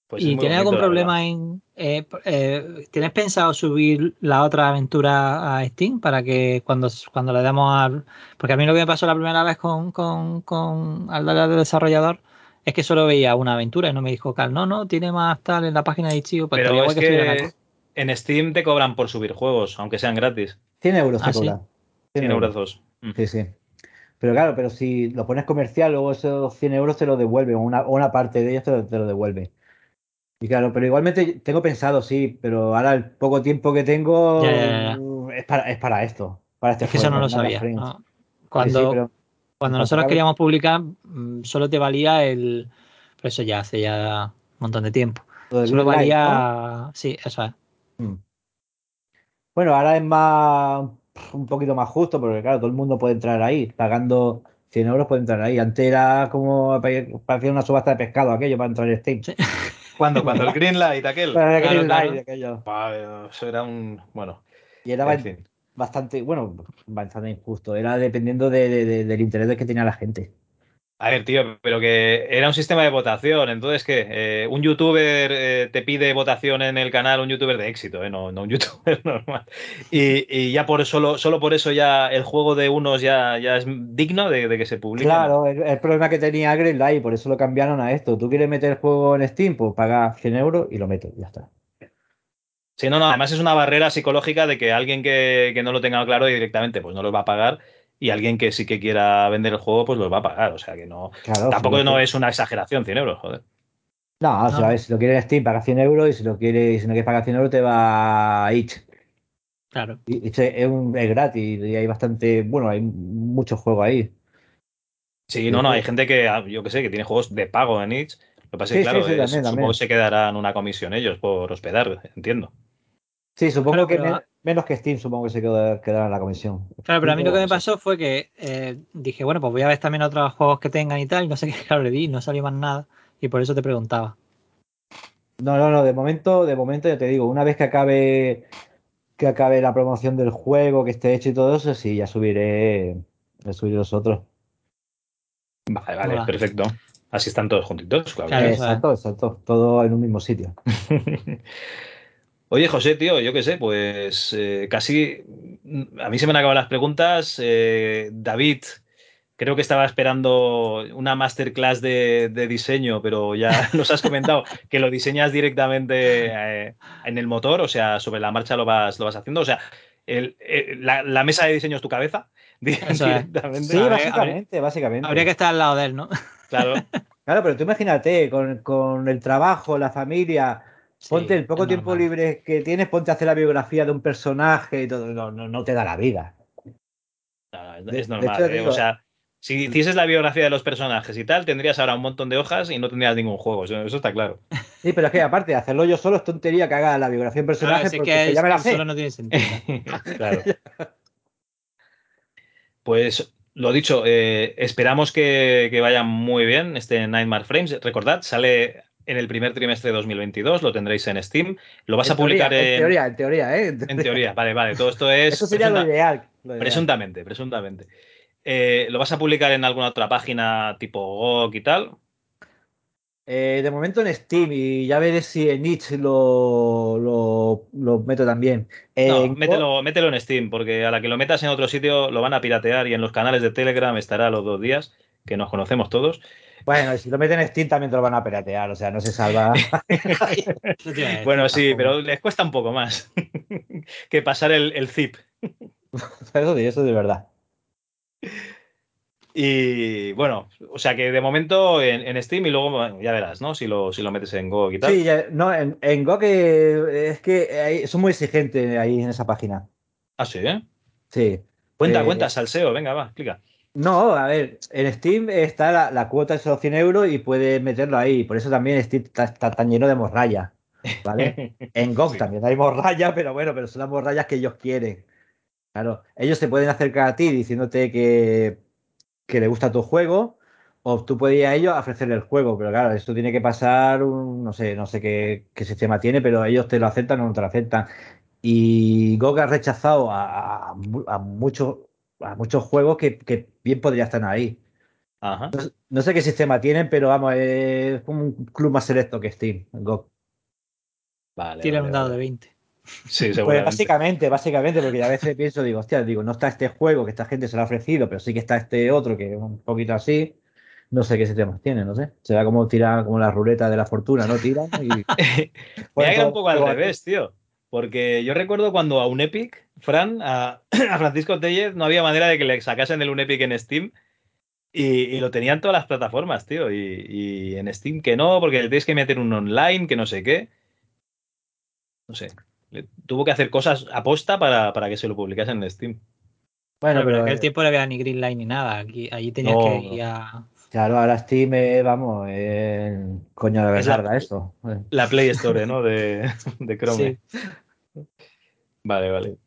Pues es ¿Y tienes algún problema en... eh, eh, ¿Tienes pensado subir la otra aventura a Steam para que cuando, cuando le demos al... Porque a mí lo que me pasó la primera vez con, con, con al darle al desarrollador es que solo veía una aventura y no me dijo, Cal, no, no, tiene más tal en la página de Ichigo. Pues Pero es que cosa. en Steam te cobran por subir juegos, aunque sean gratis. 100 euros te Ah, ¿sí? cobran. 100 100 euros. euros. Mm. Sí, sí. Pero claro, pero si lo pones comercial, luego esos 100 euros te lo devuelven, o una, o una parte de ellos te lo, te lo devuelven. Y claro, pero igualmente tengo pensado, sí, pero ahora el poco tiempo que tengo Ya, ya, ya. uh, Es, para, es para esto, para este Es que eso no lo sabía. Cuando, pero cuando nosotros queríamos publicar, mm, solo te valía el... Pero eso ya hace ya un montón de tiempo. Solo Light, valía... Sí, eso es. Mm. Bueno, ahora es más un poquito más justo, porque claro, todo el mundo puede entrar ahí, pagando 100 euros puede entrar ahí. Antes era como parecía una subasta de pescado aquello para entrar en Steam. Sí. ¿Cuándo? Cuando el Greenlight, aquel. Para el Claro, Green claro. Light, aquello. Buah, Eso era un. Bueno, Y era en fin. bastante, bueno, bastante injusto. Era dependiendo de- de- de- del interés que tenía la gente. A ver, tío, pero que era un sistema de votación. Entonces, ¿qué? Eh, un youtuber eh, te pide votación en el canal, un youtuber de éxito, ¿eh? no, no un youtuber normal. Y, y ya por solo, solo por eso ya el juego de unos ya, ya es digno de, de que se publique. Claro, el, el problema que tenía Greenlight, por eso lo cambiaron a esto. ¿Tú quieres meter el juego en Steam? Pues paga 100 euros y lo metes, ya está. Sí, no, no, además es una barrera psicológica de que alguien que, que no lo tenga claro directamente pues no los va a pagar y alguien que sí que quiera vender el juego pues los va a pagar. O sea que no. Claro, Tampoco si no es una exageración, 100 euros, joder. No, o sea, No. a ver, si lo quieres en Steam, paga 100 euros y si lo quieres, si no quieres pagar 100 euros, te va a Itch. Claro. Itch es, un- es gratis y hay bastante, bueno, hay muchos juegos ahí. Sí, no, no, hay gente que, ah, yo que sé, que tiene juegos de pago en itch. Lo que pasa es que, Sí, sí, claro, sí, es- también, supongo también. que se quedarán una comisión ellos por hospedar, entiendo. Sí, supongo Claro, que pero- menos que Steam, supongo que se queda- quedará en la comisión. Claro, pero a mí lo que me pasó fue que eh, dije, bueno, pues voy a ver también otros juegos que tengan y tal, y no sé qué, claro, le di, no salió más nada, y por eso te preguntaba. No, no, no, de momento, de momento ya te digo, una vez que acabe que acabe la promoción del juego, que esté hecho y todo eso, sí, ya subiré, ya subiré los otros. Vale, vale, Hola. perfecto. Así están todos juntitos, claro. Exacto, exacto, todo en un mismo sitio. Oye, José, tío, yo qué sé, pues eh, casi mm, a mí se me han acabado las preguntas. Eh, David, creo que estaba esperando una masterclass de, de diseño, pero ya nos has comentado que lo diseñas directamente eh, en el motor, o sea, sobre la marcha lo vas, lo vas haciendo. O sea, el- el- la, la mesa de diseño es tu cabeza directamente. Sí, A ver, básicamente, básicamente. Habría que estar al lado de él, ¿no? Claro. Claro, pero tú imagínate, con, con el trabajo, la familia, Sí, ponte el poco tiempo normal. libre que tienes, ponte a hacer la biografía de un personaje y todo, no, no, no te da la vida. No, es, De- es de normal. hecho, ¿eh? digo- O sea, si hicieses la biografía de los personajes y tal, tendrías ahora un montón de hojas y no tendrías ningún juego. Eso, eso está claro. Sí, pero es que aparte hacerlo yo solo, es tontería que haga la biografía de un personaje Claro, si es porque que es ya me la sé. solo no tiene sentido. Claro. Pues lo dicho, eh, esperamos que, que vaya muy bien este Nightmare Frames. Recordad, sale en el primer trimestre de 2022, lo tendréis en Steam. Lo vas En a publicar teoría, en, en teoría, en teoría, ¿eh? en teoría. Vale, vale, todo esto es Eso sería lo ideal. lo ideal. presuntamente, presuntamente. Eh, ¿Lo vas a publicar en alguna otra página tipo GOG y tal? Eh, de momento en Steam y ya veré si en itch lo, lo, lo meto también. No, Go- mételo, mételo en Steam, porque a la que lo metas en otro sitio lo van a piratear y en los canales de Telegram estará los dos días, que nos conocemos todos. Bueno, y si lo meten en Steam también te lo van a piratear, o sea, no se salva. Bueno, sí, pero les cuesta un poco más que pasar el, el zip. Eso sí, eso de verdad. Y bueno, o sea que de momento en, en Steam y luego bueno, ya verás, ¿no? Si lo, si lo metes en GOG y tal. Sí, ya- no, en, en Go que es que ahí- son muy exigentes ahí en esa página. Ah, sí, ¿eh? Sí. Cuenta, Eh, cuenta, salseo, venga, va, explica. No, a ver, en Steam está la, la cuota de solo 100 euros y puedes meterlo ahí. Por eso también Steam está, está tan lleno de morralla. ¿vale? En GOG también hay morrayas, pero bueno, pero son las morrayas que ellos quieren. Claro, ellos se pueden acercar a ti diciéndote que, que le gusta tu juego, o tú puedes ir a ellos a ofrecerle el juego, pero claro, esto tiene que pasar, un, no sé, no sé qué, qué, sistema tiene, pero ellos te lo aceptan o no te lo aceptan. Y GOG ha rechazado a, a, a muchos, a muchos juegos que, que, bien podría estar ahí. Ajá. No, no, sé qué sistema tienen, pero vamos, es como un club más selecto que Steam, GOG. Vale. Tiene vale, un dado vale. de 20. Sí, pues básicamente, básicamente, porque a veces pienso, digo, hostia, digo, no está este juego que esta gente se lo ha ofrecido, pero sí que está este otro que es un poquito así. No sé qué sistemas tiene, no sé. Será como tirar como la ruleta de la fortuna, ¿no? Tiran y. Me ha un poco al revés, tío. Porque yo recuerdo cuando a un Epic, Fran, a, a Francisco Tellez, no había manera de que le sacasen el un Epic en Steam. Y, y, lo tenían todas las plataformas, tío. Y, y, en Steam que no, porque tienes que meter un online, que no sé qué. No sé. Tuvo que hacer cosas aposta para, para que se lo publicasen en Steam. Bueno, pero, en aquel tiempo no había ni Greenline ni nada. Aquí, allí tenías no, que ir a. Claro, ahora Steam, eh, vamos, eh, coño de verdad la, eso. La Play Store, ¿no? De, de Chrome. Sí. Vale, vale.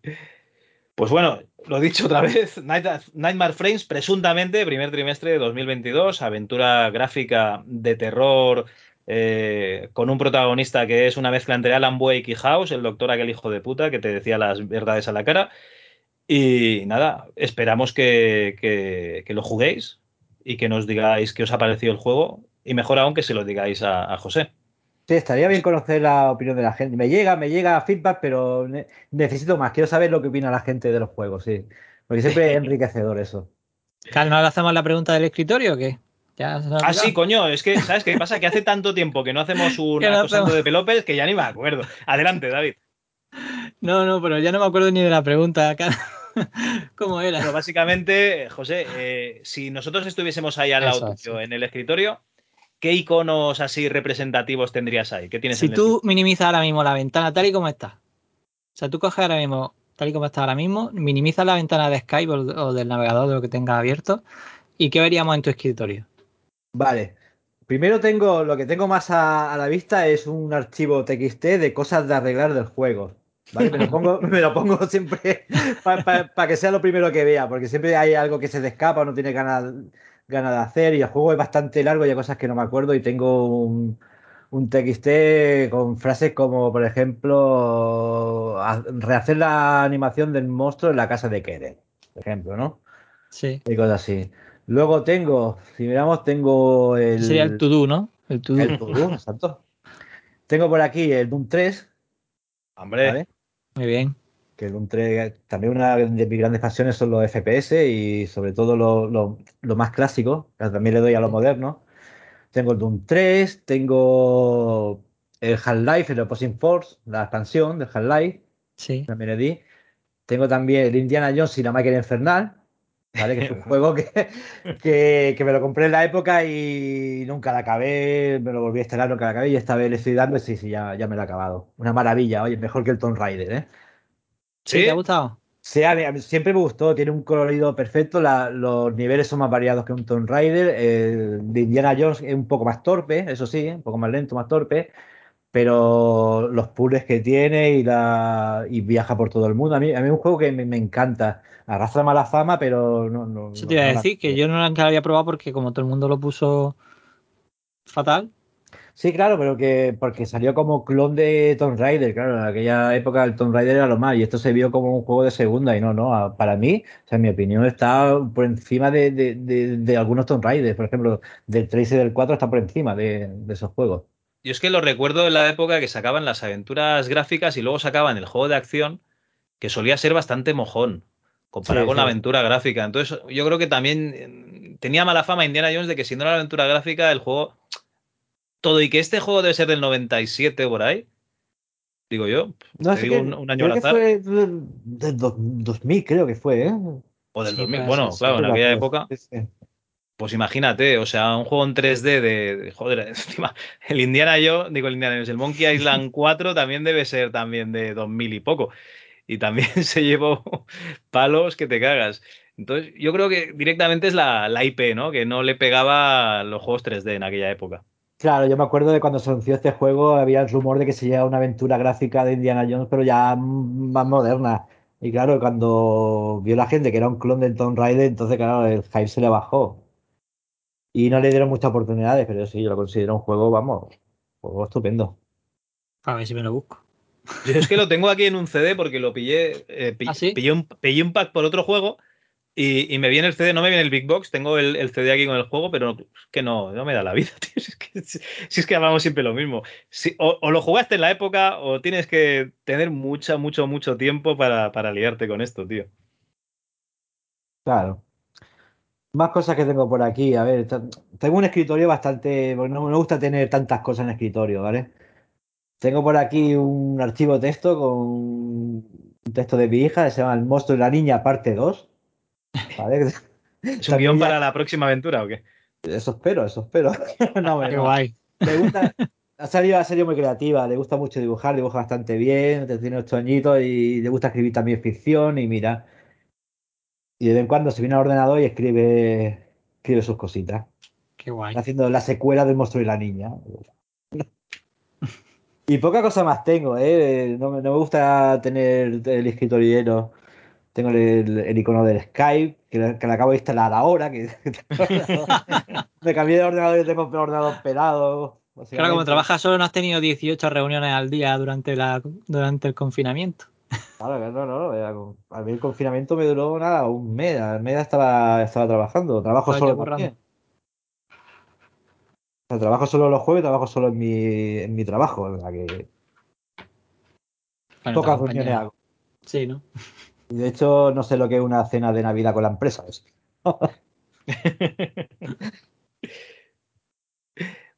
Pues bueno, lo dicho otra vez, Nightmare Frames, presuntamente, primer trimestre de 2022, aventura gráfica de terror eh, con un protagonista que es una mezcla entre Alan Wake y House, el doctor aquel hijo de puta que te decía las verdades a la cara. Y nada, esperamos que, que, lo juguéis y que nos digáis qué os ha parecido el juego y mejor aún que se lo digáis a José. Sí, estaría bien conocer la opinión de la gente. Me llega, me llega feedback, pero ne necesito más. Quiero saber lo que opina la gente de los juegos, sí. Porque siempre es enriquecedor eso. Carlos, ¿no hacemos la pregunta del escritorio o qué? ¿Ya ah, sí, coño, es que, ¿sabes qué pasa? Que hace tanto tiempo que no hacemos un acosando de pelopes que ya ni me acuerdo. Adelante, David. No, no, pero ya no me acuerdo ni de la pregunta. ¿Cómo era? Pero básicamente, José, eh, si nosotros estuviésemos ahí al lado tuyo en el escritorio, ¿qué iconos así representativos tendrías ahí? ¿Qué tienes si tú minimizas ahora mismo la ventana tal y como está, o sea, tú coges ahora mismo, tal y como está ahora mismo, minimizas la ventana de Skype o, o del navegador de lo que tengas abierto, ¿y qué veríamos en tu escritorio? Vale. Primero tengo, lo que tengo más a, a la vista es un archivo TXT de cosas de arreglar del juego. ¿Vale? Me, lo pongo, me lo pongo siempre para pa, pa que sea lo primero que vea, porque siempre hay algo que se te escapa o no tiene ganas, ganas de hacer y el juego es bastante largo y hay cosas que no me acuerdo y tengo un, un TXT con frases como, por ejemplo, rehacer la animación del monstruo en la casa de Keren, por ejemplo, ¿no? Sí. Y cosas así. Luego tengo, si miramos, tengo el... Sería el to-do, ¿no? El to-do. El to-do, exacto. Tengo por aquí el Doom 3. Hombre. ¿vale? Muy bien. Que el Doom 3, también una de mis grandes pasiones son los FPS y sobre todo lo, lo, lo más clásico, también le doy a lo moderno. Tengo el Doom 3, tengo el Half-Life, el Opposing Force, la expansión del Half-Life. Sí. También le di. Tengo también el Indiana Jones y la máquina infernal. ¿Vale? Que es un juego que, que, que, me lo compré en la época y nunca la acabé, me lo volví a instalar, nunca la acabé y esta vez le estoy dando y sí, sí, ya, ya me lo he acabado. Una maravilla, oye, mejor que el Tomb Raider, ¿eh? ¿Sí? ¿Te ha gustado? Sí, a mí, siempre me gustó, tiene un colorido perfecto, la, los niveles son más variados que un Tomb Raider, el de Indiana Jones es un poco más torpe, eso sí, un poco más lento, más torpe, pero los puzzles que tiene y, la, y viaja por todo el mundo, a mí, a mí es un juego que me, me encanta arrastra mala fama, pero no. no Eso te iba a decir, que yo no la había probado porque, como todo el mundo lo puso fatal. Sí, claro, pero que porque salió como clon de Tomb Raider, claro, en aquella época el Tomb Raider era lo más, y esto se vio como un juego de segunda, y no, no, para mí, o sea, en mi opinión, está por encima de, de, de, de algunos Tomb Raiders, por ejemplo, del 3 y del 4 está por encima de, esos juegos. Yo es que lo recuerdo en la época que sacaban las aventuras gráficas y luego sacaban el juego de acción, que solía ser bastante mojón comparado sí, con sí. la aventura gráfica. Entonces, yo creo que también eh, tenía mala fama Indiana Jones de que siendo la aventura gráfica, el juego. Todo, y que este juego debe ser del 97 por ahí. Digo yo. No, te digo que, un, un, año al azar. Fue del, del 2000, creo que fue, ¿eh? O del sí, 2000. Bueno, claro, en aquella época. Pues imagínate, o sea, un juego en 3D de, de joder, encima, el Indiana Jones, digo el Indiana Jones, el Monkey Island 4 también debe ser también de 2000 y poco y también se llevó palos que te cagas. Entonces, yo creo que directamente es la, la, IP, ¿no? Que no le pegaba los juegos 3D en aquella época. Claro, yo me acuerdo de cuando se anunció este juego, había el rumor de que se llegaba una aventura gráfica de Indiana Jones, pero ya más moderna. Y claro, cuando vio la gente que era un clon de Tomb Raider, entonces claro, el hype se le bajó. Y no le dieron muchas oportunidades, pero sí, yo lo considero un juego, vamos, un juego estupendo. A ver si me lo busco. Yo es que lo tengo aquí en un CD porque lo pillé, eh, pi- ¿Ah, sí? pillé, un, pillé un pack por otro juego y, me viene el CD, no me viene el Big Box, tengo el, CD aquí con el juego, pero es que no, no me da la vida, tío. Si es que, hablamos siempre lo mismo. O, lo jugaste en la época o tienes que tener mucha, mucho, mucho tiempo para, para liarte con esto, tío. Claro. Más cosas que tengo por aquí. A ver, tengo un escritorio bastante. porque no me gusta tener tantas cosas en escritorio, ¿vale? Tengo por aquí un archivo texto con un texto de mi hija que se llama El monstruo y la niña, parte 2. ¿Vale? ¿Es un También guion ya- para la próxima aventura o qué? Eso espero, eso espero. No, Qué guay. Le gusta. Ha salido, ha salido muy creativa, le gusta mucho dibujar, dibuja bastante bien, tiene ocho añitos y le gusta escribir también ficción y mira. Y de vez en cuando se viene al ordenador y escribe, escribe sus cositas. Qué guay. Está haciendo la secuela del monstruo y la niña. Y poca cosa más tengo, ¿eh? No, me- no me gusta tener el escritorio lleno. Tengo el, el icono del Skype, que, le- que le acabo de instalar ahora. Que, me cambié de ordenador y tengo el ordenador pelado. Claro, como trabajas solo no has tenido 18 reuniones al día durante, la, durante el confinamiento. Claro, no, no, no. A mí el confinamiento me duró nada, un mes. Al mes estaba, estaba trabajando. Trabajo solo también. O sea, trabajo solo los jueves, trabajo solo en mi, en mi trabajo. O sea que Bueno, pocas reuniones hago. Sí, ¿no? Y de hecho, no sé lo que es una cena de Navidad con la empresa. es.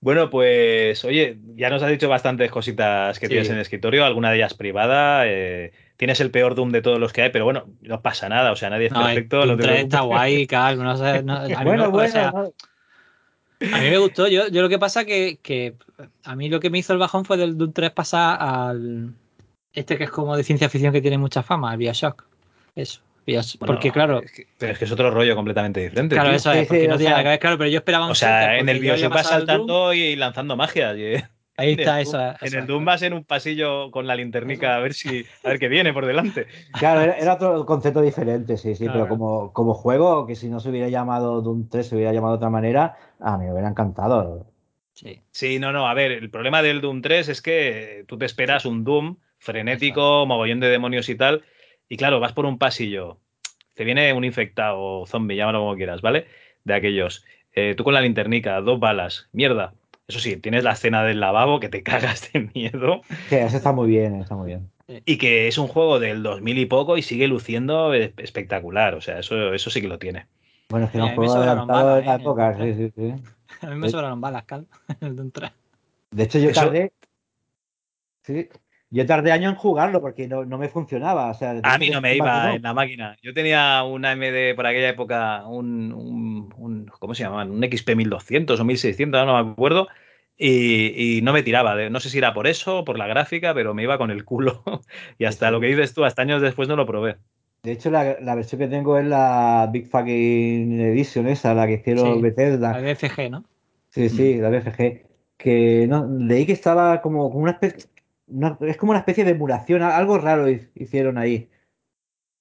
Bueno, pues oye, ya nos has dicho bastantes cositas que Sí. tienes en el escritorio, alguna de ellas privada. eh, tienes el peor Doom de todos los que hay, pero bueno, no pasa nada, o sea, nadie es No, el perfecto. Doom no te 3 está guay, calma, no sé. no- a, mí Bueno, o sea, a mí me gustó. Yo, yo lo que pasa que, que a mí lo que me hizo el bajón fue del Doom 3 pasar al. Este que es como de ciencia ficción que tiene mucha fama, el Bioshock. Eso. Bueno, porque, claro, es que- pero es que es otro rollo completamente diferente. claro, tío. eso es, porque no o tiene sea- nada que ver, claro, pero yo esperaba un O sea, en el Bioshock vas saltando y lanzando magia. y- Ahí en está, el eso. Doom- es, En el. Doom vas en un pasillo con la linternica a ver si a ver qué viene por delante. Claro, era, era otro concepto diferente, sí, sí, Claro. pero como, como juego, que si no se hubiera llamado Doom 3, se hubiera llamado de otra manera, a mí me hubiera encantado. Sí. Sí, no, no, a ver, el problema del Doom 3 es que tú te esperas un Doom frenético, mogollón de demonios y tal, y claro, vas por un pasillo, te viene un infectado o zombie, llámalo como quieras, ¿vale? De aquellos. Eh, tú con la linternica, dos balas, mierda. Eso sí, tienes la escena del lavabo que te cagas de miedo Sí, eso está muy bien, está muy bien. y que es un juego del 2000 y poco y sigue luciendo espectacular, o sea, eso, eso sí que lo tiene. Bueno, es que era un mí me juego sobraron adelantado balas, de la ¿eh? época, sí, sí, sí. A mí me Eh. sobraron balas, Cal, en el Doom 3. De hecho, yo Eso- tardé. Sí, yo tardé años en jugarlo porque no, no me funcionaba. O sea, A mí no me iba no. en la máquina. Yo tenía una AMD por aquella época, un, un- un- ¿cómo se llamaban? Un XP 1200 o 1600, ahora no me acuerdo. Y, y no me tiraba. no sé si era por eso o por la gráfica, pero me iba con el culo. y hasta Sí, lo que dices tú, hasta años después no lo probé. De hecho, la, la versión que tengo es la Big Fucking Edition, esa, la que hicieron Sí, Bethesda. La BFG, ¿no? Sí, sí, la BFG. Que no, leí que estaba como, como una especie. Una- es como una especie de emulación, algo raro hi- hicieron ahí.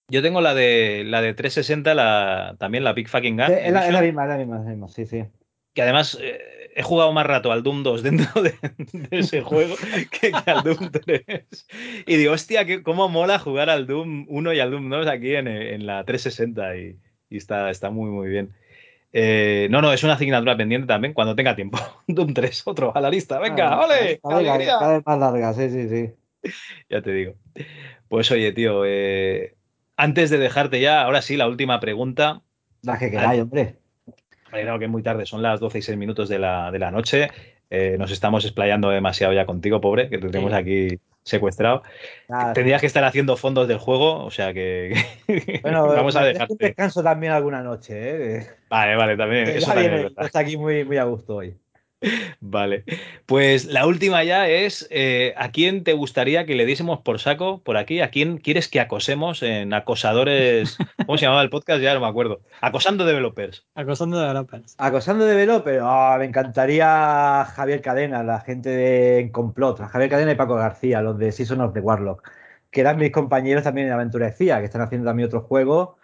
Yo tengo la de la de 360, la, también la Big Fucking Gun. Es, la, misma, es la misma, es la misma, sí, sí. que además eh, he jugado más rato al Doom 2 dentro de, de ese juego que, que al Doom 3. Y digo, hostia, que, cómo mola jugar al Doom 1 y al Doom 2 aquí en, en la 360 y, y está, está muy, muy bien. Eh, no, no, es una asignatura pendiente también cuando tenga tiempo. Doom 3, otro a la lista. Venga, Ah, cada vez- alegría. cada vez más larga, sí, sí, sí. Ya te digo. Pues oye, tío, eh, antes de dejarte ya, ahora sí, la última pregunta. Las que queráis, hombre. Vale, Claro que es muy tarde, son las 12 y 6 minutos de la, de la noche. Eh, nos estamos explayando demasiado ya contigo, pobre, que te tenemos Sí. aquí secuestrado. Nada, Tendrías que estar haciendo fondos del juego, o sea que Bueno, vamos a dejarte. descanso también alguna noche, ¿eh? Vale, vale, también. Eso también está aquí muy, muy a gusto hoy. Vale. Pues la última ya es: eh, ¿a quién te gustaría que le diésemos por saco por aquí? ¿A quién quieres que acosemos en acosadores? ¿Cómo se llamaba el podcast? Ya no me acuerdo. Acosando developers. Acosando developers. Acosando developers. Oh, me encantaría Javier Cadena, la gente de Complot. Javier Cadena y Paco García, los de Season of the Warlock. Que eran mis compañeros también en Aventura de CIA, que están haciendo también otro juego.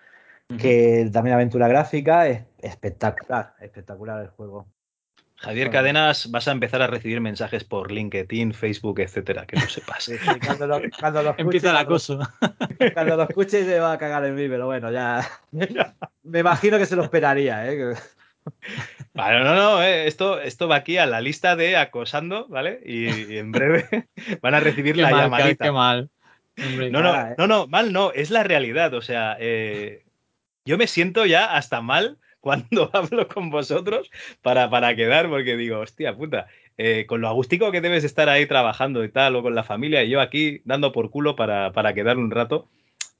Que también aventura gráfica. Es espectacular, espectacular el juego. Javier Cadenas, vas a empezar a recibir mensajes por LinkedIn, Facebook, etcétera, que no sepas. Sí, sí, cuando lo, cuando lo Empieza el acoso. Cuando lo escuches se va a cagar en mí, pero bueno, ya. Me imagino que se lo esperaría, ¿eh? No, no, eh, esto, esto va aquí a la lista de acosando, ¿vale? Y, en breve van a recibir la llamadita. Qué mal. no, no, no, no, mal no, es la realidad. O sea, eh, yo me siento ya hasta mal cuando hablo con vosotros para, para quedar, porque digo, hostia puta, eh, con lo agústico que debes estar ahí trabajando y tal, o con la familia, y yo aquí dando por culo para, para quedar un rato.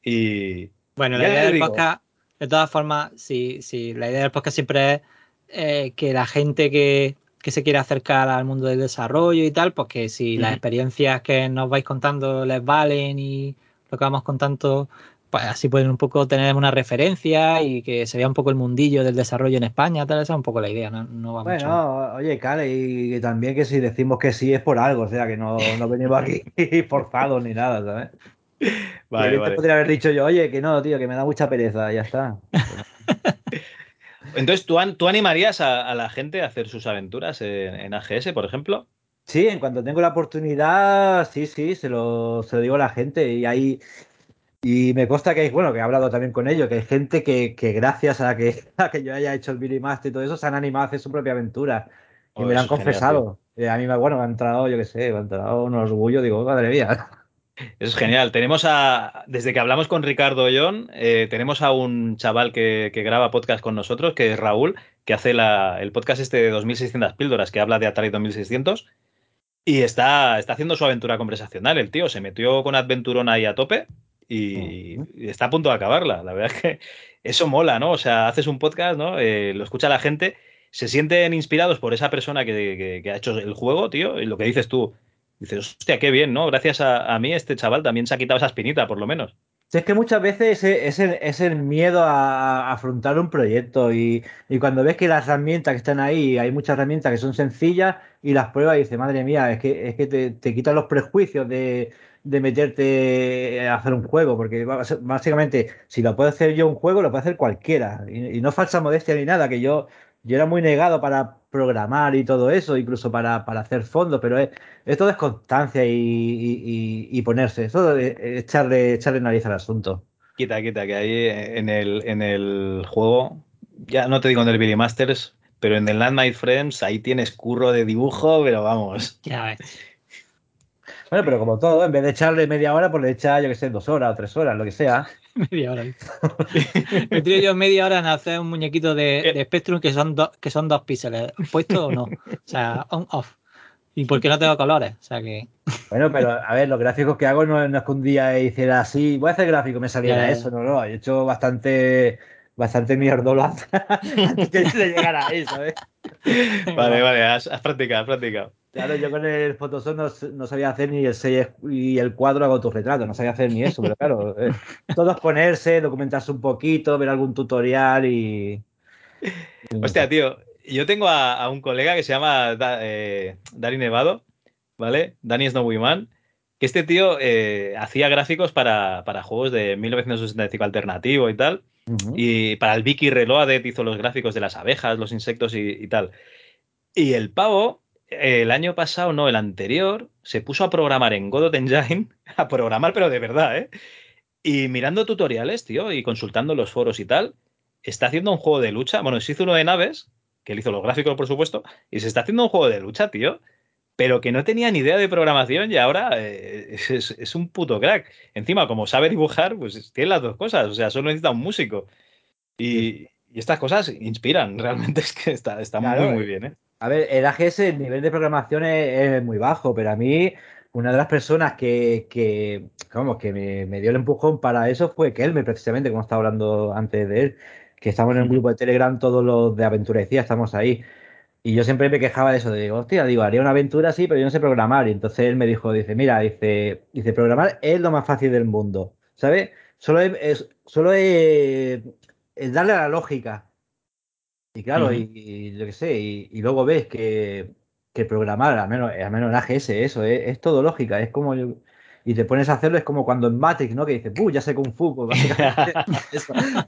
Y. Bueno, la idea del podcast, de todas formas, sí, sí, la idea del podcast siempre es eh, que la gente que, que, se quiere acercar al mundo del desarrollo y tal, pues que si las experiencias que nos vais contando les valen y lo que vamos contando así pueden un poco tener una referencia y que se vea un poco el mundillo del desarrollo en España, tal, esa es un poco la idea, no, no va bueno, oye, Cale, y también que si decimos que sí es por algo, o sea, que no, no venimos aquí forzados ni nada, ¿sabes? Vale, vale. podría haber dicho yo, oye, que no, tío, que me da mucha pereza, ya está. Entonces, ¿tú, ¿tú animarías a, la gente a hacer sus aventuras en, en, AGS, por ejemplo? Sí, en cuanto tengo la oportunidad, sí, sí, se lo, se lo digo a la gente. Y hay, y me consta que hay, bueno, que he hablado también con ellos, que hay gente que, que gracias a que, a que yo haya hecho el Billy Master y todo eso, se han animado a hacer su propia aventura. Y me lo han confesado. a mí, me, bueno, me ha entrado, yo qué sé, me ha entrado un orgullo, digo, madre mía. Eso es genial. Tenemos a, desde que hablamos con Ricardo John, eh, tenemos a un chaval que, que, graba podcast con nosotros, que es Raúl, que hace la, el podcast este de 2600 píldoras, que habla de Atari 2600. Y está, está haciendo su aventura conversacional. El tío se metió con Adventurón ahí a tope y, está a punto de acabarla. La verdad es que eso mola, ¿no? O sea, haces un podcast, ¿no? Eh, lo escucha la gente, se sienten inspirados por esa persona que, ha hecho el juego, tío, y lo que dices tú. Dices, hostia, qué bien, ¿no? Gracias a, mí este chaval también se ha quitado esa espinita, por lo menos. es que muchas veces es el, es el miedo a, afrontar un proyecto y, cuando ves que las herramientas que están ahí, hay muchas herramientas que son sencillas y las pruebas y dices, madre mía, es que, es que te, te quitan los prejuicios de, de meterte a hacer un juego, porque básicamente si lo puede hacer yo un juego, lo puede hacer cualquiera. Y, no falsa modestia ni nada, que yo, yo era muy negado para programar y todo eso, incluso para, para hacer fondos, pero es, esto es constancia y, y, ponerse, eso de echarle, echarle nariz al asunto. Quita, quita, que ahí en el, en el juego, ya no te digo en el Billy Masters, pero en el Land My Friends ahí tienes curro de dibujo, pero vamos. Ya ves. Bueno, pero como todo, en vez de echarle media hora, pues le echa, yo que sé, dos horas o tres horas, lo que sea. media hora. Me tiro yo media hora en hacer un muñequito de, de Spectrum que son, que son dos píxeles. ¿Puesto o no? O sea, on-off. ¿Y por qué no tengo colores? O sea que. Bueno, pero a ver, los gráficos que hago no, es que un día hiciera así, voy a hacer gráfico, me saliera eso, no, no. He hecho bastante bastante mierdolo antes de llegar a eso, ¿sabes? Vale, vale, has, practicado, has practicado. Claro, yo con el Photoshop no, sabía hacer ni el 6 y el cuadro hago tu retrato, no sabía hacer ni eso, pero claro, eh, todo es ponerse, documentarse un poquito, ver algún tutorial y. Hostia, tío, yo tengo a, un colega que se llama eh, Dani Nevado, ¿vale? Dani Snowyman, que este tío eh, hacía gráficos para, para, juegos de 1965 alternativo y tal. Y para el Vicky Reloaded hizo los gráficos de las abejas, los insectos y, tal. Y el pavo, el año pasado, no, el anterior, se puso a programar en Godot Engine, a programar, pero de verdad, ¿eh? Y mirando tutoriales, tío, y consultando los foros y tal, está haciendo un juego de lucha. Bueno, se hizo uno de naves, que él hizo los gráficos, por supuesto, y se está haciendo un juego de lucha, tío pero que no tenía ni idea de programación y ahora eh, es, un puto crack. Encima, como sabe dibujar, pues tiene las dos cosas, o sea, solo necesita un músico. Y, estas cosas inspiran, realmente es que está, está muy, muy bien. ¿eh? A ver, el AGS, el nivel de programación es, muy bajo, pero a mí una de las personas que, que, que me, dio el empujón para eso fue Kelme, precisamente, como estaba hablando antes de él, que estamos en un grupo de Telegram, todos los de Aventurecía, estamos ahí. Y yo siempre me quejaba de eso, de digo, hostia, digo, haría una aventura así, pero yo no sé programar. Y entonces él me dijo, dice, mira, dice, dice, programar es lo más fácil del mundo, ¿sabes? Solo es, solo es, darle a la lógica. Y claro, y, yo qué sé, y, luego ves que, que programar, al menos, al menos en AGS, eso, es, todo lógica, es como y te pones a hacerlo, es como cuando en Matrix, ¿no? Que dices, ¡puh! Ya sé Kung Fu. Pues básicamente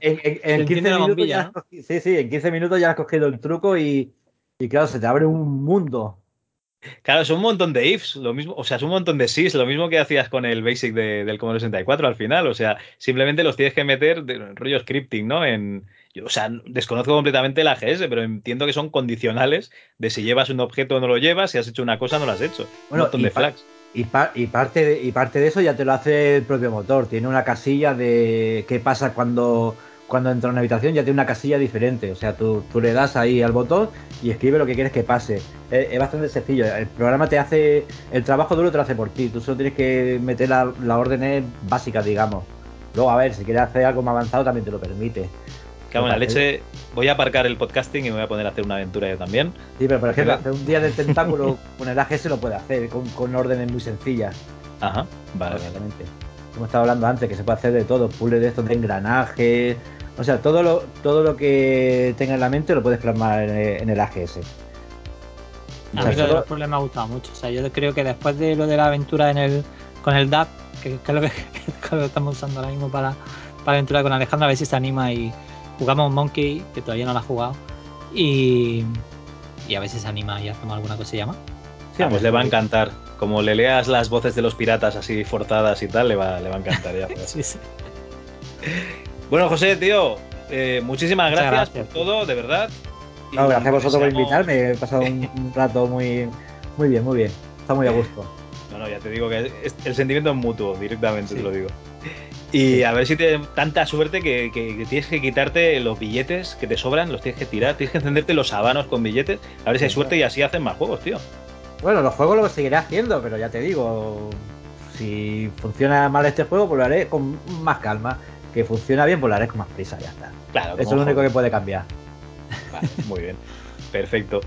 En, 15 minutos ya sí, sí, en 15 minutos ya has cogido el truco y, y claro, se te abre un mundo. Claro, es un montón de ifs, lo mismo, o sea, es un montón de sys, lo mismo que hacías con el basic del Commodore 64 al final, o sea, simplemente los tienes que meter de rollo scripting, ¿no? En, yo, o sea, desconozco completamente la AGS, pero entiendo que son condicionales de si llevas un objeto o no lo llevas, si has hecho una cosa o no lo has hecho. un montón de flags. Y, y, parte de, y parte de eso ya te lo hace el propio motor. Tiene una casilla de qué pasa cuando, cuando entra a una habitación, ya tiene una casilla diferente. O sea, tú, tú le das ahí al botón y escribe lo que quieres que pase. Es, bastante sencillo. El programa te hace. El trabajo duro te lo hace por ti. Tú solo tienes que meter las órdenes básicas, digamos. Luego, a ver, si quieres hacer algo más avanzado, también te lo permite. Claro, la leche, voy a aparcar el podcasting y me voy a poner a hacer una aventura yo también. Sí, pero por ejemplo, hacer un día del tentáculo con el AGS lo puede hacer, con, órdenes muy sencillas. Ajá, vale. Exactamente. Como estaba hablando antes, que se puede hacer de todo, puzzles de estos de engranajes. O sea, todo lo, todo lo que tenga en la mente lo puedes plasmar en, el AGS. A mí los problemas me ha gustado mucho. O sea, yo creo que después de lo de la aventura en el, con el DAP, que, es lo que, estamos usando ahora mismo para, para aventura con Alejandro, a ver si se anima y, jugamos Monkey, que todavía no la ha jugado, y, y a se anima y hacemos alguna cosilla más. Sí, pues le va a encantar. Como le leas las voces de los piratas así forzadas y tal, le va, le va a encantar ya. sí, sí. Bueno, José, tío, eh, muchísimas gracias, por todo, de verdad. No, gracias a vosotros por invitarme. He pasado un, rato muy, muy bien, muy bien. Está muy a gusto. No, no, ya te digo que el sentimiento es mutuo, directamente te lo digo. Y a ver si tienes tanta suerte que, tienes que quitarte los billetes que te sobran, los tienes que tirar, tienes que encenderte los habanos con billetes, a ver si hay suerte y así hacen más juegos, tío. Bueno, los juegos los seguiré haciendo, pero ya te digo, si funciona mal este juego, pues lo haré con más calma. Que funciona bien, pues lo haré con más prisa, ya está. Claro. Eso es lo único que puede cambiar. Vale, muy bien. Perfecto.